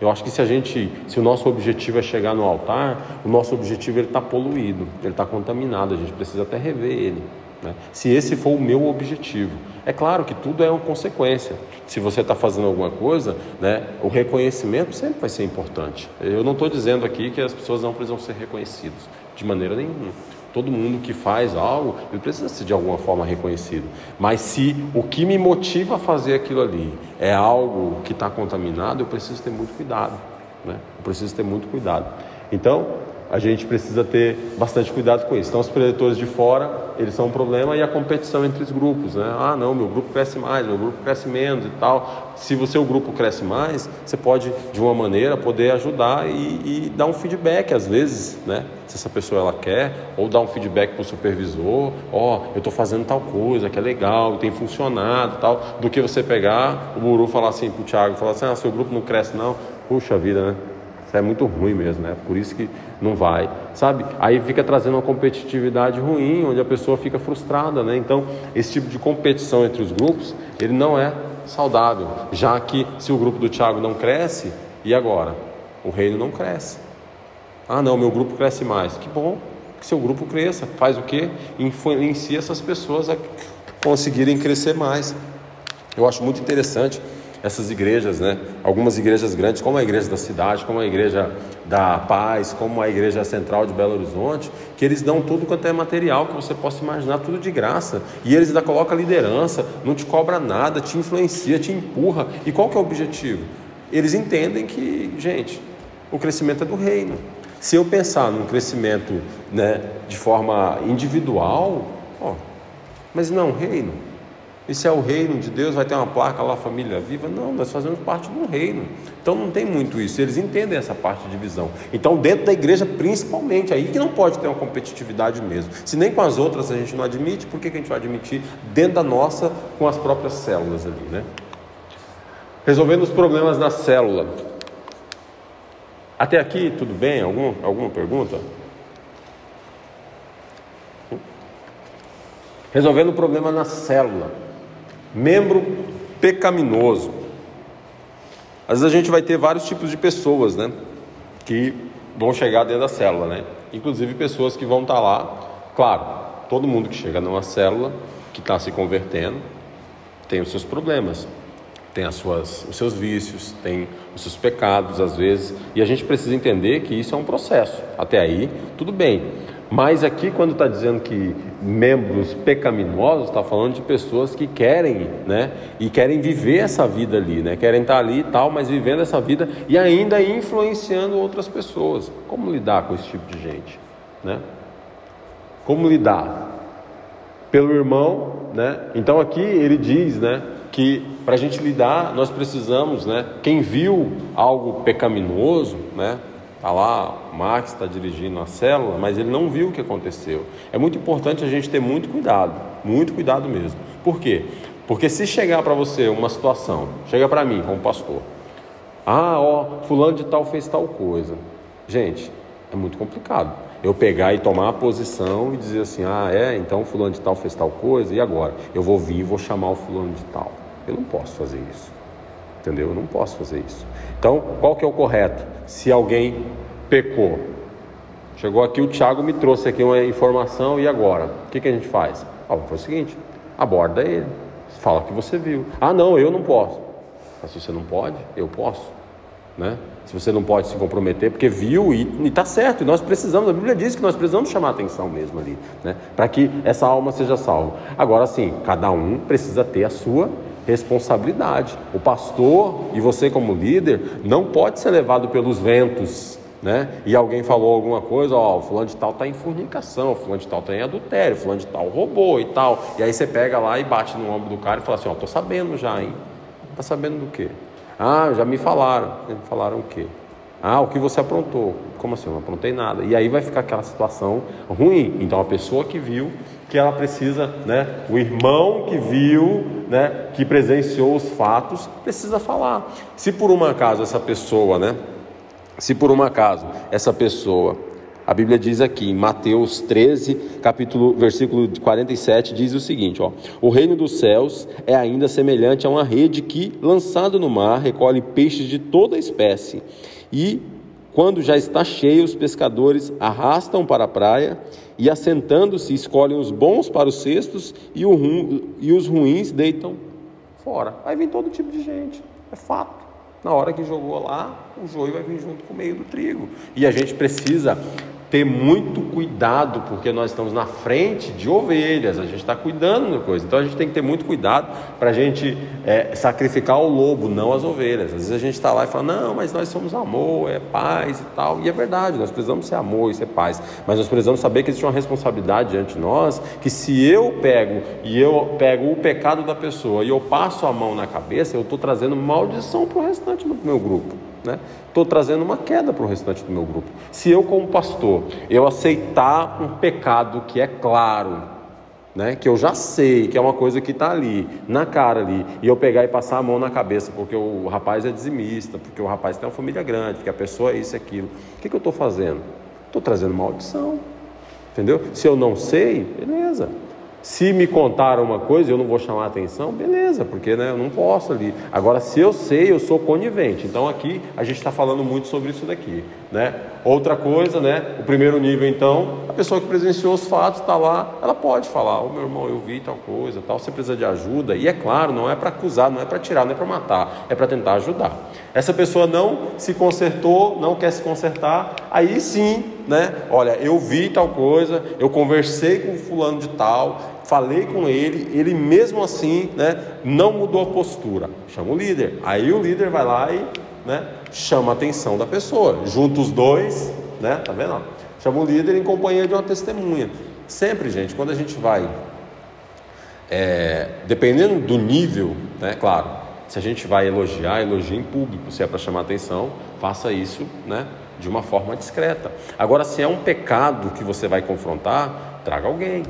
Eu acho que se a gente, se o nosso objetivo é chegar no altar, o nosso objetivo ele está poluído, ele está contaminado, a gente precisa até rever ele. Né? Se esse for o meu objetivo. É claro que tudo é uma consequência. Se você está fazendo alguma coisa, né, o reconhecimento sempre vai ser importante. Eu não estou dizendo aqui que as pessoas não precisam ser reconhecidas, de maneira nenhuma. Todo mundo que faz algo, ele precisa ser de alguma forma reconhecido. Mas se o que me motiva a fazer aquilo ali é algo que está contaminado, eu preciso ter muito cuidado. Né? Eu preciso ter muito cuidado. Então, a gente precisa ter bastante cuidado com isso. Então, os predadores de fora, eles são um problema e a competição entre os grupos, né? Ah, não, meu grupo cresce mais, meu grupo cresce menos e tal. Se o seu grupo cresce mais, você pode, de uma maneira, poder ajudar e, e dar um feedback, às vezes, né? Se essa pessoa ela quer, ou dar um feedback para o supervisor, ó, oh, eu estou fazendo tal coisa, que é legal, tem funcionado tal, do que você pegar o guru falar assim para o Thiago, falar assim, ah, seu grupo não cresce não, puxa vida, né? Isso é muito ruim mesmo, né? Por isso que não vai, sabe? Aí fica trazendo uma competitividade ruim, onde a pessoa fica frustrada, né? Então, esse tipo de competição entre os grupos, ele não é saudável, já que se o grupo do Tiago não cresce, e agora? O reino não cresce. Ah, não, meu grupo cresce mais. Que bom que seu grupo cresça. Faz o quê? Influencia essas pessoas a conseguirem crescer mais. Eu acho muito interessante essas igrejas, né? Algumas igrejas grandes, como a igreja da cidade, como a igreja da Paz, como a igreja central de Belo Horizonte, que eles dão tudo quanto é material que você possa imaginar, tudo de graça. E eles ainda colocam liderança, não te cobra nada, te influencia, te empurra. E qual que é o objetivo? Eles entendem que, gente, o crescimento é do reino. Se eu pensar num crescimento né, de forma individual, ó, mas não reino. Isso é o reino de Deus, vai ter uma placa lá, família viva. Não, nós fazemos parte do reino. Então não tem muito isso. Eles entendem essa parte de visão. Então, dentro da igreja, principalmente, aí que não pode ter uma competitividade mesmo. Se nem com as outras a gente não admite, por que, que a gente vai admitir dentro da nossa, com as próprias células ali, né? Resolvendo os problemas na célula. Até aqui, tudo bem? Algum, alguma pergunta? Resolvendo o problema na célula. Membro pecaminoso. Às vezes a gente vai ter vários tipos de pessoas, né? Que vão chegar dentro da célula, né? Inclusive pessoas que vão estar lá. Claro, todo mundo que chega numa célula, que está se convertendo, tem os seus problemas, tem as suas, os seus vícios, tem os seus pecados às vezes, e a gente precisa entender que isso é um processo. Até aí, tudo bem. Mas aqui, quando está dizendo que membros pecaminosos, está falando de pessoas que querem, né? E querem viver essa vida ali, né? Querem estar tá ali e tal, mas vivendo essa vida e ainda influenciando outras pessoas. Como lidar com esse tipo de gente, né? Como lidar? Pelo irmão, né? Então aqui ele diz, né? Que para a gente lidar, nós precisamos, né? Quem viu algo pecaminoso, né? Está lá, Max está dirigindo a célula, mas ele não viu o que aconteceu. É muito importante a gente ter muito cuidado, muito cuidado mesmo. Por quê? Porque se chegar para você uma situação, chega para mim como pastor, ah, ó, fulano de tal fez tal coisa. Gente, é muito complicado. Eu pegar e tomar a posição e dizer assim, ah, é, então fulano de tal fez tal coisa, e agora? Eu vou vir e vou chamar o fulano de tal. Eu não posso fazer isso. Entendeu? Eu não posso fazer isso. Então, qual que é o correto? Se alguém pecou, chegou aqui o Tiago me trouxe aqui uma informação e agora? O que, que a gente faz? Ah, foi o seguinte, aborda ele, fala o que você viu. Ah, não, eu não posso. Mas se você não pode, eu posso, né? Se você não pode se comprometer, porque viu e está certo, e nós precisamos, a Bíblia diz que nós precisamos chamar atenção mesmo ali, né? Para que essa alma seja salva. Agora sim, cada um precisa ter a sua responsabilidade. O pastor e você como líder não pode ser levado pelos ventos, né? E alguém falou alguma coisa, ó, o fulano de tal está em fornicação, fulano de tal está em adultério, fulano de tal roubou e tal. E aí você pega lá e bate no ombro do cara e fala assim, ó, tô sabendo já, hein? Tá sabendo do quê? Ah, já me falaram. Falaram o quê? Ah, o que você aprontou? Como assim? Eu não aprontei nada. E aí vai ficar aquela situação ruim. Então a pessoa que viu que ela precisa, né? O irmão que viu, né? Que presenciou os fatos, precisa falar. Se por um acaso essa pessoa, né? Se por um acaso essa pessoa, a Bíblia diz aqui em Mateus 13, capítulo, versículo 47, diz o seguinte: ó, O reino dos céus é ainda semelhante a uma rede que, lançado no mar, recolhe peixes de toda espécie. E quando já está cheio, os pescadores arrastam para a praia e, assentando-se, escolhem os bons para os cestos e, e os ruins deitam fora. Vai vir todo tipo de gente, é fato. Na hora que jogou lá, o joio vai vir junto com o meio do trigo. E a gente precisa ter muito cuidado, porque nós estamos na frente de ovelhas, a gente está cuidando da coisa. Então a gente tem que ter muito cuidado para a gente é, sacrificar o lobo, não as ovelhas. Às vezes a gente está lá e fala, não, mas nós somos amor, é paz e tal. E é verdade, nós precisamos ser amor e ser paz. Mas nós precisamos saber que existe uma responsabilidade diante de nós, que se eu pego e eu pego o pecado da pessoa e eu passo a mão na cabeça, eu estou trazendo maldição para o restante do meu grupo. Né? Estou trazendo uma queda para o restante do meu grupo. Se eu, como pastor, eu aceitar um pecado que é claro, né, que eu já sei que é uma coisa que está ali, na cara ali, e eu pegar e passar a mão na cabeça porque o rapaz é dizimista, porque o rapaz tem uma família grande, que a pessoa é isso e aquilo, o que, que eu estou fazendo? Estou trazendo maldição, entendeu? Se eu não sei, beleza, se me contaram uma coisa eu não vou chamar atenção, beleza, porque né, eu não posso ali. Agora, se eu sei, eu sou conivente. Então aqui a gente está falando muito sobre isso daqui. Né? Outra coisa, né? O primeiro nível, então, a pessoa que presenciou os fatos está lá, ela pode falar, ô oh, meu irmão, eu vi tal coisa, tal, você precisa de ajuda. E é claro, não é para acusar, não é para tirar, não é para matar, é para tentar ajudar. Essa pessoa não se consertou, não quer se consertar, aí sim, né? Olha, eu vi tal coisa, eu conversei com fulano de tal, falei com ele, ele mesmo assim, né, não mudou a postura. Chama o líder. Aí o líder vai lá e, né, chama a atenção da pessoa. Junta os dois, né? Tá vendo? Chama o líder em companhia de uma testemunha. Sempre, gente, quando a gente vai, é, dependendo do nível, né? Claro, se a gente vai elogiar, elogie em público. Se é para chamar atenção, faça isso, né? De uma forma discreta. Agora, se é um pecado que você vai confrontar, traga alguém.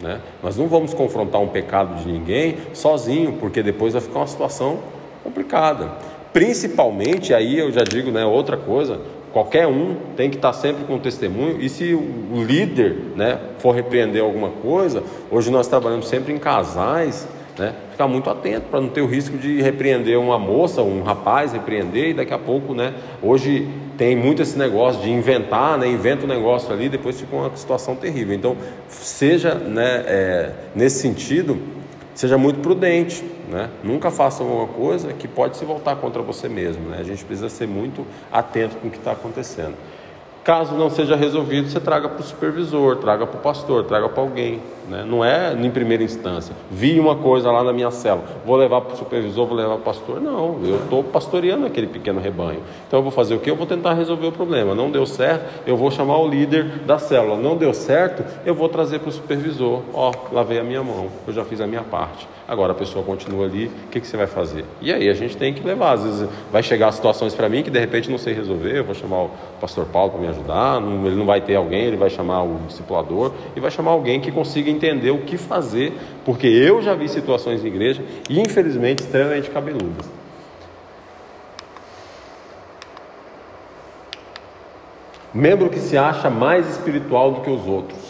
Né? Nós não vamos confrontar um pecado de ninguém sozinho, porque depois vai ficar uma situação complicada. Principalmente, aí eu já digo né, outra coisa, qualquer um tem que estar sempre com testemunho, e se o líder né, for repreender alguma coisa, hoje nós trabalhamos sempre em casais, né, ficar muito atento para não ter o risco de repreender uma moça, um rapaz, repreender, e daqui a pouco, né, hoje tem muito esse negócio de inventar, né, inventa um negócio ali, depois fica uma situação terrível. Então, seja né, é, nesse sentido, seja muito prudente, né? Nunca faça alguma coisa que pode se voltar contra você mesmo, né? A gente precisa ser muito atento com o que está acontecendo. Caso não seja resolvido, você traga para o supervisor, traga para o pastor, traga para alguém. Né? Não é em primeira instância. Vi uma coisa lá na minha cela, vou levar para o supervisor, vou levar para o pastor. Não, eu estou pastoreando aquele pequeno rebanho. Então eu vou fazer o que? Eu vou tentar resolver o problema. Não deu certo, eu vou chamar o líder da célula. Não deu certo, eu vou trazer para o supervisor. Ó, lavei a minha mão, eu já fiz a minha parte. Agora a pessoa continua ali, o que, que você vai fazer? E aí a gente tem que levar. Às vezes vai chegar situações para mim que de repente não sei resolver, eu vou chamar o pastor Paulo para me ajudar. Não, ele não vai ter alguém, ele vai chamar o discipulador e vai chamar alguém que consiga entender o que fazer, porque eu já vi situações em igreja, e infelizmente extremamente cabeludas. Membro que se acha mais espiritual do que os outros,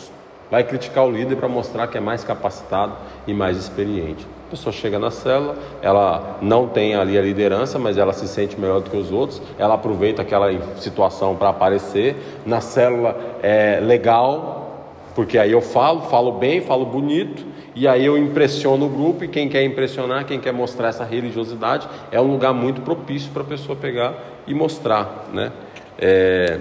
vai criticar o líder para mostrar que é mais capacitado e mais experiente. A pessoa chega na célula, ela não tem ali a liderança, mas ela se sente melhor do que os outros, ela aproveita aquela situação para aparecer. Na célula é legal, porque aí eu falo, falo bem, falo bonito, e aí eu impressiono o grupo, e quem quer impressionar, quem quer mostrar essa religiosidade, é um lugar muito propício para a pessoa pegar e mostrar, né? É...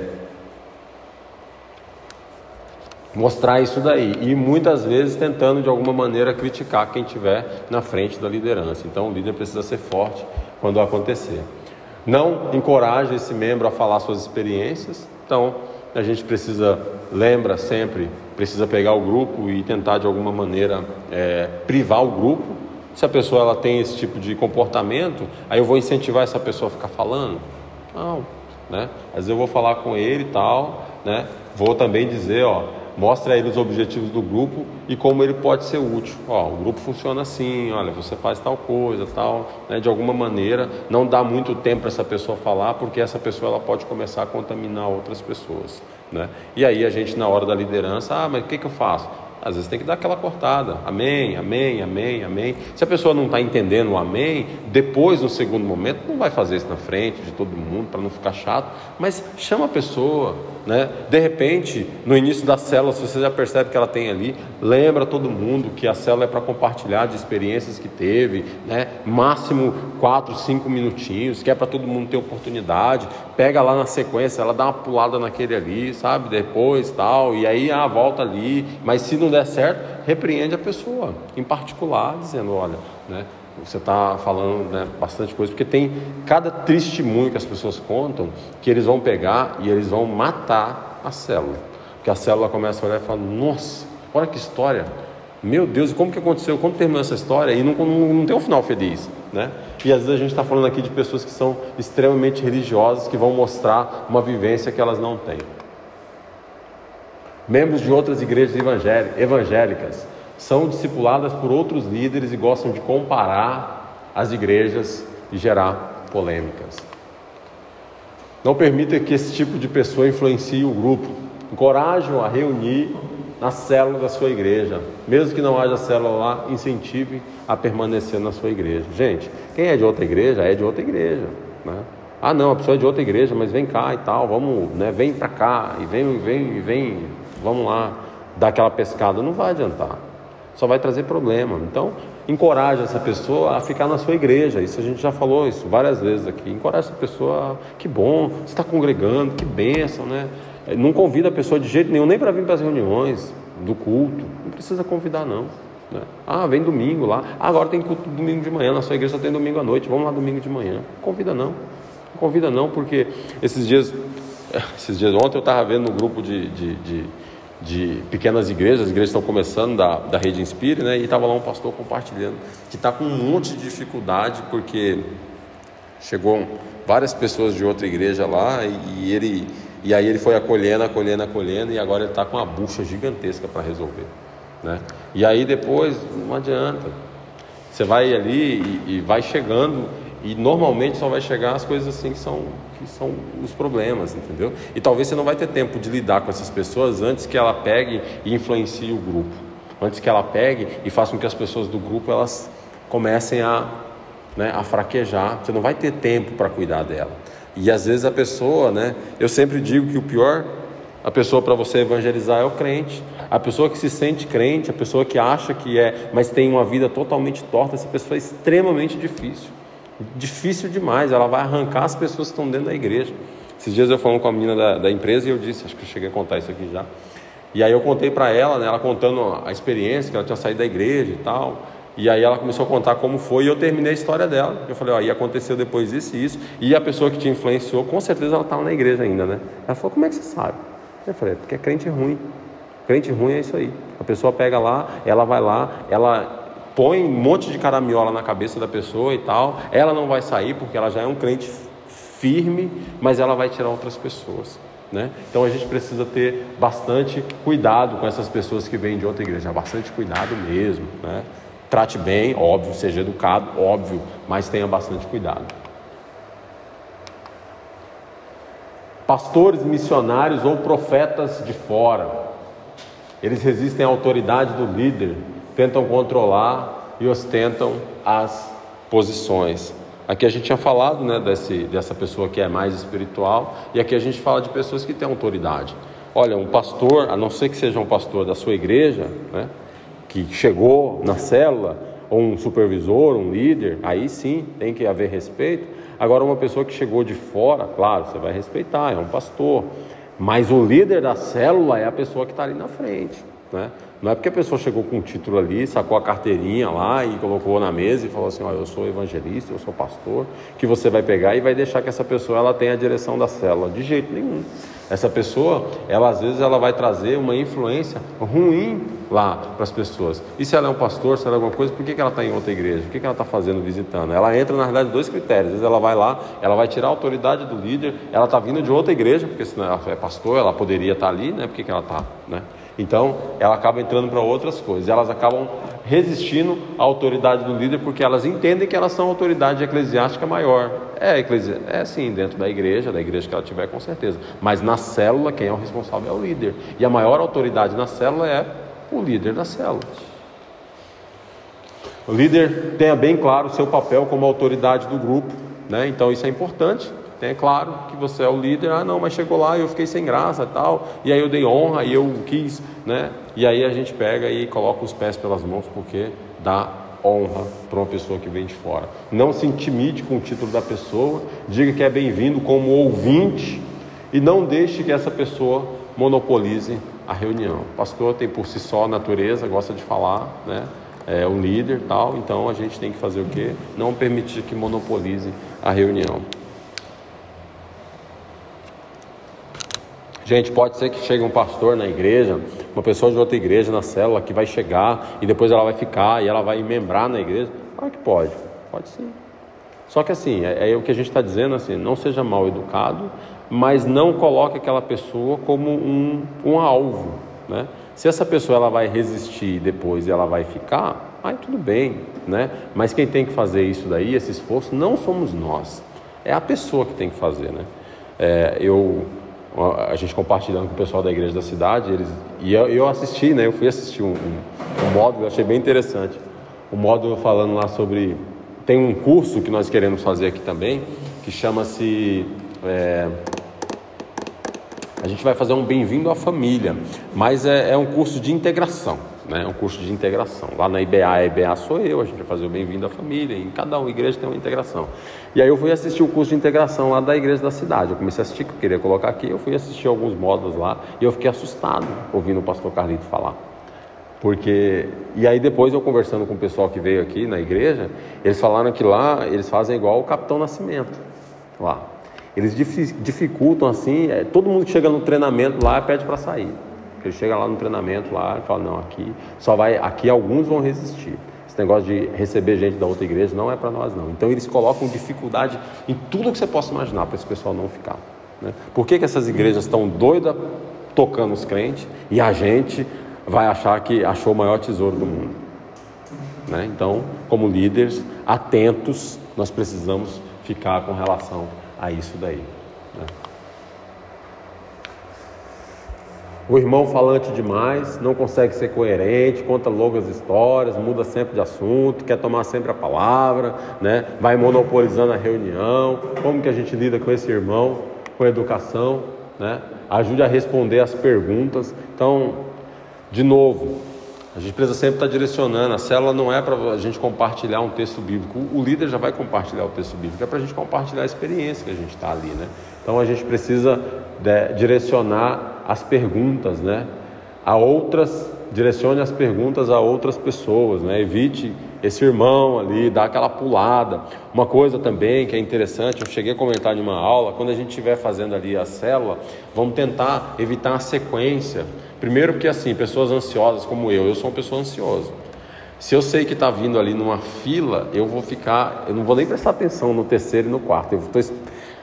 mostrar isso daí e muitas vezes tentando de alguma maneira criticar quem estiver na frente da liderança. Então o líder precisa ser forte quando acontecer. Não encoraje esse membro a falar suas experiências. Então a gente precisa lembra sempre precisa pegar o grupo e tentar de alguma maneira é, privar o grupo. Se a pessoa ela tem esse tipo de comportamento, aí eu vou incentivar essa pessoa a ficar falando? Não, né? Às vezes eu vou falar com ele e tal, né? Vou também dizer, ó, mostra a ele os objetivos do grupo e como ele pode ser útil. Ó, o grupo funciona assim, olha, você faz tal coisa, tal, né? de alguma maneira, não dá muito tempo para essa pessoa falar, porque essa pessoa ela pode começar a contaminar outras pessoas. Né? E aí a gente na hora da liderança, ah, mas o que, que eu faço? Às vezes tem que dar aquela cortada. Amém, amém, amém, amém. Se a pessoa não está entendendo o amém, depois, no segundo momento, não vai fazer isso na frente de todo mundo para não ficar chato, mas chama a pessoa, né? De repente, no início da célula, se você já percebe que ela tem ali, lembra todo mundo que a célula é para compartilhar de experiências que teve, né? Máximo quatro, cinco minutinhos, que é para todo mundo ter oportunidade. Pega lá na sequência, ela dá uma pulada naquele ali, sabe? Depois tal, e aí ah, volta ali. Mas se não der certo, repreende a pessoa, em particular, dizendo, olha, né? você está falando né, bastante coisa, porque tem cada testemunho que as pessoas contam que eles vão pegar e eles vão matar a célula. Porque a célula começa a olhar e fala: Nossa, olha que história! Meu Deus, como que aconteceu? Como terminou essa história? E não, não, não tem um final feliz, né? E às vezes a gente está falando aqui de pessoas que são extremamente religiosas, que vão mostrar uma vivência que elas não têm. Membros de outras igrejas evangélicas são discipuladas por outros líderes e gostam de comparar as igrejas e gerar polêmicas. Não permita que esse tipo de pessoa influencie o grupo. Encoraje-o a reunir na célula da sua igreja. Mesmo que não haja célula lá, incentive a permanecer na sua igreja. Gente, quem é de outra igreja é de outra igreja. Né? Ah, não, a pessoa é de outra igreja, mas vem cá e tal, vamos, né? Vem para cá e vem, vem, vem, vamos lá dar aquela pescada. Não vai adiantar só vai trazer problema. Então, encoraje essa pessoa a ficar na sua igreja. Isso a gente já falou isso várias vezes aqui. Encoraje essa pessoa, a... que bom, você está congregando, que bênção, né? Não convida a pessoa de jeito nenhum, nem para vir para as reuniões do culto. Não precisa convidar, não. Né? Ah, vem domingo lá. Ah, agora tem culto domingo de manhã. Na sua igreja só tem domingo à noite. Vamos lá domingo de manhã. Não convida, não. Não convida, não, porque esses dias, esses dias ontem eu estava vendo no grupo de, de, de de pequenas igrejas, as igrejas estão começando da, da rede Inspire, né? E estava lá um pastor compartilhando que está com um monte de dificuldade porque chegou várias pessoas de outra igreja lá e, ele e aí ele foi acolhendo, acolhendo, acolhendo e agora ele está com uma bucha gigantesca para resolver, né? E aí depois não adianta, você vai ali e, e vai chegando e normalmente só vai chegar as coisas assim que são, que são os problemas, entendeu? E talvez você não vai ter tempo de lidar com essas pessoas antes que ela pegue e influencie o grupo. Antes que ela pegue e faça com que as pessoas do grupo elas comecem a, né, a fraquejar. Você não vai ter tempo para cuidar dela. E às vezes a pessoa, né? Eu sempre digo que o pior a pessoa para você evangelizar é o crente. A pessoa que se sente crente, a pessoa que acha que é, mas tem uma vida totalmente torta, essa pessoa é extremamente difícil. Difícil demais, ela vai arrancar as pessoas que estão dentro da igreja. Esses dias eu falando com a menina da, da empresa e eu disse, acho que eu cheguei a contar isso aqui já. E aí eu contei para ela, né, ela contando a experiência, que ela tinha saído da igreja e tal. E aí ela começou a contar como foi e eu terminei a história dela. Eu falei, ó, e aconteceu depois isso e isso. E a pessoa que te influenciou, com certeza ela estava na igreja ainda, né? Ela falou, como é que você sabe? Eu falei, porque é crente ruim. Crente ruim é isso aí. A pessoa pega lá, ela vai lá, ela põe um monte de caramiola na cabeça da pessoa e tal. Ela não vai sair porque ela já é um crente firme, mas ela vai tirar outras pessoas. Né? Então a gente precisa ter bastante cuidado com essas pessoas que vêm de outra igreja, bastante cuidado mesmo. Né? Trate bem, óbvio, seja educado, óbvio, mas tenha bastante cuidado. Pastores, missionários ou profetas de fora, eles resistem à autoridade do líder, tentam controlar e ostentam as posições. Aqui a gente tinha falado né, desse, dessa pessoa que é mais espiritual, e aqui a gente fala de pessoas que têm autoridade. Olha, um pastor, a não ser que seja um pastor da sua igreja, né, que chegou na célula, ou um supervisor, um líder, aí sim tem que haver respeito. Agora, uma pessoa que chegou de fora, claro, você vai respeitar, é um pastor, Mas o líder da célula é a pessoa que está ali na frente. Né? Não é porque a pessoa chegou com um título ali, sacou a carteirinha lá e colocou na mesa e falou assim, eu sou evangelista, eu sou pastor, que você vai pegar e vai deixar que essa pessoa ela tenha a direção da célula. De jeito nenhum. Essa pessoa, ela às vezes ela vai trazer uma influência ruim lá para as pessoas. E se ela é um pastor, se ela é alguma coisa, por que, que ela está em outra igreja? O que, que ela está fazendo visitando? Ela entra, na realidade, dois critérios. Às vezes ela vai lá, ela vai tirar a autoridade do líder, ela está vindo de outra igreja, porque se ela é pastor, ela poderia estar tá ali, né? Por que, que ela está, né? Então, ela acaba entrando para outras coisas. Elas acabam resistindo à autoridade do líder porque elas entendem que elas são autoridade eclesiástica maior. É, eclesi... é sim, dentro da igreja, da igreja que ela tiver, com certeza. Mas na célula, quem é o responsável é o líder. E a maior autoridade na célula é o líder da célula. O líder tenha bem claro o seu papel como autoridade do grupo, né? então isso é importante. É claro que você é o líder, ah não, mas chegou lá e eu fiquei sem graça e tal, e aí eu dei honra e eu quis, né? E aí a gente pega e coloca os pés pelas mãos porque dá honra para uma pessoa que vem de fora. Não se intimide com o título da pessoa, diga que é bem-vindo como ouvinte e não deixe que essa pessoa monopolize a reunião. O pastor tem por si só natureza, gosta de falar, né? É um líder tal, então a gente tem que fazer o quê? Não permitir que monopolize a reunião. Gente, pode ser que chegue um pastor na igreja, uma pessoa de outra igreja na célula que vai chegar e depois ela vai ficar e ela vai membrar na igreja. Claro que pode, pode sim. Só que assim, é, é o que a gente está dizendo assim, não seja mal educado, mas não coloque aquela pessoa como um, um alvo, né? Se essa pessoa ela vai resistir depois e ela vai ficar, aí tudo bem, né? Mas quem tem que fazer isso daí, esse esforço, não somos nós, é a pessoa que tem que fazer, né? É, eu a gente compartilhando com o pessoal da igreja da cidade, eles, e eu, eu assisti, né? Eu fui assistir um, um, um módulo, achei bem interessante. O um módulo falando lá sobre. Tem um curso que nós queremos fazer aqui também, que chama-se. É, a gente vai fazer um bem-vindo à família, mas é, é um curso de integração né, um curso de integração. Lá na IBA, a IBA sou eu, a gente vai fazer o Bem-vindo à Família, em cada uma igreja tem uma integração. E aí eu fui assistir o curso de integração lá da igreja da cidade. Eu comecei a assistir, que eu queria colocar aqui, eu fui assistir alguns módulos lá, e eu fiquei assustado ouvindo o pastor Carlito falar. Porque, e aí depois eu conversando com o pessoal que veio aqui na igreja, eles falaram que lá eles fazem igual o Capitão Nascimento, lá. Eles dificultam assim, é, todo mundo que chega no treinamento lá pede para sair. Ele chega lá no treinamento lá e fala, não, aqui só vai, aqui alguns vão resistir. Esse negócio de receber gente da outra igreja não é para nós não. Então eles colocam dificuldade em tudo que você possa imaginar para esse pessoal não ficar. Né? Por que, que essas igrejas estão doidas tocando os crentes e a gente vai achar que achou o maior tesouro do mundo? Né? Então, como líderes atentos, nós precisamos ficar com relação a isso daí. Né? O irmão falante demais, não consegue ser coerente, conta longas histórias, muda sempre de assunto, quer tomar sempre a palavra, né? vai monopolizando a reunião. Como que a gente lida com esse irmão, com educação? Né? Ajude a responder as perguntas. Então, de novo, a gente precisa sempre estar direcionando. A célula não é para a gente compartilhar um texto bíblico. O líder já vai compartilhar o texto bíblico, é para a gente compartilhar a experiência que a gente está ali, né? Então a gente precisa de, direcionar as perguntas, né? A outras, direcione as perguntas a outras pessoas, né? Evite esse irmão ali, dar aquela pulada. Uma coisa também que é interessante, eu cheguei a comentar em uma aula, quando a gente estiver fazendo ali a célula, vamos tentar evitar a sequência Primeiro porque assim, pessoas ansiosas como eu, eu sou uma pessoa ansiosa. Se eu sei que está vindo ali numa fila, eu vou ficar, eu não vou nem prestar atenção no terceiro e no quarto. Eu tô,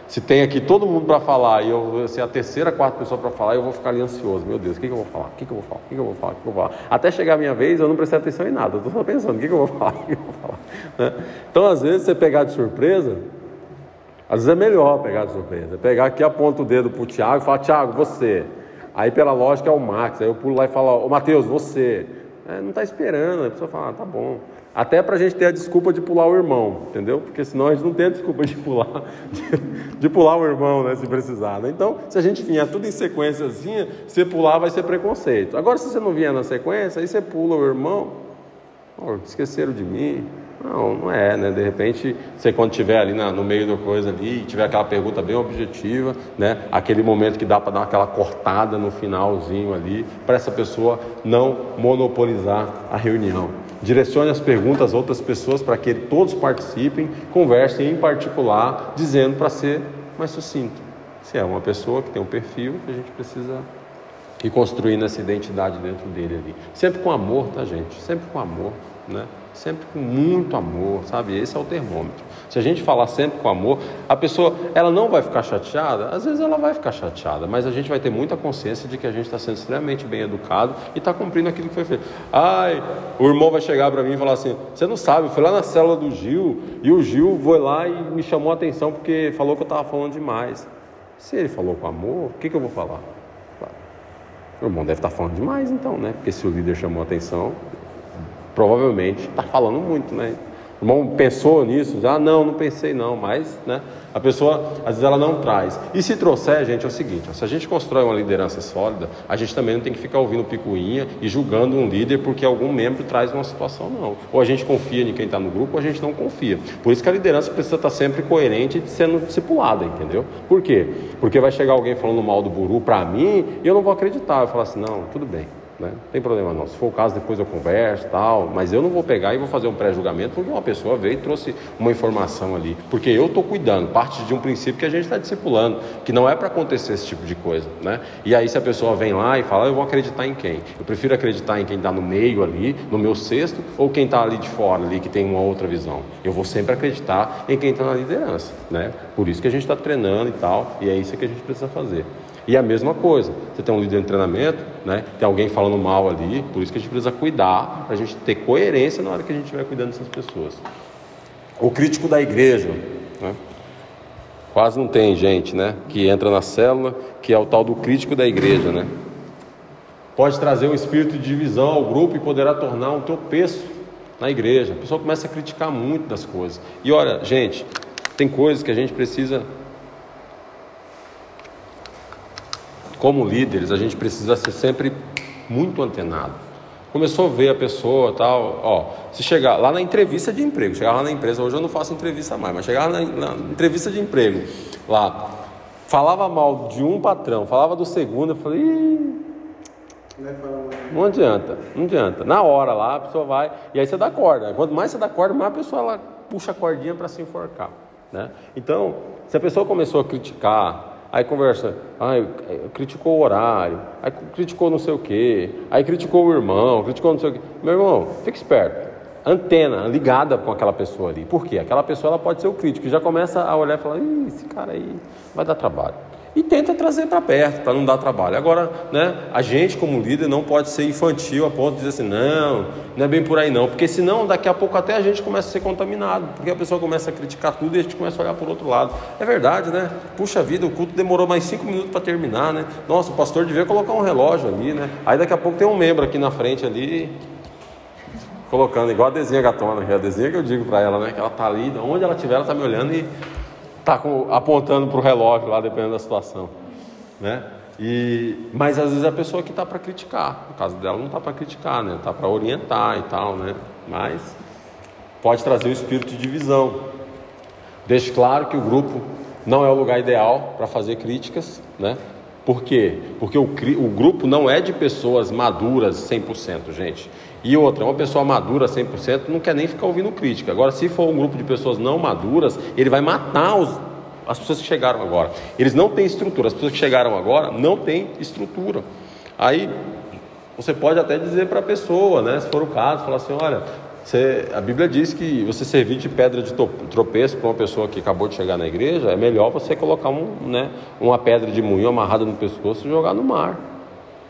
se tem aqui todo mundo para falar e eu ser a terceira, quarta pessoa para falar, eu vou ficar ali ansioso. Meu Deus, o que, que eu vou falar? O que, que eu vou falar? O que, que eu vou falar? O que, que eu vou falar? Até chegar a minha vez, eu não prestei atenção em nada. Eu estou só pensando, o que, que eu vou falar? O que, que eu vou falar? Né? Então, às vezes, você pegar de surpresa, às vezes é melhor pegar de surpresa. Pegar aqui, aponta o dedo para o Tiago e falar, Tiago, você. Aí pela lógica é o Max, aí eu pulo lá e falo, ô Matheus, você. É, não está esperando, a pessoa fala, ah, tá bom. Até para a gente ter a desculpa de pular o irmão, entendeu? Porque senão a gente não tem a desculpa de pular, de, pular o irmão, né? Se precisar. Né? Então, se a gente vier tudo em sequência assim, você pular vai ser preconceito. Agora, se você não vier na sequência, aí você pula o irmão, oh, esqueceram de mim, Não, não é, né? De repente, você quando estiver ali na, no meio da coisa ali, tiver aquela pergunta bem objetiva, né? Aquele momento que dá para dar aquela cortada no finalzinho ali, para essa pessoa não monopolizar a reunião. Direcione as perguntas a outras pessoas para que todos participem, conversem em particular, dizendo para ser mais sucinto. Se é uma pessoa que tem um perfil, a gente precisa ir construindo essa identidade dentro dele ali. Sempre com amor, tá, gente? Sempre com amor, né? Sempre com muito amor, sabe? Esse é o termômetro. Se a gente falar sempre com amor, a pessoa, ela não vai ficar chateada, às vezes ela vai ficar chateada, mas a gente vai ter muita consciência de que a gente está sendo extremamente bem educado e está cumprindo aquilo que foi feito. Ai, o irmão vai chegar para mim e falar assim: você não sabe, eu fui lá na célula do Gil e o Gil foi lá e me chamou a atenção porque falou que eu estava falando demais. Se ele falou com amor, o que, que eu vou falar? O irmão deve estar tá falando demais, então, né? Porque se o líder chamou a atenção, provavelmente está falando muito, né? Irmão pensou nisso? Já não, não pensei não, mas né, a pessoa às vezes ela não traz. E se trouxer, gente, é o seguinte: ó, se a gente constrói uma liderança sólida, a gente também não tem que ficar ouvindo picuinha e julgando um líder porque algum membro traz uma situação, não. Ou a gente confia em quem está no grupo, ou a gente não confia. Por isso que a liderança precisa estar tá sempre coerente e sendo discipulada, entendeu? Por quê? Porque vai chegar alguém falando mal do buru para mim e eu não vou acreditar. Eu falar assim: não, tudo bem. Né? Não tem problema não. Se for o caso, depois eu converso tal. Mas eu não vou pegar e vou fazer um pré-julgamento porque uma pessoa veio e trouxe uma informação ali. Porque eu estou cuidando, parte de um princípio que a gente está discipulando, que não é para acontecer esse tipo de coisa. Né? E aí, se a pessoa vem lá e fala, eu vou acreditar em quem? Eu prefiro acreditar em quem está no meio ali, no meu cesto, ou quem está ali de fora ali, que tem uma outra visão. Eu vou sempre acreditar em quem está na liderança. Né? Por isso que a gente está treinando e tal, e é isso que a gente precisa fazer. E a mesma coisa, você tem um líder de treinamento, né? tem alguém falando mal ali, por isso que a gente precisa cuidar, para a gente ter coerência na hora que a gente estiver cuidando dessas pessoas. O crítico da igreja, né? quase não tem gente né? que entra na célula, que é o tal do crítico da igreja. Né? Pode trazer um espírito de divisão ao grupo e poderá tornar um tropeço na igreja. A pessoa começa a criticar muito das coisas. E olha, gente, tem coisas que a gente precisa como líderes, a gente precisa ser sempre muito antenado. Começou a ver a pessoa tal, ó, se chegar lá na entrevista de emprego, chegar lá na empresa, hoje eu não faço entrevista mais, mas chegar na, na entrevista de emprego, lá, falava mal de um patrão, falava do segundo, eu falei, Ih, não adianta, não adianta. Na hora lá, a pessoa vai, e aí você dá corda. Quanto mais você dá corda, mais a pessoa ela puxa a cordinha para se enforcar. Né? Então, se a pessoa começou a criticar, Aí conversa, aí criticou o horário, aí criticou não sei o quê, aí criticou o irmão, criticou não sei o quê. Meu irmão, fica esperto. Antena ligada com aquela pessoa ali. Por quê? Aquela pessoa ela pode ser o crítico, já começa a olhar e falar, Ih, esse cara aí vai dar trabalho e tenta trazer para perto, para não dar trabalho. Agora, né, a gente como líder não pode ser infantil a ponto de dizer assim, não, não é bem por aí não, porque senão daqui a pouco até a gente começa a ser contaminado, porque a pessoa começa a criticar tudo e a gente começa a olhar por outro lado. É verdade, né? Puxa vida, o culto demorou mais cinco minutos para terminar, né? Nossa, o pastor devia colocar um relógio ali, né? Aí daqui a pouco tem um membro aqui na frente ali, colocando, igual a Dezinha Gatona, que é a Dezinha que eu digo para ela, né? Que ela tá ali, onde ela estiver, ela tá me olhando e está apontando para o relógio lá, dependendo da situação. Né? E, mas às vezes é a pessoa que está para criticar, no caso dela não está para criticar, né? Está para orientar e tal, né? Mas pode trazer o espírito de divisão. Deixe claro que o grupo não é o lugar ideal para fazer críticas, né? Por quê? Porque o, o grupo não é de pessoas maduras 100%, gente. E outra, uma pessoa madura 100% não quer nem ficar ouvindo crítica. Agora, se for um grupo de pessoas não maduras, ele vai matar os, as pessoas que chegaram agora. Eles não têm estrutura. As pessoas que chegaram agora não têm estrutura. Aí você pode até dizer para a pessoa, né, se for o caso, falar assim, olha, você, a Bíblia diz que você servir de pedra de tropeço para uma pessoa que acabou de chegar na igreja, é melhor você colocar um, né, uma pedra de moinho amarrada no pescoço e jogar no mar.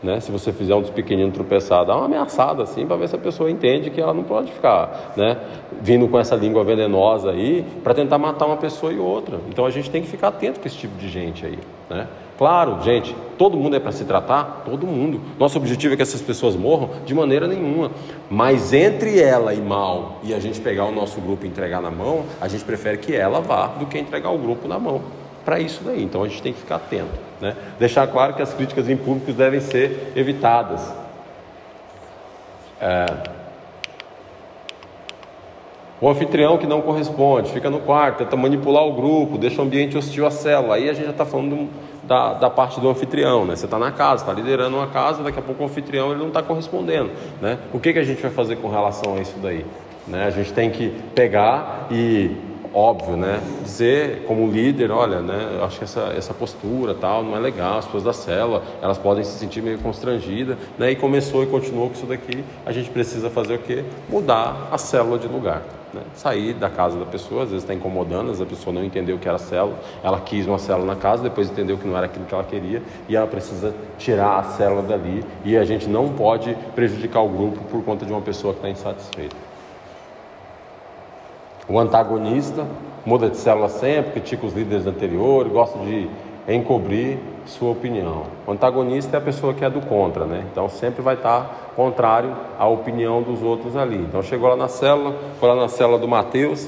Né? Se você fizer um dos pequeninos tropeçar, dá uma ameaçada assim para ver se a pessoa entende que ela não pode ficar né? vindo com essa língua venenosa aí para tentar matar uma pessoa e outra. Então a gente tem que ficar atento com esse tipo de gente aí. Né? Claro, gente, todo mundo é para se tratar, todo mundo. Nosso objetivo é que essas pessoas morram de maneira nenhuma. Mas entre ela e mal e a gente pegar o nosso grupo e entregar na mão, a gente prefere que ela vá do que entregar o grupo na mão para isso daí. Então a gente tem que ficar atento. Né? Deixar claro que as críticas em público devem ser evitadas. É... O anfitrião que não corresponde, fica no quarto, tenta manipular o grupo, deixa o ambiente hostil à célula. Aí a gente já está falando da, da, parte do anfitrião, né? Você está na casa, está liderando uma casa, daqui a pouco o anfitrião ele não está correspondendo, né? O que, que a gente vai fazer com relação a isso daí? Né? A gente tem que pegar e óbvio, né? Dizer como líder, olha, né? Acho que essa, essa postura tal não é legal, as pessoas da célula, elas podem se sentir meio constrangidas, né? E começou e continuou com isso daqui, a gente precisa fazer o quê? Mudar a célula de lugar. Né? Sair da casa da pessoa, às vezes está incomodando, às vezes a pessoa não entendeu o que era célula, ela quis uma célula na casa, depois entendeu que não era aquilo que ela queria e ela precisa tirar a célula dali e a gente não pode prejudicar o grupo por conta de uma pessoa que está insatisfeita. O antagonista muda de célula sempre, critica os líderes anteriores, gosta de encobrir sua opinião. O antagonista é a pessoa que é do contra, né? Então sempre vai estar contrário à opinião dos outros ali. Então chegou lá na célula, foi lá na célula do Mateus.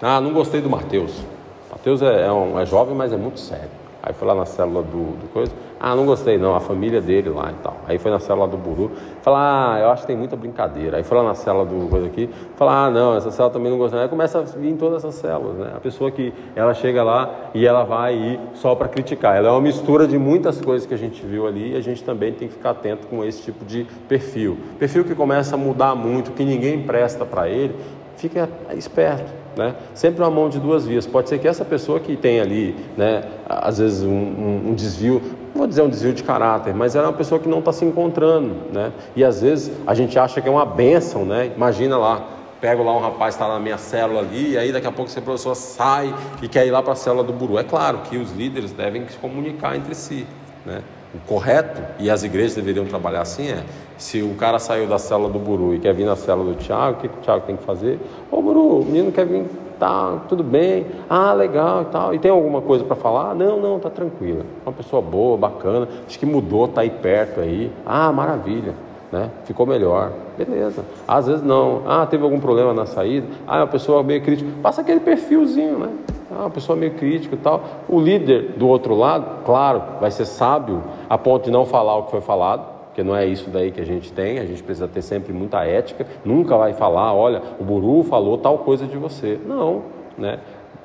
Ah, não gostei do Mateus. Mateus é, é, um, é jovem, mas é muito sério. Aí foi lá na célula do, do coisa. Ah, não gostei não, a família dele lá e tal. Aí foi na célula do Buru, falar, ah, eu acho que tem muita brincadeira. Aí foi lá na célula do coisa aqui, falar, ah, não, essa célula também não gostei. Aí começa a vir em todas essas células, né? A pessoa que ela chega lá e ela vai ir só para criticar. Ela é uma mistura de muitas coisas que a gente viu ali e a gente também tem que ficar atento com esse tipo de perfil. Perfil que começa a mudar muito, que ninguém presta para ele, fica esperto. Né? Sempre uma mão de duas vias. Pode ser que essa pessoa que tem ali, né, às vezes, um, um, um desvio, não vou dizer um desvio de caráter, mas ela é uma pessoa que não está se encontrando. Né? E às vezes a gente acha que é uma benção, né? imagina lá. Pego lá um rapaz está na minha célula ali, e aí daqui a pouco essa pessoa sai e quer ir lá para a célula do Buru. É claro que os líderes devem se comunicar entre si. Né? O correto, e as igrejas deveriam trabalhar assim, é se o cara saiu da célula do Buru e quer vir na célula do Tiago, o que, que o Tiago tem que fazer? Ô Buru, o menino quer vir, tá, tudo bem, ah, legal e tal. E tem alguma coisa para falar? Não, não, tá tranquila. Uma pessoa boa, bacana, acho que mudou, tá aí perto aí. Ah, maravilha. Né? Ficou melhor. Beleza. Às vezes não. Ah, teve algum problema na saída. Ah, é uma pessoa meio crítica. Passa aquele perfilzinho, né? Ah, uma pessoa meio crítica e tal. O líder do outro lado, claro, vai ser sábio a ponto de não falar o que foi falado, porque não é isso daí que a gente tem, a gente precisa ter sempre muita ética, nunca vai falar, olha, o Buru falou tal coisa de você. Não, né?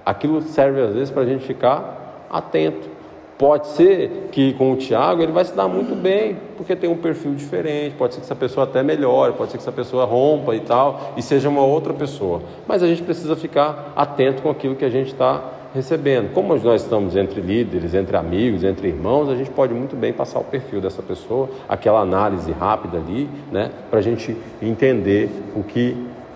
Aquilo serve às vezes para a gente ficar atento. Pode ser que com o Tiago ele vai se dar muito bem, porque tem um perfil diferente, pode ser que essa pessoa até melhore, pode ser que essa pessoa rompa e tal, e seja uma outra pessoa. Mas a gente precisa ficar atento com aquilo que a gente está recebendo. Como nós estamos entre líderes, entre amigos, entre irmãos, a gente pode muito bem passar o perfil dessa pessoa, aquela análise rápida ali, né, para a gente entender o que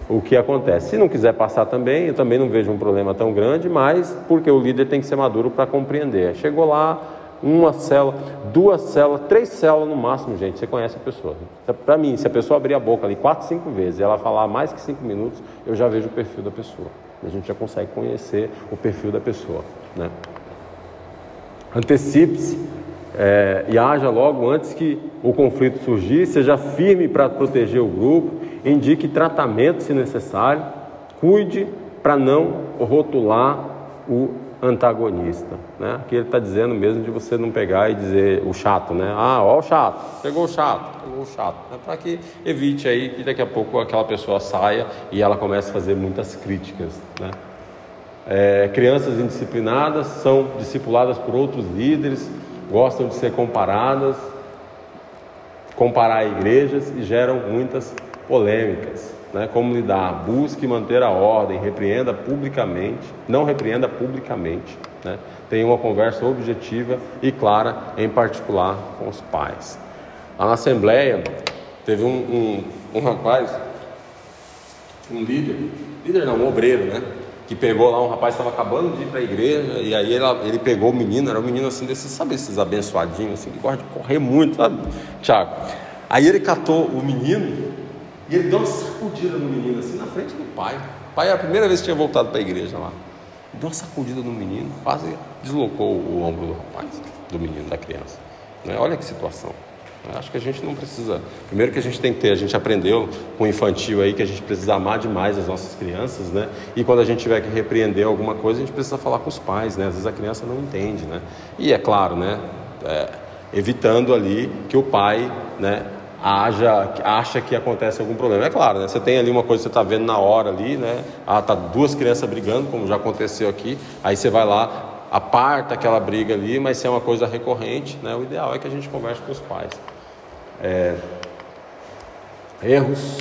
o que acontece. Se não quiser passar também, eu também não vejo um problema tão grande, mas porque o líder tem que ser maduro para compreender. Chegou lá, uma célula, duas células, três células no máximo, gente, você conhece a pessoa. Para mim, se a pessoa abrir a boca ali quatro, cinco vezes e ela falar mais que cinco minutos, eu já vejo o perfil da pessoa. A gente já consegue conhecer o perfil da pessoa. Né? Antecipe-se é, e haja logo antes que o conflito surgir, seja firme para proteger o grupo, indique tratamento se necessário, cuide para não rotular o antagonista. Né? Aqui ele está dizendo mesmo de você não pegar e dizer o chato, né? Ah, ó o chato, pegou o chato, chato. Né? Para que evite aí que daqui a pouco aquela pessoa saia e ela comece a fazer muitas críticas. Né? É, crianças indisciplinadas são discipuladas por outros líderes, gostam de ser comparadas, comparar igrejas e geram muitas polêmicas. Né? Como lidar? Busque manter a ordem, repreenda publicamente, não repreenda publicamente. Né? Tenha uma conversa objetiva e clara, em particular com os pais. Na Assembleia, teve um, um, um rapaz, um líder, líder não, um obreiro, né? que pegou lá um rapaz estava acabando de ir para a igreja e aí ele, pegou o menino, era um menino assim desses, sabe esses abençoadinhos assim que gosta de correr muito, sabe, Tiago? Aí ele catou o menino e ele deu uma sacudida no menino, assim, na frente do pai. O pai era a primeira vez que tinha voltado para a igreja lá. Deu uma sacudida no menino, quase deslocou o ombro do rapaz, do menino, da criança. Né? Olha que situação. Acho que a gente não precisa. Primeiro que a gente tem que ter, a gente aprendeu com o infantil aí que a gente precisa amar demais as nossas crianças, né? E quando a gente tiver que repreender alguma coisa, a gente precisa falar com os pais, né? Às vezes a criança não entende, né? E é claro, né? É, evitando ali que o pai, né? haja, acha que acontece algum problema. É claro, né? Você tem ali uma coisa que você está vendo na hora ali, né? Ah, tá duas crianças brigando, como já aconteceu aqui. Aí você vai lá, aparta aquela briga ali, mas se é uma coisa recorrente, né? O ideal é que a gente converse com os pais. É... Erros.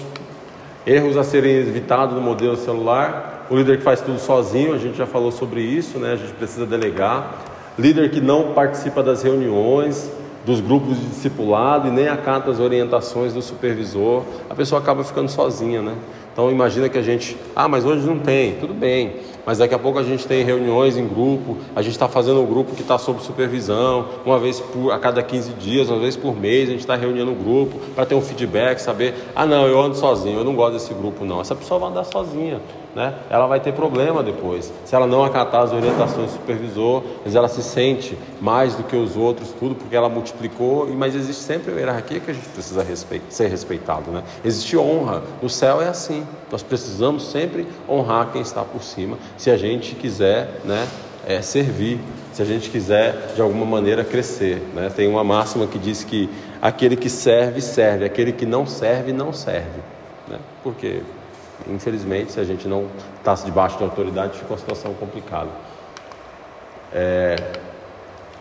Erros a serem evitados no modelo celular. O líder que faz tudo sozinho, a gente já falou sobre isso, né? A gente precisa delegar. Líder que não participa das reuniões, dos grupos de discipulado e nem acata as orientações do supervisor, a pessoa acaba ficando sozinha, né? Então imagina que a gente, ah, mas hoje não tem, tudo bem, mas daqui a pouco a gente tem reuniões em grupo, a gente está fazendo um grupo que está sob supervisão, uma vez por, a cada 15 dias, uma vez por mês, a gente está reunindo um grupo para ter um feedback, saber, ah não, eu ando sozinho, eu não gosto desse grupo não. Essa pessoa vai andar sozinha, né? ela vai ter problema depois. Se ela não acatar as orientações do supervisor, mas ela se sente mais do que os outros, tudo porque ela multiplicou, mas existe sempre uma hierarquia que a gente precisa ser respeitado. Né? Existe honra, no céu é assim, nós precisamos sempre honrar quem está por cima, se a gente quiser né, é, servir, se a gente quiser de alguma maneira crescer. Né? Tem uma máxima que diz que aquele que serve, serve, aquele que não serve, não serve. Né? Porque Infelizmente, se a gente não está debaixo de autoridade, fica uma situação complicada. É,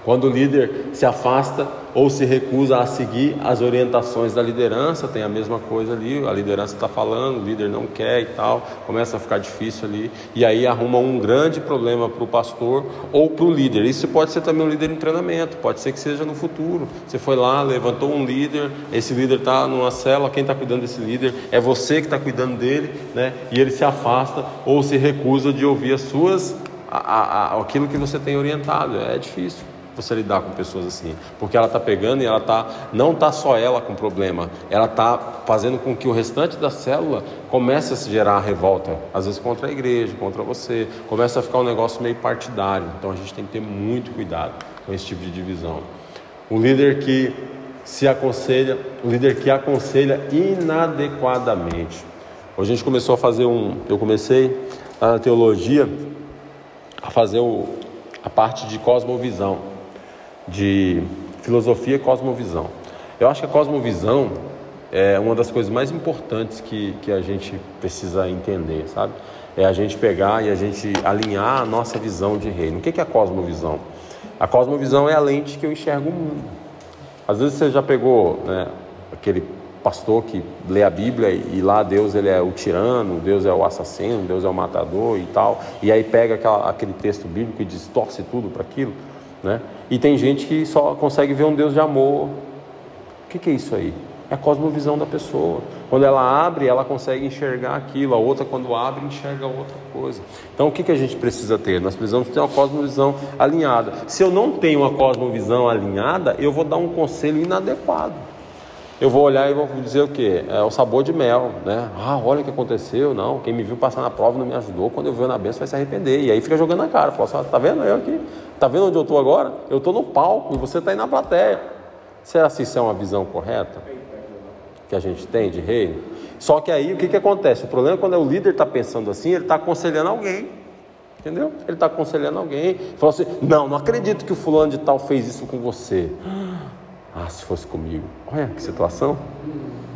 quando o líder se afasta ou se recusa a seguir as orientações da liderança, tem a mesma coisa ali, a liderança está falando, o líder não quer e tal, começa a ficar difícil ali, e aí arruma um grande problema para o pastor ou para o líder. Isso pode ser também um líder em treinamento, pode ser que seja no futuro. Você foi lá, levantou um líder, esse líder está numa cela, quem está cuidando desse líder é você que está cuidando dele, né? e ele se afasta ou se recusa de ouvir as suas, a, a, a, aquilo que você tem orientado. É difícil você lidar com pessoas assim, porque ela está pegando e ela tá, não está só ela com problema, ela está fazendo com que o restante da célula comece a se gerar revolta, às vezes contra a igreja, contra você, começa a ficar um negócio meio partidário. Então a gente tem que ter muito cuidado com esse tipo de divisão. Um líder que se aconselha, um líder que aconselha inadequadamente. Hoje a gente começou a fazer um, eu comecei na teologia a fazer o, a parte de cosmovisão de filosofia e cosmovisão. Eu acho que a cosmovisão é uma das coisas mais importantes que, que a gente precisa entender, sabe? É a gente pegar e a gente alinhar a nossa visão de reino. O que é a cosmovisão? A cosmovisão é a lente que eu enxergo o mundo. Às vezes você já pegou né, aquele pastor que lê a Bíblia e lá Deus ele é o tirano, Deus é o assassino, Deus é o matador e tal, e aí pega aquela, aquele texto bíblico e distorce tudo para aquilo. Né? E tem gente que só consegue ver um Deus de amor. O que, que é isso aí? É a cosmovisão da pessoa. Quando ela abre, ela consegue enxergar aquilo. A outra, quando abre, enxerga outra coisa. Então, o que, que a gente precisa ter? Nós precisamos ter uma cosmovisão alinhada. Se eu não tenho uma cosmovisão alinhada, eu vou dar um conselho inadequado. Eu vou olhar e vou dizer o que? É o sabor de mel, né? Ah, olha o que aconteceu. Não, quem me viu passar na prova não me ajudou. Quando eu ver na benção vai se arrepender. E aí fica jogando na cara. Fala assim, tá vendo eu aqui? Tá vendo onde eu estou agora? Eu estou no palco e você está aí na plateia. Será que isso é uma visão correta que a gente tem de reino? Só que aí o que, que acontece? O problema é quando o líder está pensando assim, ele está aconselhando alguém. Entendeu? Ele está aconselhando alguém. Fala assim: não, não acredito que o fulano de tal fez isso com você. Ah, se fosse comigo. Olha que situação.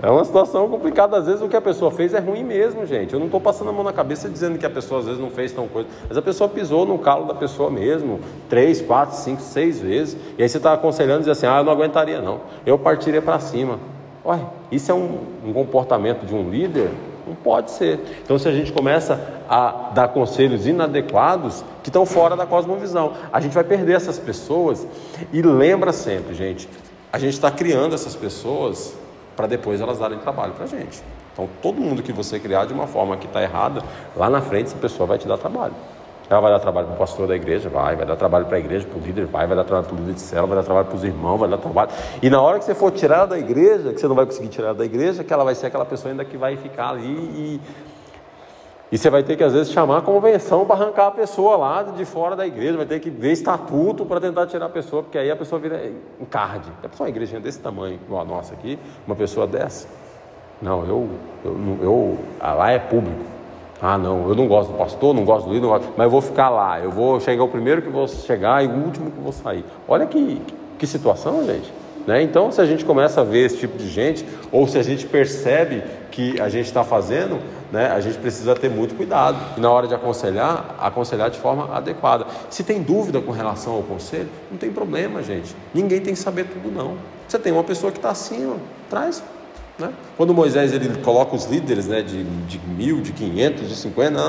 É uma situação complicada. Às vezes o que a pessoa fez é ruim mesmo, gente. Eu não estou passando a mão na cabeça dizendo que a pessoa às vezes não fez tão coisa. Mas a pessoa pisou no calo da pessoa mesmo. Três, quatro, cinco, seis vezes. E aí você está aconselhando e diz assim: ah, eu não aguentaria não. Eu partiria para cima. Olha, isso é um, um comportamento de um líder? Não pode ser. Então, se a gente começa a dar conselhos inadequados que estão fora da cosmovisão, a gente vai perder essas pessoas. E lembra sempre, gente, a gente está criando essas pessoas para depois elas darem trabalho para a gente. Então, todo mundo que você criar de uma forma que está errada, lá na frente essa pessoa vai te dar trabalho. Ela vai dar trabalho para o pastor da igreja, vai, vai dar trabalho para a igreja, para o líder, vai, vai dar trabalho para o líder de célula, vai dar trabalho para os irmãos, vai dar trabalho. E na hora que você for tirar da igreja, que você não vai conseguir tirar da igreja, que ela vai ser aquela pessoa ainda que vai ficar ali e e você vai ter que, às vezes, chamar a convenção para arrancar a pessoa lá de fora da igreja, vai ter que ver estatuto para tentar tirar a pessoa, porque aí a pessoa vira encarde. É só uma igreja desse tamanho, igual a nossa aqui, uma pessoa dessa. Não, eu, eu, eu ah, lá é público. Ah, não, eu não gosto do pastor, não gosto do líder, gosto, mas eu vou ficar lá. Eu vou chegar o primeiro que vou chegar e o último que vou sair. Olha que, que situação, gente. Né? Então, se a gente começa a ver esse tipo de gente, ou se a gente percebe que a gente está fazendo, né, a gente precisa ter muito cuidado. E na hora de aconselhar, aconselhar de forma adequada. Se tem dúvida com relação ao conselho, não tem problema, gente. Ninguém tem que saber tudo, não. Você tem uma pessoa que está acima, traz. Né? Quando Moisés ele coloca os líderes né, de, de mil, de quinhentos, de cinquenta,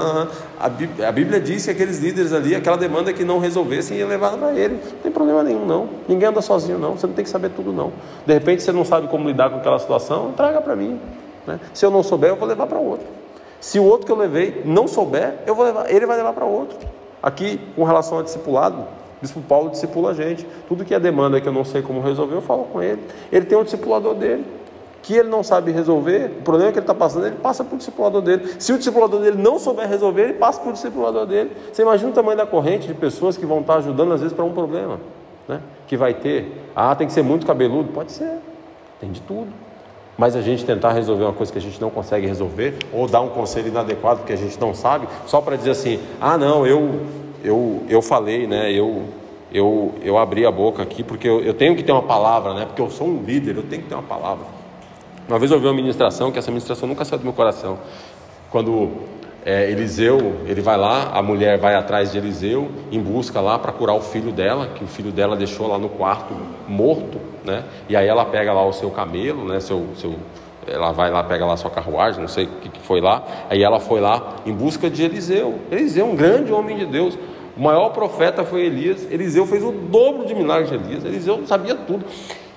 a, Bíblia, a Bíblia diz que aqueles líderes ali, aquela demanda que não resolvessem, ia levar para ele. Não tem problema nenhum, não. Ninguém anda sozinho, não. Você não tem que saber tudo, não. De repente você não sabe como lidar com aquela situação, traga para mim. Né? Se eu não souber, eu vou levar para outro. Se o outro que eu levei não souber, eu vou levar, ele vai levar para outro. Aqui, com relação a discipulado, Bispo Paulo discipula a gente. Tudo que é demanda que eu não sei como resolver, eu falo com ele. Ele tem um discipulador dele que ele não sabe resolver, o problema que ele está passando, ele passa para o discipulador dele. Se o discipulador dele não souber resolver, ele passa para o discipulador dele. Você imagina o tamanho da corrente de pessoas que vão estar ajudando, às vezes, para um problema, né? que vai ter. Ah, tem que ser muito cabeludo? Pode ser, tem de tudo. Mas a gente tentar resolver uma coisa que a gente não consegue resolver, ou dar um conselho inadequado que a gente não sabe, só para dizer assim: ah, não, eu, eu, eu falei, né? eu, eu, eu abri a boca aqui porque eu, eu tenho que ter uma palavra, né? porque eu sou um líder, eu tenho que ter uma palavra. Uma vez eu ouvi uma ministração, que essa ministração nunca saiu do meu coração. Quando é, Eliseu, ele vai lá, a mulher vai atrás de Eliseu em busca lá para curar o filho dela, que o filho dela deixou lá no quarto morto, né? E aí ela pega lá o seu camelo, né? Seu, seu, ela vai lá, pega lá sua carruagem, não sei o que, que foi lá. Aí ela foi lá em busca de Eliseu. Eliseu, um grande homem de Deus. O maior profeta foi Elias. Eliseu fez o dobro de milagres de Elias. Eliseu sabia tudo.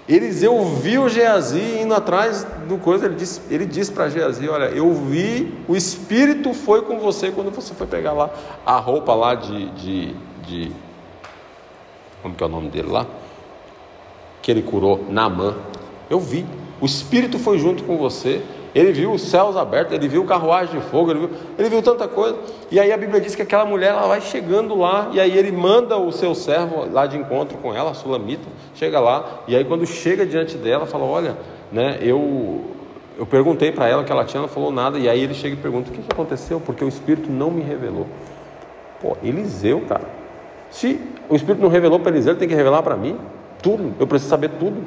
Eliseu viu Geazi indo atrás do coisa, ele disse, ele disse para Geazi, olha, eu vi, o Espírito foi com você quando você foi pegar lá a roupa lá de, de, de como que é o nome dele lá? Que ele curou, Namã. Eu vi, o Espírito foi junto com você, ele viu os céus abertos, ele viu carruagem de fogo, ele viu, ele viu tanta coisa. E aí a Bíblia diz que aquela mulher ela vai chegando lá, e aí ele manda o seu servo lá de encontro com ela, a Sulamita, chega lá, e aí quando chega diante dela, fala: Olha, né, eu, eu perguntei para ela que ela tinha, ela falou nada, e aí ele chega e pergunta: O que, que aconteceu? Porque o Espírito não me revelou. Pô, Eliseu, cara. Se o Espírito não revelou para Eliseu, ele tem que revelar para mim tudo. Eu preciso saber tudo.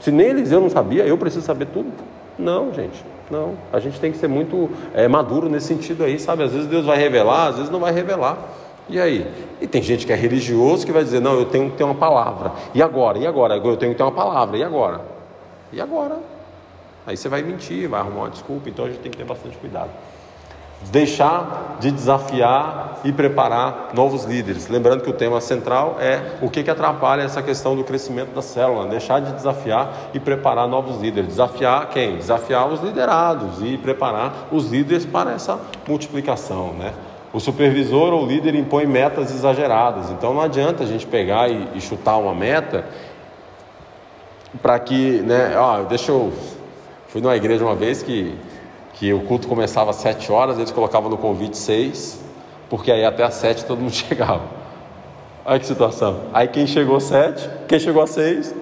Se nem Eliseu não sabia, eu preciso saber tudo. Não, gente. Não, a gente tem que ser muito é, maduro nesse sentido aí, sabe? Às vezes Deus vai revelar, às vezes não vai revelar. E aí? E tem gente que é religioso que vai dizer: não, eu tenho que ter uma palavra. E agora? E agora? Eu tenho que ter uma palavra. E agora? E agora? Aí você vai mentir, vai arrumar uma desculpa. Então a gente tem que ter bastante cuidado deixar de desafiar e preparar novos líderes. Lembrando que o tema central é o que, que atrapalha essa questão do crescimento da célula, deixar de desafiar e preparar novos líderes. Desafiar quem? Desafiar os liderados e preparar os líderes para essa multiplicação, né? O supervisor ou líder impõe metas exageradas, então não adianta a gente pegar e, e chutar uma meta para que, né? Ó, deixa eu. Fui numa igreja uma vez que que o culto começava às sete horas, eles colocavam no convite seis, porque aí até às sete todo mundo chegava. Olha que situação. Aí quem chegou às sete, quem chegou às seis,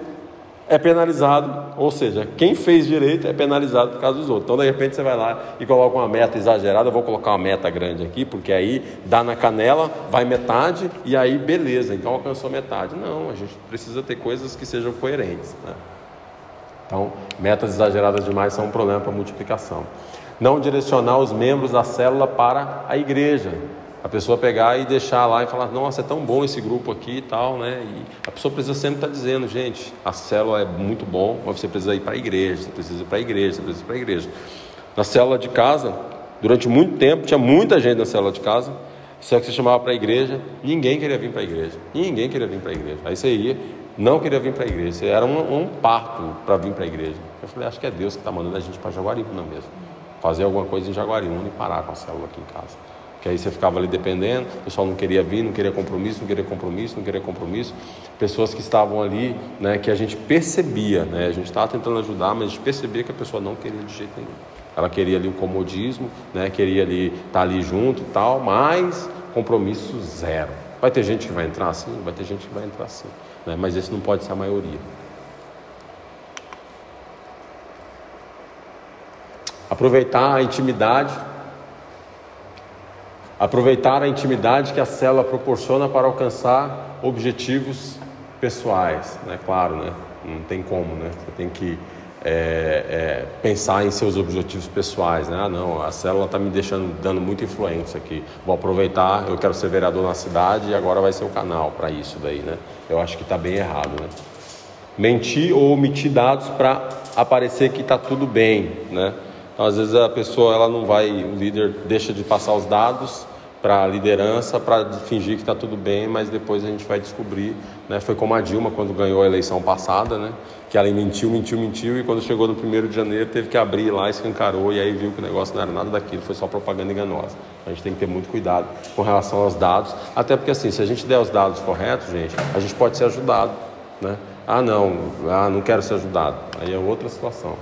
é penalizado. Ou seja, quem fez direito é penalizado por causa dos outros. Então, de repente, você vai lá e coloca uma meta exagerada. Eu vou colocar uma meta grande aqui, porque aí dá na canela, vai metade, e aí beleza, então alcançou metade. Não, a gente precisa ter coisas que sejam coerentes. Né? Então, metas exageradas demais são um problema para multiplicação não direcionar os membros da célula para a igreja. A pessoa pegar e deixar lá e falar, nossa, é tão bom esse grupo aqui e tal, né? E a pessoa precisa sempre estar dizendo, gente, a célula é muito bom, mas você precisa ir para a igreja, você precisa ir para a igreja, você precisa ir para a igreja. Na célula de casa, durante muito tempo, tinha muita gente na célula de casa, só que você chamava para a igreja, ninguém queria vir para a igreja. Ninguém queria vir para a igreja. Aí você ia, não queria vir para a igreja. Você era um, um parto para vir para a igreja. Eu falei, acho que é Deus que está mandando a gente para Jaguariúna mesmo fazer alguma coisa em Jaguariúna e parar com a célula aqui em casa. Que aí você ficava ali dependendo, o pessoal não queria vir, não queria compromisso, não queria compromisso, não queria compromisso. Pessoas que estavam ali, né, que a gente percebia, né, a gente estava tentando ajudar, mas a gente percebia que a pessoa não queria de jeito nenhum. Ela queria ali o comodismo, né, queria ali estar tá ali junto e tal, mas compromisso zero. Vai ter gente que vai entrar assim, vai ter gente que vai entrar assim, né, mas esse não pode ser a maioria. Aproveitar a intimidade, aproveitar a intimidade que a célula proporciona para alcançar objetivos pessoais, né? Claro, né? Não tem como, né? Você tem que é, é, pensar em seus objetivos pessoais, né? Ah, não, a célula está me deixando, dando muita influência aqui. Vou aproveitar, eu quero ser vereador na cidade e agora vai ser o canal para isso daí, né? Eu acho que está bem errado, né? Mentir ou omitir dados para aparecer que está tudo bem, né? Então, às vezes a pessoa ela não vai, o líder deixa de passar os dados para a liderança para fingir que está tudo bem, mas depois a gente vai descobrir. Né? Foi como a Dilma quando ganhou a eleição passada, né? que ela mentiu, mentiu, mentiu e quando chegou no primeiro de janeiro teve que abrir lá, escancarou e aí viu que o negócio não era nada daquilo, foi só propaganda enganosa. A gente tem que ter muito cuidado com relação aos dados, até porque assim, se a gente der os dados corretos, gente, a gente pode ser ajudado. Né? Ah, não, ah, não quero ser ajudado. Aí é outra situação.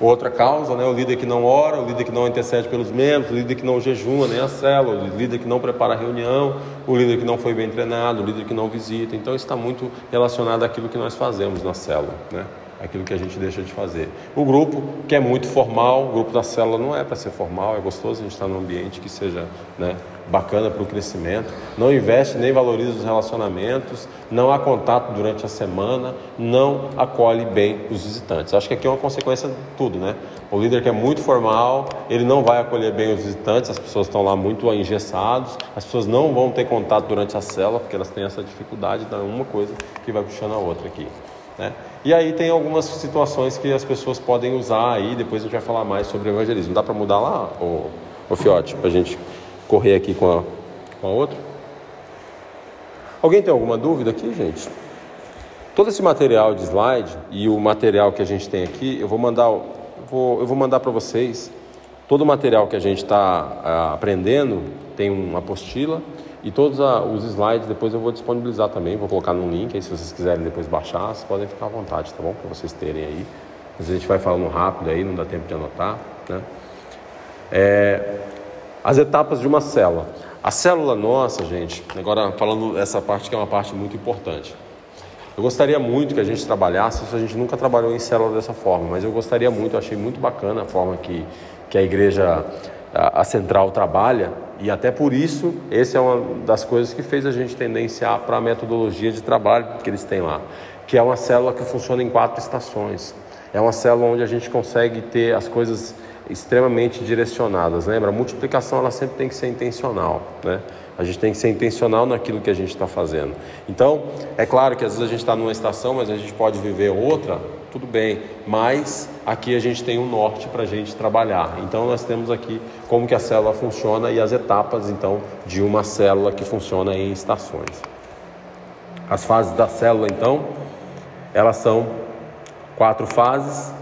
Outra causa, né? o líder que não ora, o líder que não intercede pelos membros, o líder que não jejuma nem a célula, o líder que não prepara a reunião, o líder que não foi bem treinado, o líder que não visita. Então isso está muito relacionado àquilo que nós fazemos na célula, né? aquilo que a gente deixa de fazer. O grupo, que é muito formal, o grupo da célula não é para ser formal, é gostoso a gente estar num ambiente que seja né, bacana para o crescimento, não investe nem valoriza os relacionamentos, não há contato durante a semana, não acolhe bem os visitantes. Acho que aqui é uma consequência de tudo, né? O líder que é muito formal, ele não vai acolher bem os visitantes, as pessoas estão lá muito engessados, as pessoas não vão ter contato durante a célula, porque elas têm essa dificuldade, então uma coisa que vai puxando a outra aqui. Né? E aí tem algumas situações que as pessoas podem usar aí, depois a gente vai falar mais sobre evangelismo. Dá para mudar lá, o, o Fiote, para a gente correr aqui com a, com a outra? Alguém tem alguma dúvida aqui, gente? Todo esse material de slide e o material que a gente tem aqui, eu vou mandar, eu vou, eu vou mandar para vocês. Todo o material que a gente está ah, aprendendo tem uma apostila e todos a, os slides depois eu vou disponibilizar também, vou colocar no link aí se vocês quiserem depois baixar, vocês podem ficar à vontade, tá bom? Para vocês terem aí. Às vezes a gente vai falando rápido aí, não dá tempo de anotar, né? É, as etapas de uma célula. A célula nossa, gente, agora falando essa parte que é uma parte muito importante. Eu gostaria muito que a gente trabalhasse, a gente nunca trabalhou em célula dessa forma, mas eu gostaria muito, eu achei muito bacana a forma que, que a igreja, a, a central trabalha, e até por isso, essa é uma das coisas que fez a gente tendenciar para a metodologia de trabalho que eles têm lá, que é uma célula que funciona em quatro estações. É uma célula onde a gente consegue ter as coisas extremamente direcionadas. Lembra? A multiplicação ela sempre tem que ser intencional, né? A gente tem que ser intencional naquilo que a gente está fazendo. Então, é claro que às vezes a gente está numa estação, mas a gente pode viver outra, tudo bem. Mas aqui a gente tem um norte para a gente trabalhar. Então, nós temos aqui como que a célula funciona e as etapas, então, de uma célula que funciona em estações. As fases da célula, então, elas são quatro fases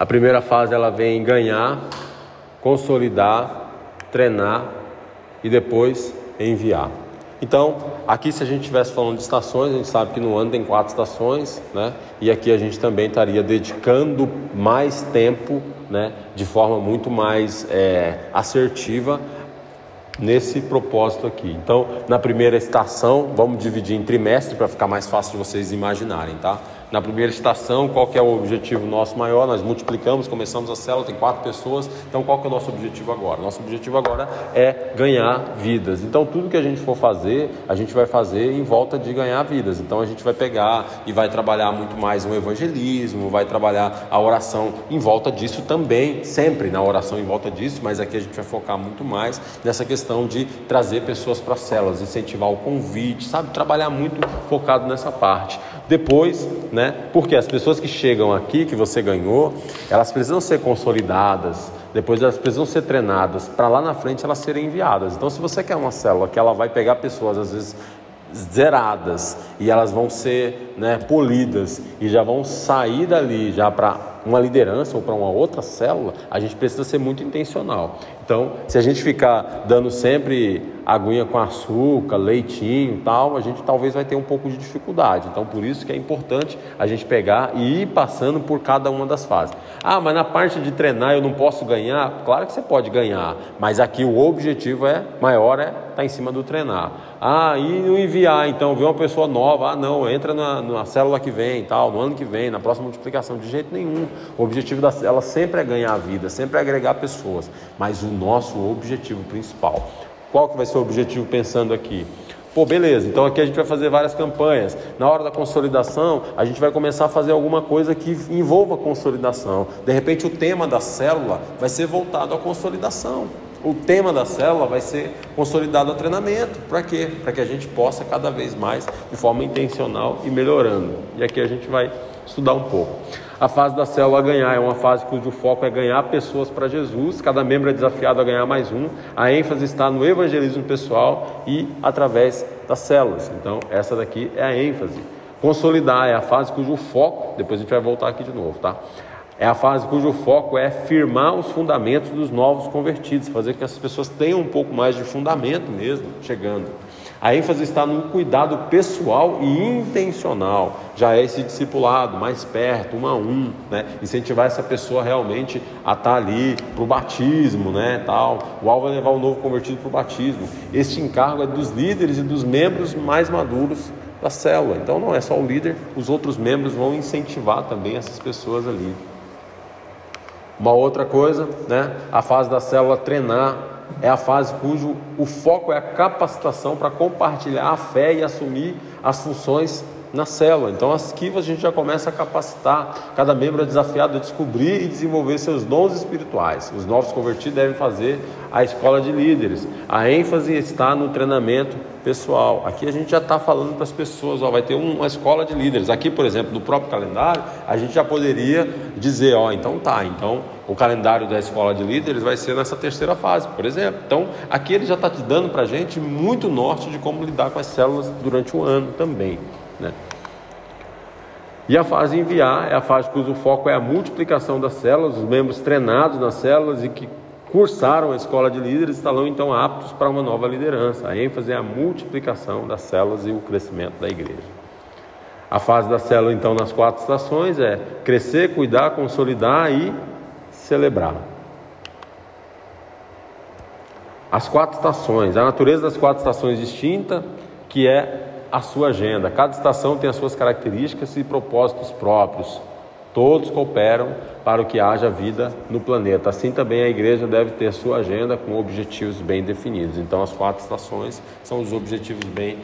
A primeira fase ela vem ganhar, consolidar, treinar e depois enviar. Então, aqui se a gente estivesse falando de estações, a gente sabe que no ano tem quatro estações, né? E aqui a gente também estaria dedicando mais tempo, né? De forma muito mais é, assertiva nesse propósito aqui. Então, na primeira estação, vamos dividir em trimestre para ficar mais fácil de vocês imaginarem, tá? Na primeira estação, qual que é o objetivo nosso maior? Nós multiplicamos, começamos a célula, tem quatro pessoas, então qual que é o nosso objetivo agora? Nosso objetivo agora é ganhar vidas. Então tudo que a gente for fazer, a gente vai fazer em volta de ganhar vidas. Então a gente vai pegar e vai trabalhar muito mais o evangelismo, vai trabalhar a oração em volta disso também, sempre na oração em volta disso, mas aqui a gente vai focar muito mais nessa questão de trazer pessoas para as células, incentivar o convite, sabe? Trabalhar muito focado nessa parte. Depois, né? Porque as pessoas que chegam aqui, que você ganhou, elas precisam ser consolidadas, depois elas precisam ser treinadas para lá na frente elas serem enviadas. Então, se você quer uma célula que ela vai pegar pessoas às vezes zeradas e elas vão ser né, polidas e já vão sair dali já para uma liderança ou para uma outra célula, a gente precisa ser muito intencional. Então, se a gente ficar dando sempre aguinha com açúcar, leitinho tal, a gente talvez vai ter um pouco de dificuldade. Então, por isso que é importante a gente pegar e ir passando por cada uma das fases. Ah, mas na parte de treinar eu não posso ganhar? Claro que você pode ganhar, mas aqui o objetivo é maior é estar tá em cima do treinar. Ah, e não enviar, então, ver uma pessoa nova, ah, não, entra na, na célula que vem, tal, no ano que vem, na próxima multiplicação, de jeito nenhum. O objetivo da célula sempre é ganhar vida, sempre é agregar pessoas, mas o nosso objetivo principal. Qual que vai ser o objetivo pensando aqui? Pô, beleza, então aqui a gente vai fazer várias campanhas. Na hora da consolidação, a gente vai começar a fazer alguma coisa que envolva consolidação. De repente, o tema da célula vai ser voltado à consolidação. O tema da célula vai ser consolidado ao treinamento. Para quê? Para que a gente possa cada vez mais, de forma intencional e melhorando. E aqui a gente vai estudar um pouco. A fase da célula ganhar é uma fase cujo foco é ganhar pessoas para Jesus. Cada membro é desafiado a ganhar mais um. A ênfase está no evangelismo pessoal e através das células. Então, essa daqui é a ênfase. Consolidar é a fase cujo foco, depois a gente vai voltar aqui de novo, tá? É a fase cujo foco é firmar os fundamentos dos novos convertidos, fazer que essas pessoas tenham um pouco mais de fundamento mesmo, chegando. A ênfase está no cuidado pessoal e intencional. Já é esse discipulado mais perto, um a um, né? Incentivar essa pessoa realmente a estar ali para o batismo, né? Tal. O alvo é levar o novo convertido para o batismo. Este encargo é dos líderes e dos membros mais maduros da célula. Então não é só o líder, os outros membros vão incentivar também essas pessoas ali. Uma outra coisa, né? A fase da célula treinar é a fase cujo o foco é a capacitação para compartilhar a fé e assumir as funções na célula. Então, as esquivas a gente já começa a capacitar. Cada membro é desafiado a descobrir e desenvolver seus dons espirituais. Os novos convertidos devem fazer a escola de líderes. A ênfase está no treinamento pessoal. Aqui a gente já está falando para as pessoas, ó, vai ter uma escola de líderes. Aqui, por exemplo, no próprio calendário, a gente já poderia dizer, ó, então tá, então o calendário da escola de líderes vai ser nessa terceira fase, por exemplo. Então, aqui ele já está te dando para a gente muito norte de como lidar com as células durante o ano também. Né? E a fase enviar é a fase cujo foco é a multiplicação das células, os membros treinados nas células e que cursaram a escola de líderes estarão então aptos para uma nova liderança. A ênfase é a multiplicação das células e o crescimento da igreja. A fase da célula, então, nas quatro estações é crescer, cuidar, consolidar e celebrar. As quatro estações, a natureza das quatro estações distinta, que é a sua agenda. Cada estação tem as suas características e propósitos próprios. Todos cooperam para que haja vida no planeta. Assim também a igreja deve ter sua agenda com objetivos bem definidos. Então, as quatro estações são os objetivos bem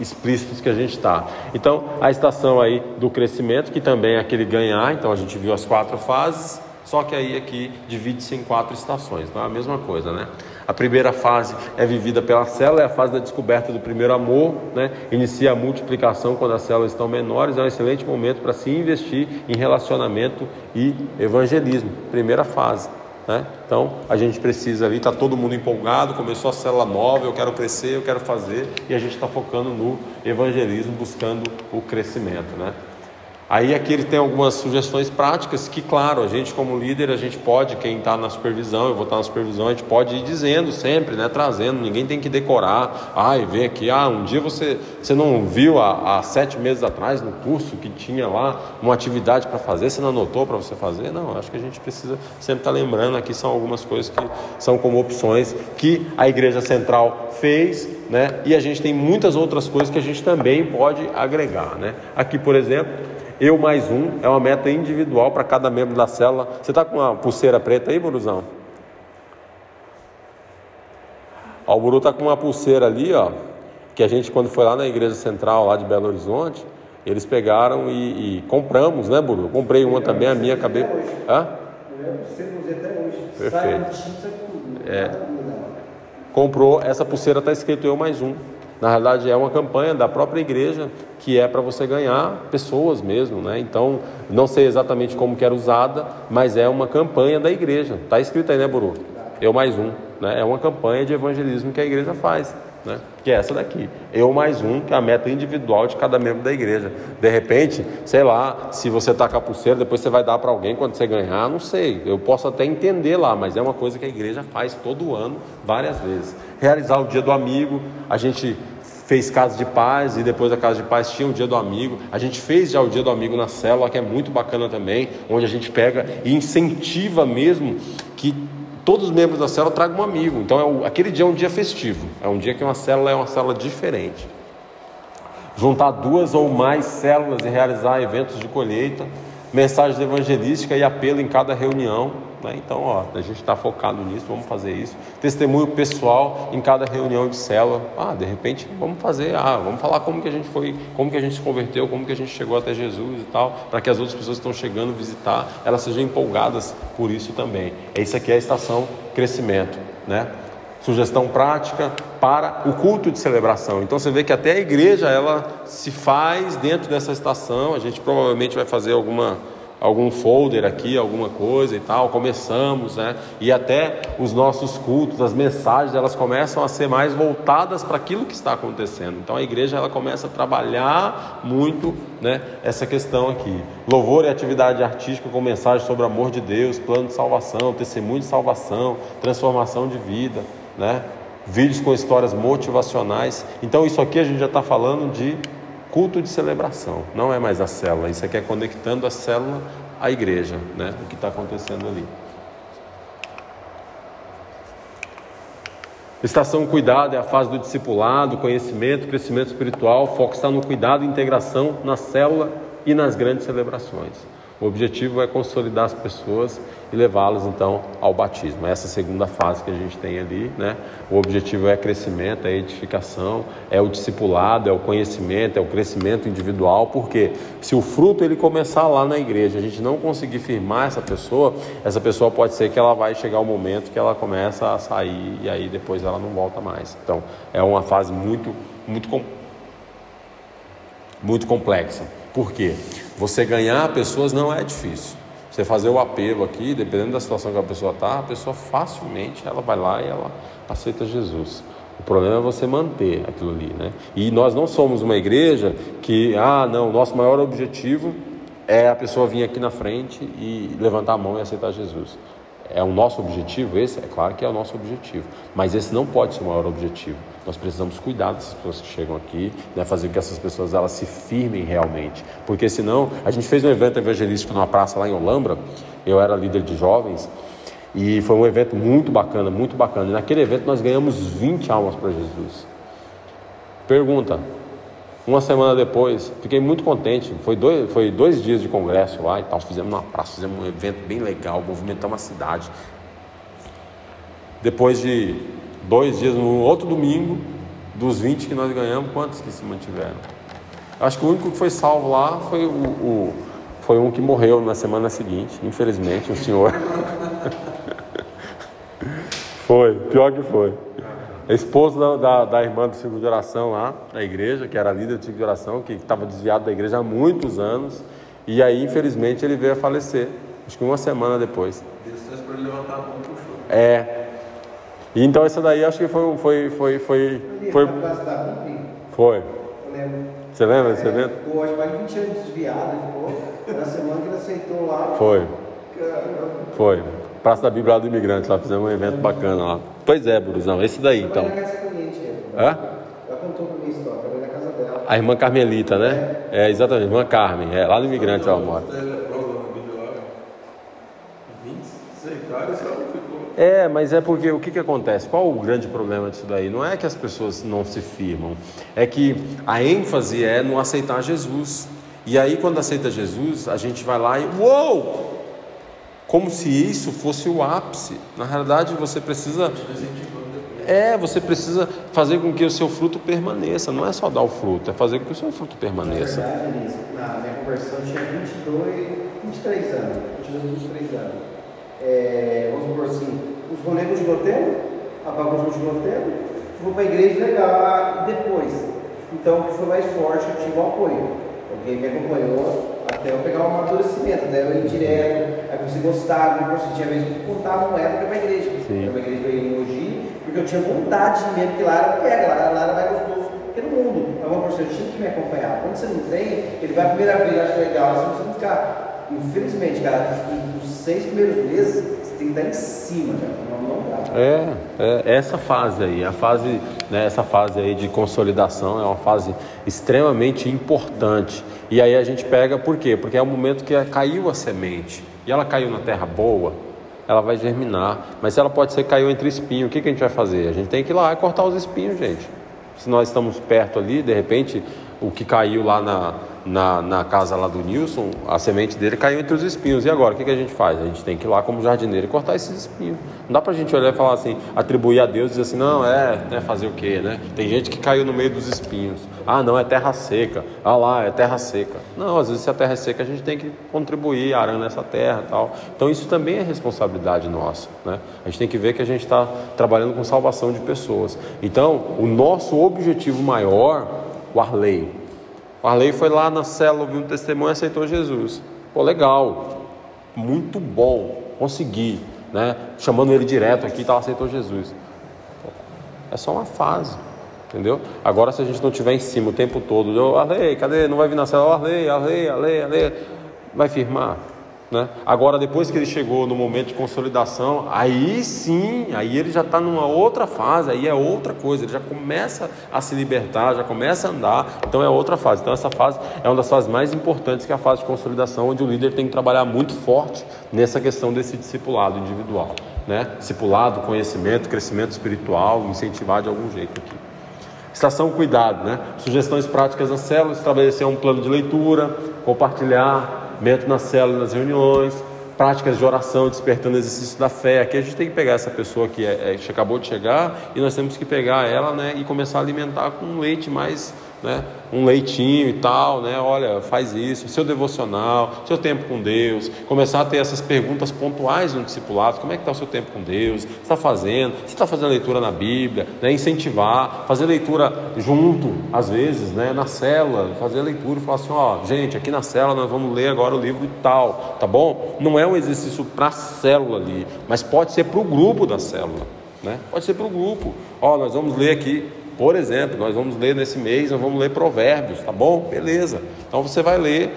explícitos que a gente está. Então, a estação aí do crescimento, que também é aquele ganhar, então a gente viu as quatro fases, só que aí aqui divide-se em quatro estações, não é a mesma coisa, né? A primeira fase é vivida pela célula, é a fase da descoberta do primeiro amor, né? inicia a multiplicação quando as células estão menores, é um excelente momento para se investir em relacionamento e evangelismo. Primeira fase. Né? Então a gente precisa ali, está todo mundo empolgado, começou a célula nova, eu quero crescer, eu quero fazer, e a gente está focando no evangelismo, buscando o crescimento. Né? Aí aqui ele tem algumas sugestões práticas que, claro, a gente como líder, a gente pode, quem está na supervisão, eu vou estar na supervisão, a gente pode ir dizendo sempre, né, trazendo, ninguém tem que decorar, ai, vem aqui, ah, um dia você, você não viu há, há sete meses atrás no curso que tinha lá uma atividade para fazer, você não anotou para você fazer? Não, acho que a gente precisa sempre estar tá lembrando, aqui são algumas coisas que são como opções que a Igreja Central fez, né, e a gente tem muitas outras coisas que a gente também pode agregar, né. Aqui, por exemplo, eu mais um é uma meta individual para cada membro da célula. Você está com uma pulseira preta aí, Buruzão? Ó, o Buru está com uma pulseira ali, ó, que a gente quando foi lá na igreja central lá de Belo Horizonte, eles pegaram e, e compramos, né, Buru? Eu comprei uma também, a minha acabei. Hã? Perfeito. É. Comprou essa pulseira está escrito eu mais um. Na realidade, é uma campanha da própria igreja que é para você ganhar pessoas mesmo, né? Então, não sei exatamente como que era usada, mas é uma campanha da igreja. Está escrito aí, né, Buru? Eu mais um, né? É uma campanha de evangelismo que a igreja faz. Né? Que é essa daqui. Eu mais um, que é a meta individual de cada membro da igreja. De repente, sei lá, se você tá com a pulseira, depois você vai dar para alguém quando você ganhar, não sei. Eu posso até entender lá, mas é uma coisa que a igreja faz todo ano, várias vezes. Realizar o dia do amigo, a gente fez casa de paz e depois da casa de paz tinha o dia do amigo. A gente fez já o dia do amigo na célula, que é muito bacana também, onde a gente pega e incentiva mesmo que todos os membros da célula tragam um amigo. Então é o, aquele dia é um dia festivo, é um dia que uma célula é uma célula diferente. Juntar duas ou mais células e realizar eventos de colheita, mensagens evangelísticas e apelo em cada reunião. Né? Então, ó, a gente está focado nisso, vamos fazer isso. Testemunho pessoal em cada reunião de célula. Ah, de repente, vamos fazer, ah, vamos falar como que a gente foi, como que a gente se converteu, como que a gente chegou até Jesus e tal, para que as outras pessoas que estão chegando visitar, elas sejam empolgadas por isso também. É isso aqui é a estação crescimento, né? Sugestão prática para o culto de celebração. Então você vê que até a igreja ela se faz dentro dessa estação. A gente provavelmente vai fazer alguma algum folder aqui, alguma coisa e tal, começamos, né? E até os nossos cultos, as mensagens, elas começam a ser mais voltadas para aquilo que está acontecendo. Então a igreja ela começa a trabalhar muito, né, essa questão aqui. Louvor e atividade artística com mensagem sobre o amor de Deus, plano de salvação, testemunho de salvação, transformação de vida, né? Vídeos com histórias motivacionais. Então isso aqui a gente já está falando de culto de celebração, não é mais a célula, isso aqui é conectando a célula à igreja, né? o que está acontecendo ali. Estação cuidado é a fase do discipulado, conhecimento, crescimento espiritual, foco está no cuidado e integração na célula e nas grandes celebrações. O objetivo é consolidar as pessoas e levá-las então ao batismo. Essa segunda fase que a gente tem ali, né? O objetivo é crescimento, é edificação, é o discipulado, é o conhecimento, é o crescimento individual, porque se o fruto ele começar lá na igreja, a gente não conseguir firmar essa pessoa, essa pessoa pode ser que ela vai chegar o um momento que ela começa a sair e aí depois ela não volta mais. Então, é uma fase muito muito muito complexa. Por quê? Você ganhar pessoas não é difícil. Você fazer o apelo aqui, dependendo da situação que a pessoa está, a pessoa facilmente ela vai lá e ela aceita Jesus. O problema é você manter aquilo ali, né? E nós não somos uma igreja que, ah, não, nosso maior objetivo é a pessoa vir aqui na frente e levantar a mão e aceitar Jesus. É o nosso objetivo esse? É claro que é o nosso objetivo, mas esse não pode ser o maior objetivo. Nós precisamos cuidar dessas pessoas que chegam aqui, né, fazer com que essas pessoas elas se firmem realmente, porque senão a gente fez um evento evangelístico numa praça lá em Olambra. Eu era líder de jovens e foi um evento muito bacana, muito bacana. E naquele evento nós ganhamos 20 almas para Jesus. Pergunta: uma semana depois, fiquei muito contente. Foi dois, foi dois dias de congresso lá e tal. Fizemos uma praça, fizemos um evento bem legal, movimentamos a cidade. Depois de dois dias, no outro domingo, dos 20 que nós ganhamos, quantos que se mantiveram? Acho que o único que foi salvo lá foi o, o foi um que morreu na semana seguinte, infelizmente, um senhor. foi, pior que foi esposo da, da, da, irmã do ciclo de oração lá, da igreja, que era líder do ciclo de oração, que estava desviado da igreja há muitos anos, e aí, infelizmente, ele veio a falecer, acho que uma semana depois. Deus fez para ele levantar a mão choro. É. E então essa daí acho que foi foi foi foi foi foi. Você lembra desse evento? Ficou acho que mais de 20 anos desviado, ficou na semana que ele aceitou lá. Foi. Foi. Praça da Bíblia do Imigrante, lá fizemos um evento bacana lá. Pois é, Brusão, esse daí então. Cliente, Hã? Ela contou pra minha história, na casa dela. A irmã Carmelita, né? É, exatamente, irmã Carmen, é, lá no Imigrante ela mora. É, mas é porque o que, que acontece? Qual o grande problema disso daí? Não é que as pessoas não se firmam, é que a ênfase é no aceitar Jesus. E aí, quando aceita Jesus, a gente vai lá e uou! Como se isso fosse o ápice. Na realidade, você precisa é, você precisa fazer com que o seu fruto permaneça. Não é só dar o fruto, é fazer com que o seu fruto permaneça. Na verdade, na minha conversão tinha 22, 23 anos. 22, 23 anos. É, vamos supor assim, os rolês continuam tendo, a bagunça continuou tendo, fui para a igreja legal, e depois. Então, o que foi mais forte, eu tive o apoio. Alguém me acompanhou, até eu pegar um amadurecimento, até eu ir direto, aí você gostar, não você tinha vezes que contava moeda para a igreja. Para a igreja para ir porque eu tinha vontade mesmo, porque lá era pega, lá, lá era mais gostoso que no mundo. Mas uma pessoa tinha que me acompanhar. Quando você não tem, ele vai a primeira vez, acha legal, você não ficar. Infelizmente, cara, os seis primeiros meses, tem que estar em cima, cara. Não, dá. É, é, essa fase aí, a fase, né, essa fase aí de consolidação é uma fase extremamente importante. E aí a gente pega por quê? Porque é o momento que caiu a semente e ela caiu na terra boa, ela vai germinar. Mas se ela pode ser caiu entre espinhos, o que, que a gente vai fazer? A gente tem que ir lá e cortar os espinhos, gente. Se nós estamos perto ali, de repente, o que caiu lá na, na, na casa lá do Nilson, a semente dele caiu entre os espinhos. E agora, o que, que a gente faz? A gente tem que ir lá como jardineiro e cortar esses espinhos. Não dá pra gente olhar e falar assim, atribuir a Deus e dizer assim, não, é, né, fazer o quê, né? Tem gente que caiu no meio dos espinhos. Ah, não, é terra seca. Ah lá, é terra seca. Não, às vezes se a terra é seca, a gente tem que contribuir arando essa terra tal. Então isso também é responsabilidade nossa, né? A gente tem que ver que a gente está trabalhando com salvação de pessoas. Então, o nosso objetivo maior, o Arley, o Arley foi lá na célula, ouviu um testemunho e aceitou Jesus. Pô, legal, muito bom, consegui, né? Chamando ele direto aqui, tá, aceitou Jesus. É só uma fase, entendeu? Agora, se a gente não tiver em cima o tempo todo, eu, Arley, cadê? Não vai vir na célula, Arley, Arley, Arley, Arley, vai firmar. Né? Agora, depois que ele chegou no momento de consolidação, aí sim, aí ele já está numa outra fase, aí é outra coisa, ele já começa a se libertar, já começa a andar, então é outra fase. Então, essa fase é uma das fases mais importantes, que é a fase de consolidação, onde o líder tem que trabalhar muito forte nessa questão desse discipulado individual. Né? Discipulado, conhecimento, crescimento espiritual, incentivar de algum jeito aqui. Estação cuidado, né? Sugestões práticas nas células, estabelecer um plano de leitura, compartilhar, Mento na célula, nas reuniões, práticas de oração, despertando exercício da fé. Aqui a gente tem que pegar essa pessoa que, é, é, que acabou de chegar e nós temos que pegar ela né, e começar a alimentar com leite mais né? um leitinho e tal, né? Olha, faz isso, seu devocional, seu tempo com Deus, começar a ter essas perguntas pontuais no discipulado, como é que está o seu tempo com Deus, está fazendo, você está fazendo leitura na Bíblia, né? incentivar, fazer leitura junto, às vezes, né? na cela, fazer leitura e falar assim, ó, gente, aqui na cela nós vamos ler agora o livro tal, tá bom? Não é um exercício para a célula ali, mas pode ser para o grupo da célula, né? Pode ser para o grupo, ó, nós vamos ler aqui por exemplo, nós vamos ler nesse mês, nós vamos ler Provérbios, tá bom? Beleza. Então você vai ler,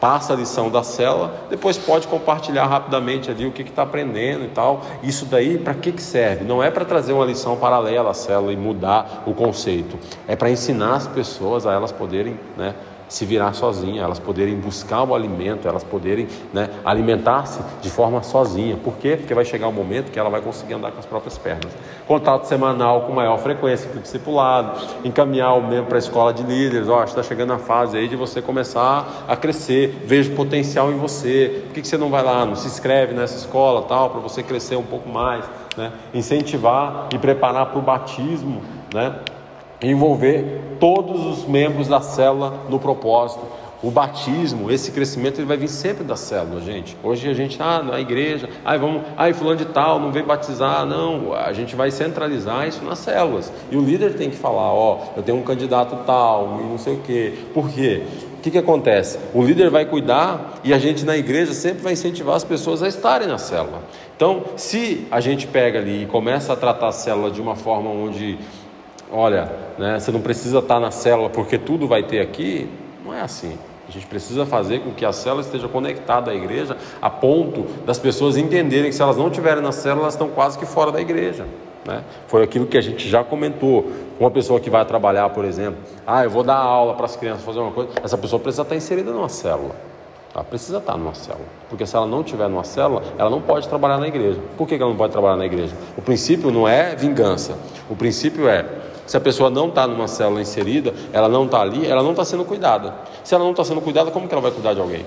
passa a lição da célula, depois pode compartilhar rapidamente ali o que está aprendendo e tal. Isso daí para que, que serve? Não é para trazer uma lição paralela à célula e mudar o conceito, é para ensinar as pessoas a elas poderem, né? Se virar sozinha, elas poderem buscar o alimento, elas poderem né, alimentar-se de forma sozinha. Por quê? Porque vai chegar um momento que ela vai conseguir andar com as próprias pernas. Contato semanal com maior frequência com o discipulado, encaminhar o membro para a escola de líderes. Ó, está chegando a fase aí de você começar a crescer, vejo potencial em você. Por que, que você não vai lá, não se inscreve nessa escola tal, para você crescer um pouco mais? Né? Incentivar e preparar para o batismo, né? Envolver todos os membros da célula no propósito. O batismo, esse crescimento, ele vai vir sempre da célula, gente. Hoje a gente, ah, na igreja, ah, vamos, ah, fulano de tal, não vem batizar, não. A gente vai centralizar isso nas células. E o líder tem que falar, ó, eu tenho um candidato tal, não sei o quê. Por quê? O que, que acontece? O líder vai cuidar e a gente na igreja sempre vai incentivar as pessoas a estarem na célula. Então, se a gente pega ali e começa a tratar a célula de uma forma onde olha, né, você não precisa estar na célula porque tudo vai ter aqui, não é assim. A gente precisa fazer com que a célula esteja conectada à igreja a ponto das pessoas entenderem que se elas não estiverem na célula, elas estão quase que fora da igreja. Né? Foi aquilo que a gente já comentou. Uma pessoa que vai trabalhar, por exemplo, ah, eu vou dar aula para as crianças fazer uma coisa, essa pessoa precisa estar inserida numa célula. Ela precisa estar numa célula. Porque se ela não estiver numa célula, ela não pode trabalhar na igreja. Por que ela não pode trabalhar na igreja? O princípio não é vingança. O princípio é se a pessoa não está numa célula inserida, ela não está ali, ela não está sendo cuidada. Se ela não está sendo cuidada, como que ela vai cuidar de alguém?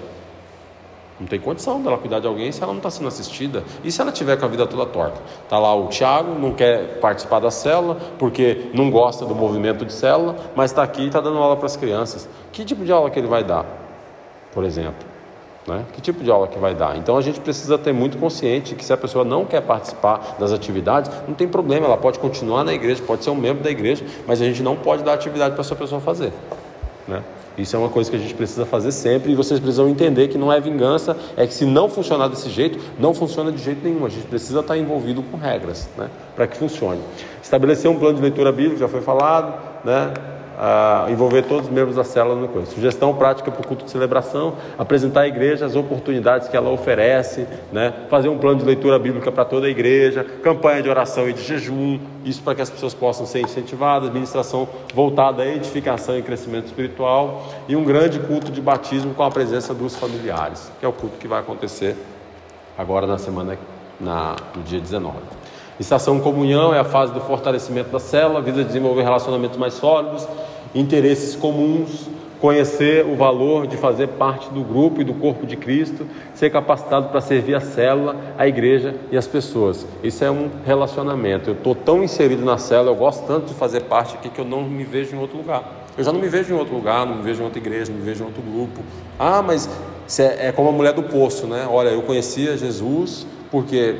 Não tem condição dela cuidar de alguém se ela não está sendo assistida. E se ela tiver com a vida toda torta? Está lá o Tiago, não quer participar da célula, porque não gosta do movimento de célula, mas está aqui e está dando aula para as crianças. Que tipo de aula que ele vai dar, por exemplo? Né? Que tipo de aula que vai dar? Então a gente precisa ter muito consciente que se a pessoa não quer participar das atividades, não tem problema, ela pode continuar na igreja, pode ser um membro da igreja, mas a gente não pode dar atividade para essa pessoa fazer. Né? Isso é uma coisa que a gente precisa fazer sempre e vocês precisam entender que não é vingança, é que se não funcionar desse jeito, não funciona de jeito nenhum. A gente precisa estar envolvido com regras né? para que funcione. Estabelecer um plano de leitura bíblica, já foi falado, né? Envolver todos os membros da célula no coisa. Sugestão prática para o culto de celebração, apresentar à igreja as oportunidades que ela oferece, né? fazer um plano de leitura bíblica para toda a igreja, campanha de oração e de jejum, isso para que as pessoas possam ser incentivadas, administração voltada à edificação e crescimento espiritual e um grande culto de batismo com a presença dos familiares, que é o culto que vai acontecer agora na semana, na, no dia 19. Estação comunhão é a fase do fortalecimento da célula, visa desenvolver relacionamentos mais sólidos, interesses comuns, conhecer o valor de fazer parte do grupo e do corpo de Cristo, ser capacitado para servir a célula, a igreja e as pessoas. Isso é um relacionamento. Eu estou tão inserido na célula, eu gosto tanto de fazer parte aqui que eu não me vejo em outro lugar. Eu já não me vejo em outro lugar, não me vejo em outra igreja, não me vejo em outro grupo. Ah, mas é como a mulher do poço, né? Olha, eu conhecia Jesus porque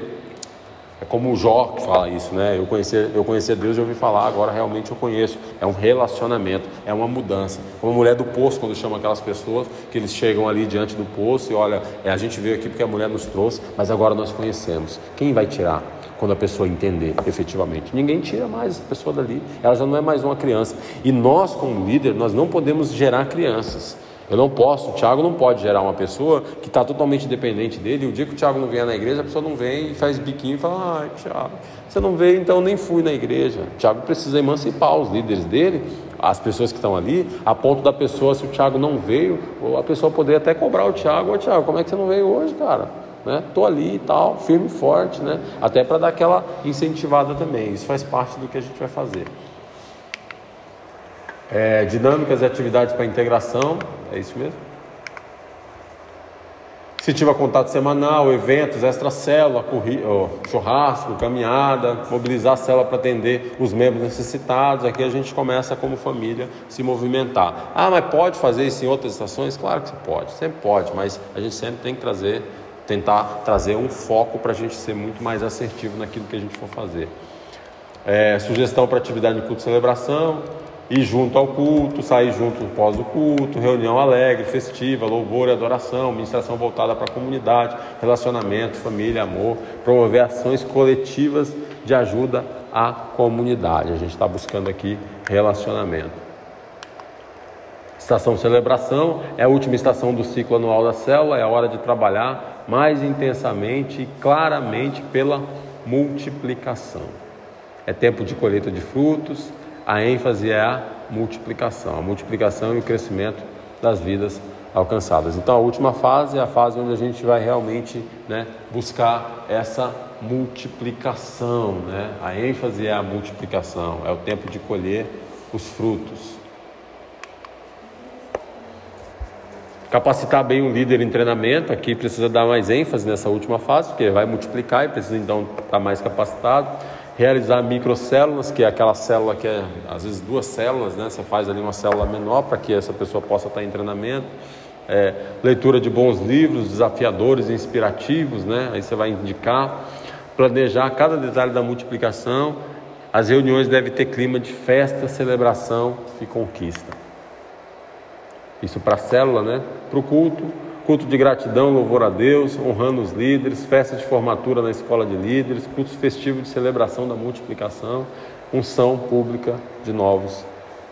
é como o Jó que fala isso, né? Eu conhecia, eu conhecia Deus e ouvi falar, agora realmente eu conheço. É um relacionamento, é uma mudança. Como a mulher do poço, quando chama aquelas pessoas, que eles chegam ali diante do poço e olha, é, a gente veio aqui porque a mulher nos trouxe, mas agora nós conhecemos. Quem vai tirar? Quando a pessoa entender efetivamente. Ninguém tira mais essa pessoa dali. Ela já não é mais uma criança. E nós, como líder, nós não podemos gerar crianças. Eu não posso, o Tiago não pode gerar uma pessoa que está totalmente dependente dele. E o dia que o Tiago não vier na igreja, a pessoa não vem e faz biquinho e fala: Ai, Tiago, você não veio, então nem fui na igreja. O Tiago precisa emancipar os líderes dele, as pessoas que estão ali, a ponto da pessoa, se o Tiago não veio, a pessoa poder até cobrar o Tiago: Ô Tiago, como é que você não veio hoje, cara? Né? Tô ali e tal, firme e forte, né? Até para dar aquela incentivada também. Isso faz parte do que a gente vai fazer. É, dinâmicas e atividades para integração, é isso mesmo? Se tiver contato semanal, eventos, extra-célula, churrasco, caminhada, mobilizar a célula para atender os membros necessitados. Aqui a gente começa como família se movimentar. Ah, mas pode fazer isso em outras estações? Claro que você pode, sempre pode, mas a gente sempre tem que trazer, tentar trazer um foco para a gente ser muito mais assertivo naquilo que a gente for fazer. É, sugestão para atividade de culto de celebração, ir junto ao culto, sair junto após o culto, reunião alegre, festiva, louvor e adoração, ministração voltada para a comunidade, relacionamento, família, amor, promover ações coletivas de ajuda à comunidade. A gente está buscando aqui relacionamento. Estação celebração é a última estação do ciclo anual da célula, é a hora de trabalhar mais intensamente e claramente pela multiplicação. É tempo de colheita de frutos, a ênfase é a multiplicação, a multiplicação e o crescimento das vidas alcançadas. Então, a última fase é a fase onde a gente vai realmente né, buscar essa multiplicação. Né? A ênfase é a multiplicação, é o tempo de colher os frutos. Capacitar bem o líder em treinamento, aqui precisa dar mais ênfase nessa última fase, porque vai multiplicar e precisa então estar mais capacitado realizar microcélulas, que é aquela célula que é às vezes duas células, né? Você faz ali uma célula menor para que essa pessoa possa estar em treinamento. É, leitura de bons livros, desafiadores e inspirativos, né? Aí você vai indicar, planejar cada detalhe da multiplicação. As reuniões devem ter clima de festa, celebração e conquista. Isso para a célula, né? Para o culto, culto de gratidão, louvor a Deus, honrando os líderes, festa de formatura na escola de líderes, cultos festivos de celebração da multiplicação, unção pública de novos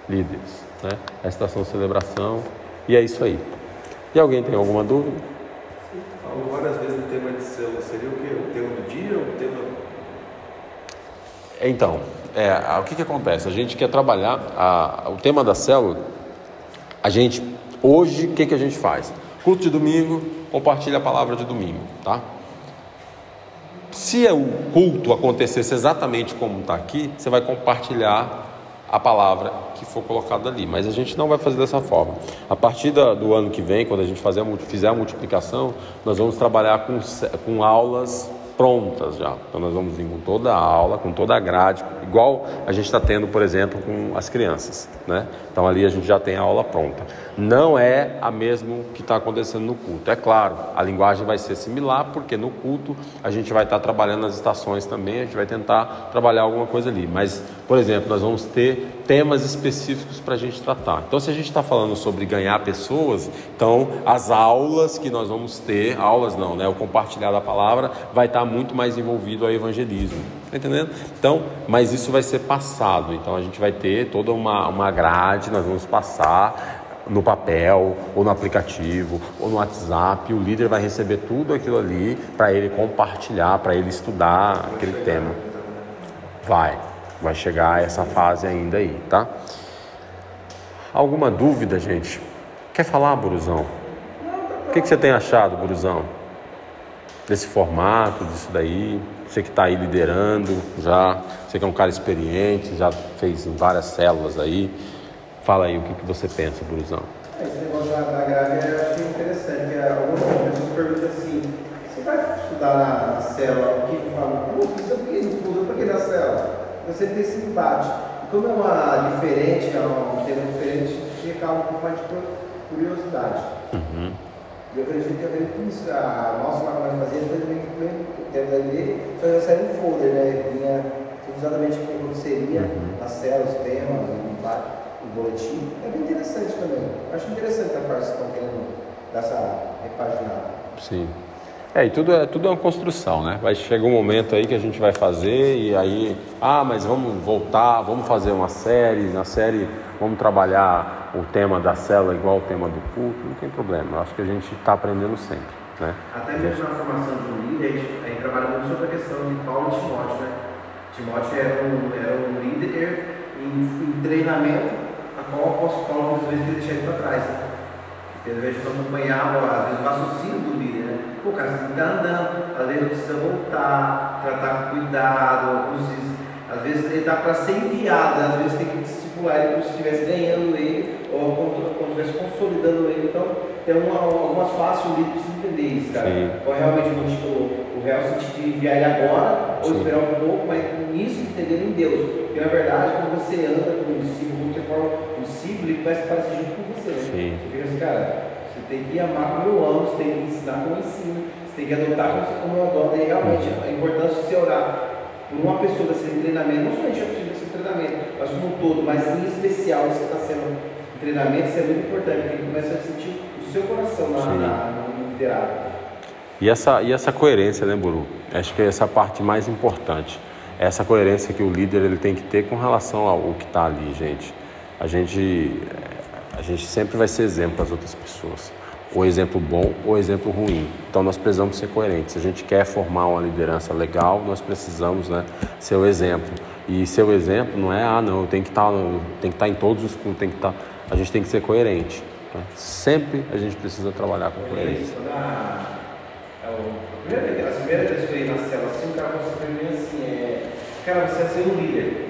líderes. Né? A estação de celebração, e é isso aí. E alguém tem alguma dúvida? Falou várias vezes no tema de célula, seria o quê? O tema do dia ou o tema. Então, é, o que, que acontece? A gente quer trabalhar a, o tema da célula, a gente, hoje, o que, que a gente faz? Culto de domingo, compartilha a palavra de domingo, tá? Se o culto acontecesse exatamente como está aqui, você vai compartilhar a palavra que for colocada ali. Mas a gente não vai fazer dessa forma. A partir do ano que vem, quando a gente fizer a multiplicação, nós vamos trabalhar com, com aulas prontas já. Então nós vamos vir com toda a aula, com toda a grade, igual a gente está tendo, por exemplo, com as crianças. Né? Então ali a gente já tem a aula pronta. Não é a mesma que está acontecendo no culto. É claro, a linguagem vai ser similar, porque no culto a gente vai estar tá trabalhando nas estações também, a gente vai tentar trabalhar alguma coisa ali. Mas, por exemplo, nós vamos ter temas específicos para a gente tratar. Então, se a gente está falando sobre ganhar pessoas, então as aulas que nós vamos ter, aulas não, né? O compartilhar da palavra vai estar tá muito mais envolvido ao evangelismo. Tá entendendo? Então, mas isso vai ser passado. Então a gente vai ter toda uma, uma grade, nós vamos passar no papel, ou no aplicativo, ou no WhatsApp. O líder vai receber tudo aquilo ali para ele compartilhar, para ele estudar aquele tema. Vai, vai chegar essa fase ainda aí, tá? Alguma dúvida, gente? Quer falar, Buruzão? O que, que você tem achado, Buruzão? Desse formato, disso daí? Você que está aí liderando já, você que é um cara experiente, já fez em várias células aí. Fala aí o que, que você pensa, Brusão. Esse negócio da, da grade eu achei interessante, que algumas pessoas perguntam assim, você vai estudar na, célula, o que fala, isso aqui não estuda, por que na célula? Você tem esse embate. Como é uma diferente, é um tema diferente, fica um pouco mais de curiosidade. Uhum. E eu acredito que eu vejo com isso, a nossa máquina de fazer foi também o tempo dele, só já saiu um folder, né? Vinha exatamente o que aconteceria Uhum. na célula, os temas, o embate, boletim. É bem interessante também. Eu acho interessante a parte que estão querendo dar essa repaginada. Sim. É, e tudo é, tudo é uma construção, né? Vai chegar um momento aí que a gente vai fazer e aí, ah, mas vamos voltar, vamos fazer uma série, na série vamos trabalhar o tema da célula igual o tema do culto, não tem problema. Eu acho que a gente está aprendendo sempre, né? Até mesmo na formação de um líder, a gente, a gente trabalha muito sobre a questão de Paulo e Timóteo, né? Timóteo era um, era um líder em, em treinamento, qual o apóstolo Paulo muitas vezes ele para trás. Às vezes não acompanhava, às vezes, o raciocínio do líder, né? Pô, cara, que estar andando, às vezes precisa voltar, tratar com cuidado, dizem, às vezes ele está para ser enviado, às vezes tem que discipular ele como se estivesse ganhando ele, ou como como se estivesse consolidando ele. Então, tem uma, algumas faces o líder precisa entender isso, cara. Sim. É realmente o, o real sentido de enviar ele agora, ou Sim. esperar um pouco, mas nisso entender em Deus. Porque na verdade, quando você anda com um discípulo, você forma um discípulo, ele começa a parecer junto com você, né? Sim. Você assim, cara, você tem que amar como eu amo, você tem que ensinar como eu ensino, você tem que adotar como eu adoto. E realmente a importância de você orar por uma pessoa desse treinamento, não somente a pessoa desse treinamento, mas como um todo, mas em especial você está sendo em treinamento, isso é muito importante, porque ele começa a sentir o seu coração na, na, no liderado. E essa, e essa coerência, né, Buru? Acho que essa é a parte mais importante. Essa coerência que o líder ele tem que ter com relação ao que está ali, gente. A gente, a gente sempre vai ser exemplo para as outras pessoas. Ou exemplo bom ou exemplo ruim. Então nós precisamos ser coerentes. Se a gente quer formar uma liderança legal, nós precisamos né, ser o exemplo. E ser o exemplo não é, ah, não, eu tenho que estar, tem que estar em todos os cultos, tem que estar. A gente tem que ser coerente. né? Sempre a gente precisa trabalhar com coerência. Quando a, é o- a primeira vez, que eu ia na cela, assim, o cara falou assim pra mim assim, é, cara, você é ser um líder.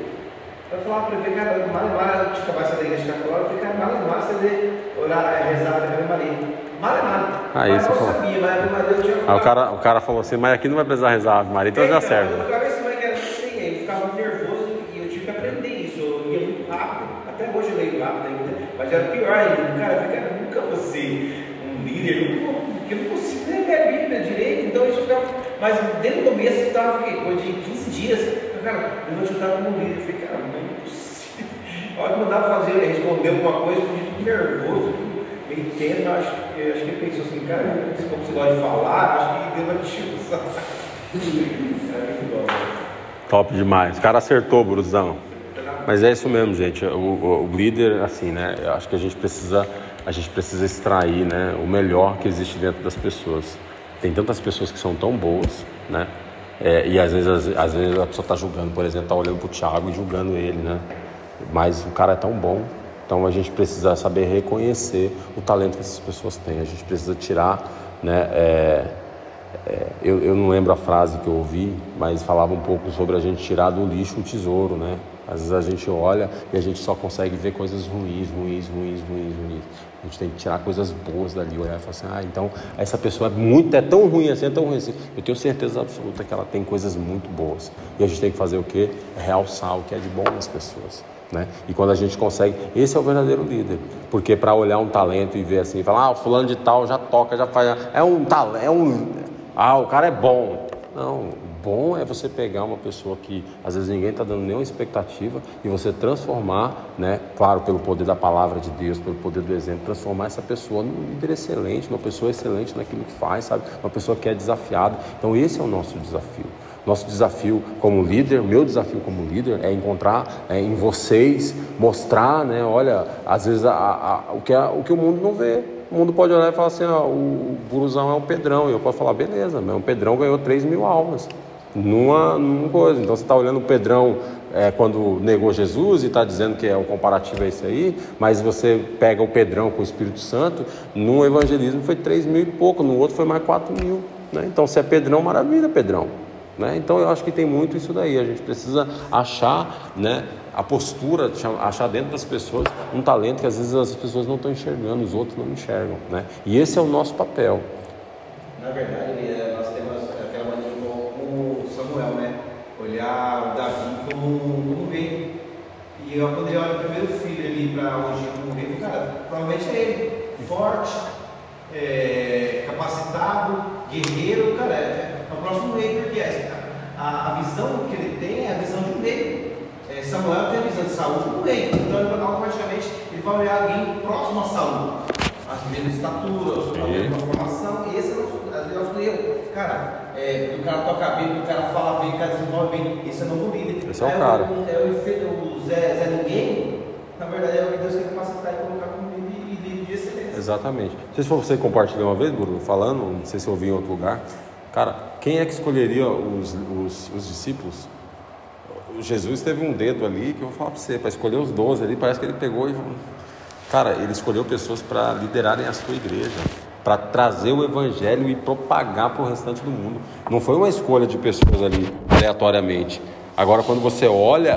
Eu falava pra ele, cara, mal mal, de acabar essa igreja católica, eu falei, cara, mal mal você ler, orar, é, rezar Ave Maria. Mal mal. Aí mas você eu falou. sabia, mas a Ave Maria eu tinha Aí o cara, o cara falou assim, mas aqui não vai precisar rezar Ave Maria, então já serve. Eu ficava assim, mas era assim, eu ficava nervoso e eu tive que aprender isso. Eu ia muito rápido, até hoje eu leio rápido ainda, mas era pior ainda. Cara, eu falei, cara, nunca vou ser um líder, porque eu não consigo nem ler a Bíblia direito, então isso ficava. Mas desde o começo eu estava, depois de 15 dias, cara, eu vou ajudar como líder. Eu falei, cara, não é possível. A hora que mandava fazer, ele responder alguma coisa, eu fiquei nervoso, meio tenso, eu acho, eu acho que ele pensou assim, cara, como você gosta de falar, acho que. Era muito bom. né? Top demais. O cara acertou, Brusão. Mas é isso mesmo, gente. O, o- o líder, assim, né? Eu acho que a gente precisa, a gente precisa extrair, né? O melhor que existe dentro das pessoas. Tem tantas pessoas que são tão boas, né? É, e às vezes, às, às vezes a pessoa está julgando, por exemplo, está olhando para o Thiago e julgando ele, né? Mas o cara é tão bom. Então a gente precisa saber reconhecer o talento que essas pessoas têm. A gente precisa tirar, né? é, é, eu, eu não lembro a frase que eu ouvi, mas falava um pouco sobre a gente tirar do lixo o tesouro, né? Às vezes a gente olha e a gente só consegue ver coisas ruins, ruins, ruins, ruins, ruins. A gente tem que tirar coisas boas dali, olhar e falar assim, ah, então essa pessoa é muito, é tão ruim assim, é tão ruim assim. Eu tenho certeza absoluta que ela tem coisas muito boas. E a gente tem que fazer o quê? Realçar o que é de bom nas pessoas. Né? E quando a gente consegue, esse é o verdadeiro líder, porque para olhar um talento e ver assim, falar, ah, o fulano de tal já toca, já faz, é um talento, é um, ah, o cara é bom. Não, bom é você pegar uma pessoa que às vezes ninguém está dando nenhuma expectativa e você transformar, né, claro, pelo poder da palavra de Deus, pelo poder do exemplo, transformar essa pessoa num líder excelente, numa pessoa excelente naquilo que faz, sabe? Uma pessoa que é desafiada. Então esse é o nosso desafio. Nosso desafio como líder, meu desafio como líder é encontrar é, em vocês, mostrar, né? Olha, às vezes a, a- o, que a- o que o mundo não vê. O mundo pode olhar e falar assim, ó, o Buruzão é um Pedrão. E eu posso falar, beleza, mas o Pedrão ganhou 3 mil almas. Numa, numa coisa. Então você está olhando o Pedrão é, quando negou Jesus e está dizendo que é o comparativo é esse aí, mas você pega o Pedrão com o Espírito Santo, num evangelismo foi 3 mil e pouco, no outro foi mais 4 mil. Né? Então se é Pedrão, maravilha, Pedrão. Né? Então eu acho que tem muito isso daí. A gente precisa achar né, a postura, achar dentro das pessoas um talento que às vezes as pessoas não estão enxergando, os outros não enxergam. Né? E esse é o nosso papel. Na verdade, nós temos aquela mania com o Samuel, né? Olhar o Davi como, como rei. E eu, quando ele olha o primeiro filho ali para hoje como rei, cara, provavelmente é ele. Forte, é, capacitado, guerreiro, cara, é, é o próximo rei, porque a, a, visão que ele tem é a visão de um rei. É, Samuel tem a visão de Saúl como rei, então automaticamente ele vai olhar alguém próximo a Saúl. A mesma estatura, a mesma formação, esse é o erro. Cara, é, o cara toca bem, o cara fala bem, o cara desenvolve bem, esse é o novo líder. Esse é o cara. É, é o, o Zé, Zé Ninguém, na verdade é o que Deus quer capacitar e colocar como Exatamente. Não sei se você compartilhou uma vez, Bruno, falando, não sei se eu ouvi em outro lugar. Cara, quem é que escolheria os, os, os discípulos? Jesus teve um dedo ali que eu vou falar para você, para escolher os 12 ali, parece que ele pegou e. Cara, ele escolheu pessoas para liderarem a sua igreja, para trazer o evangelho e propagar para o restante do mundo. Não foi uma escolha de pessoas ali aleatoriamente. Agora, quando você olha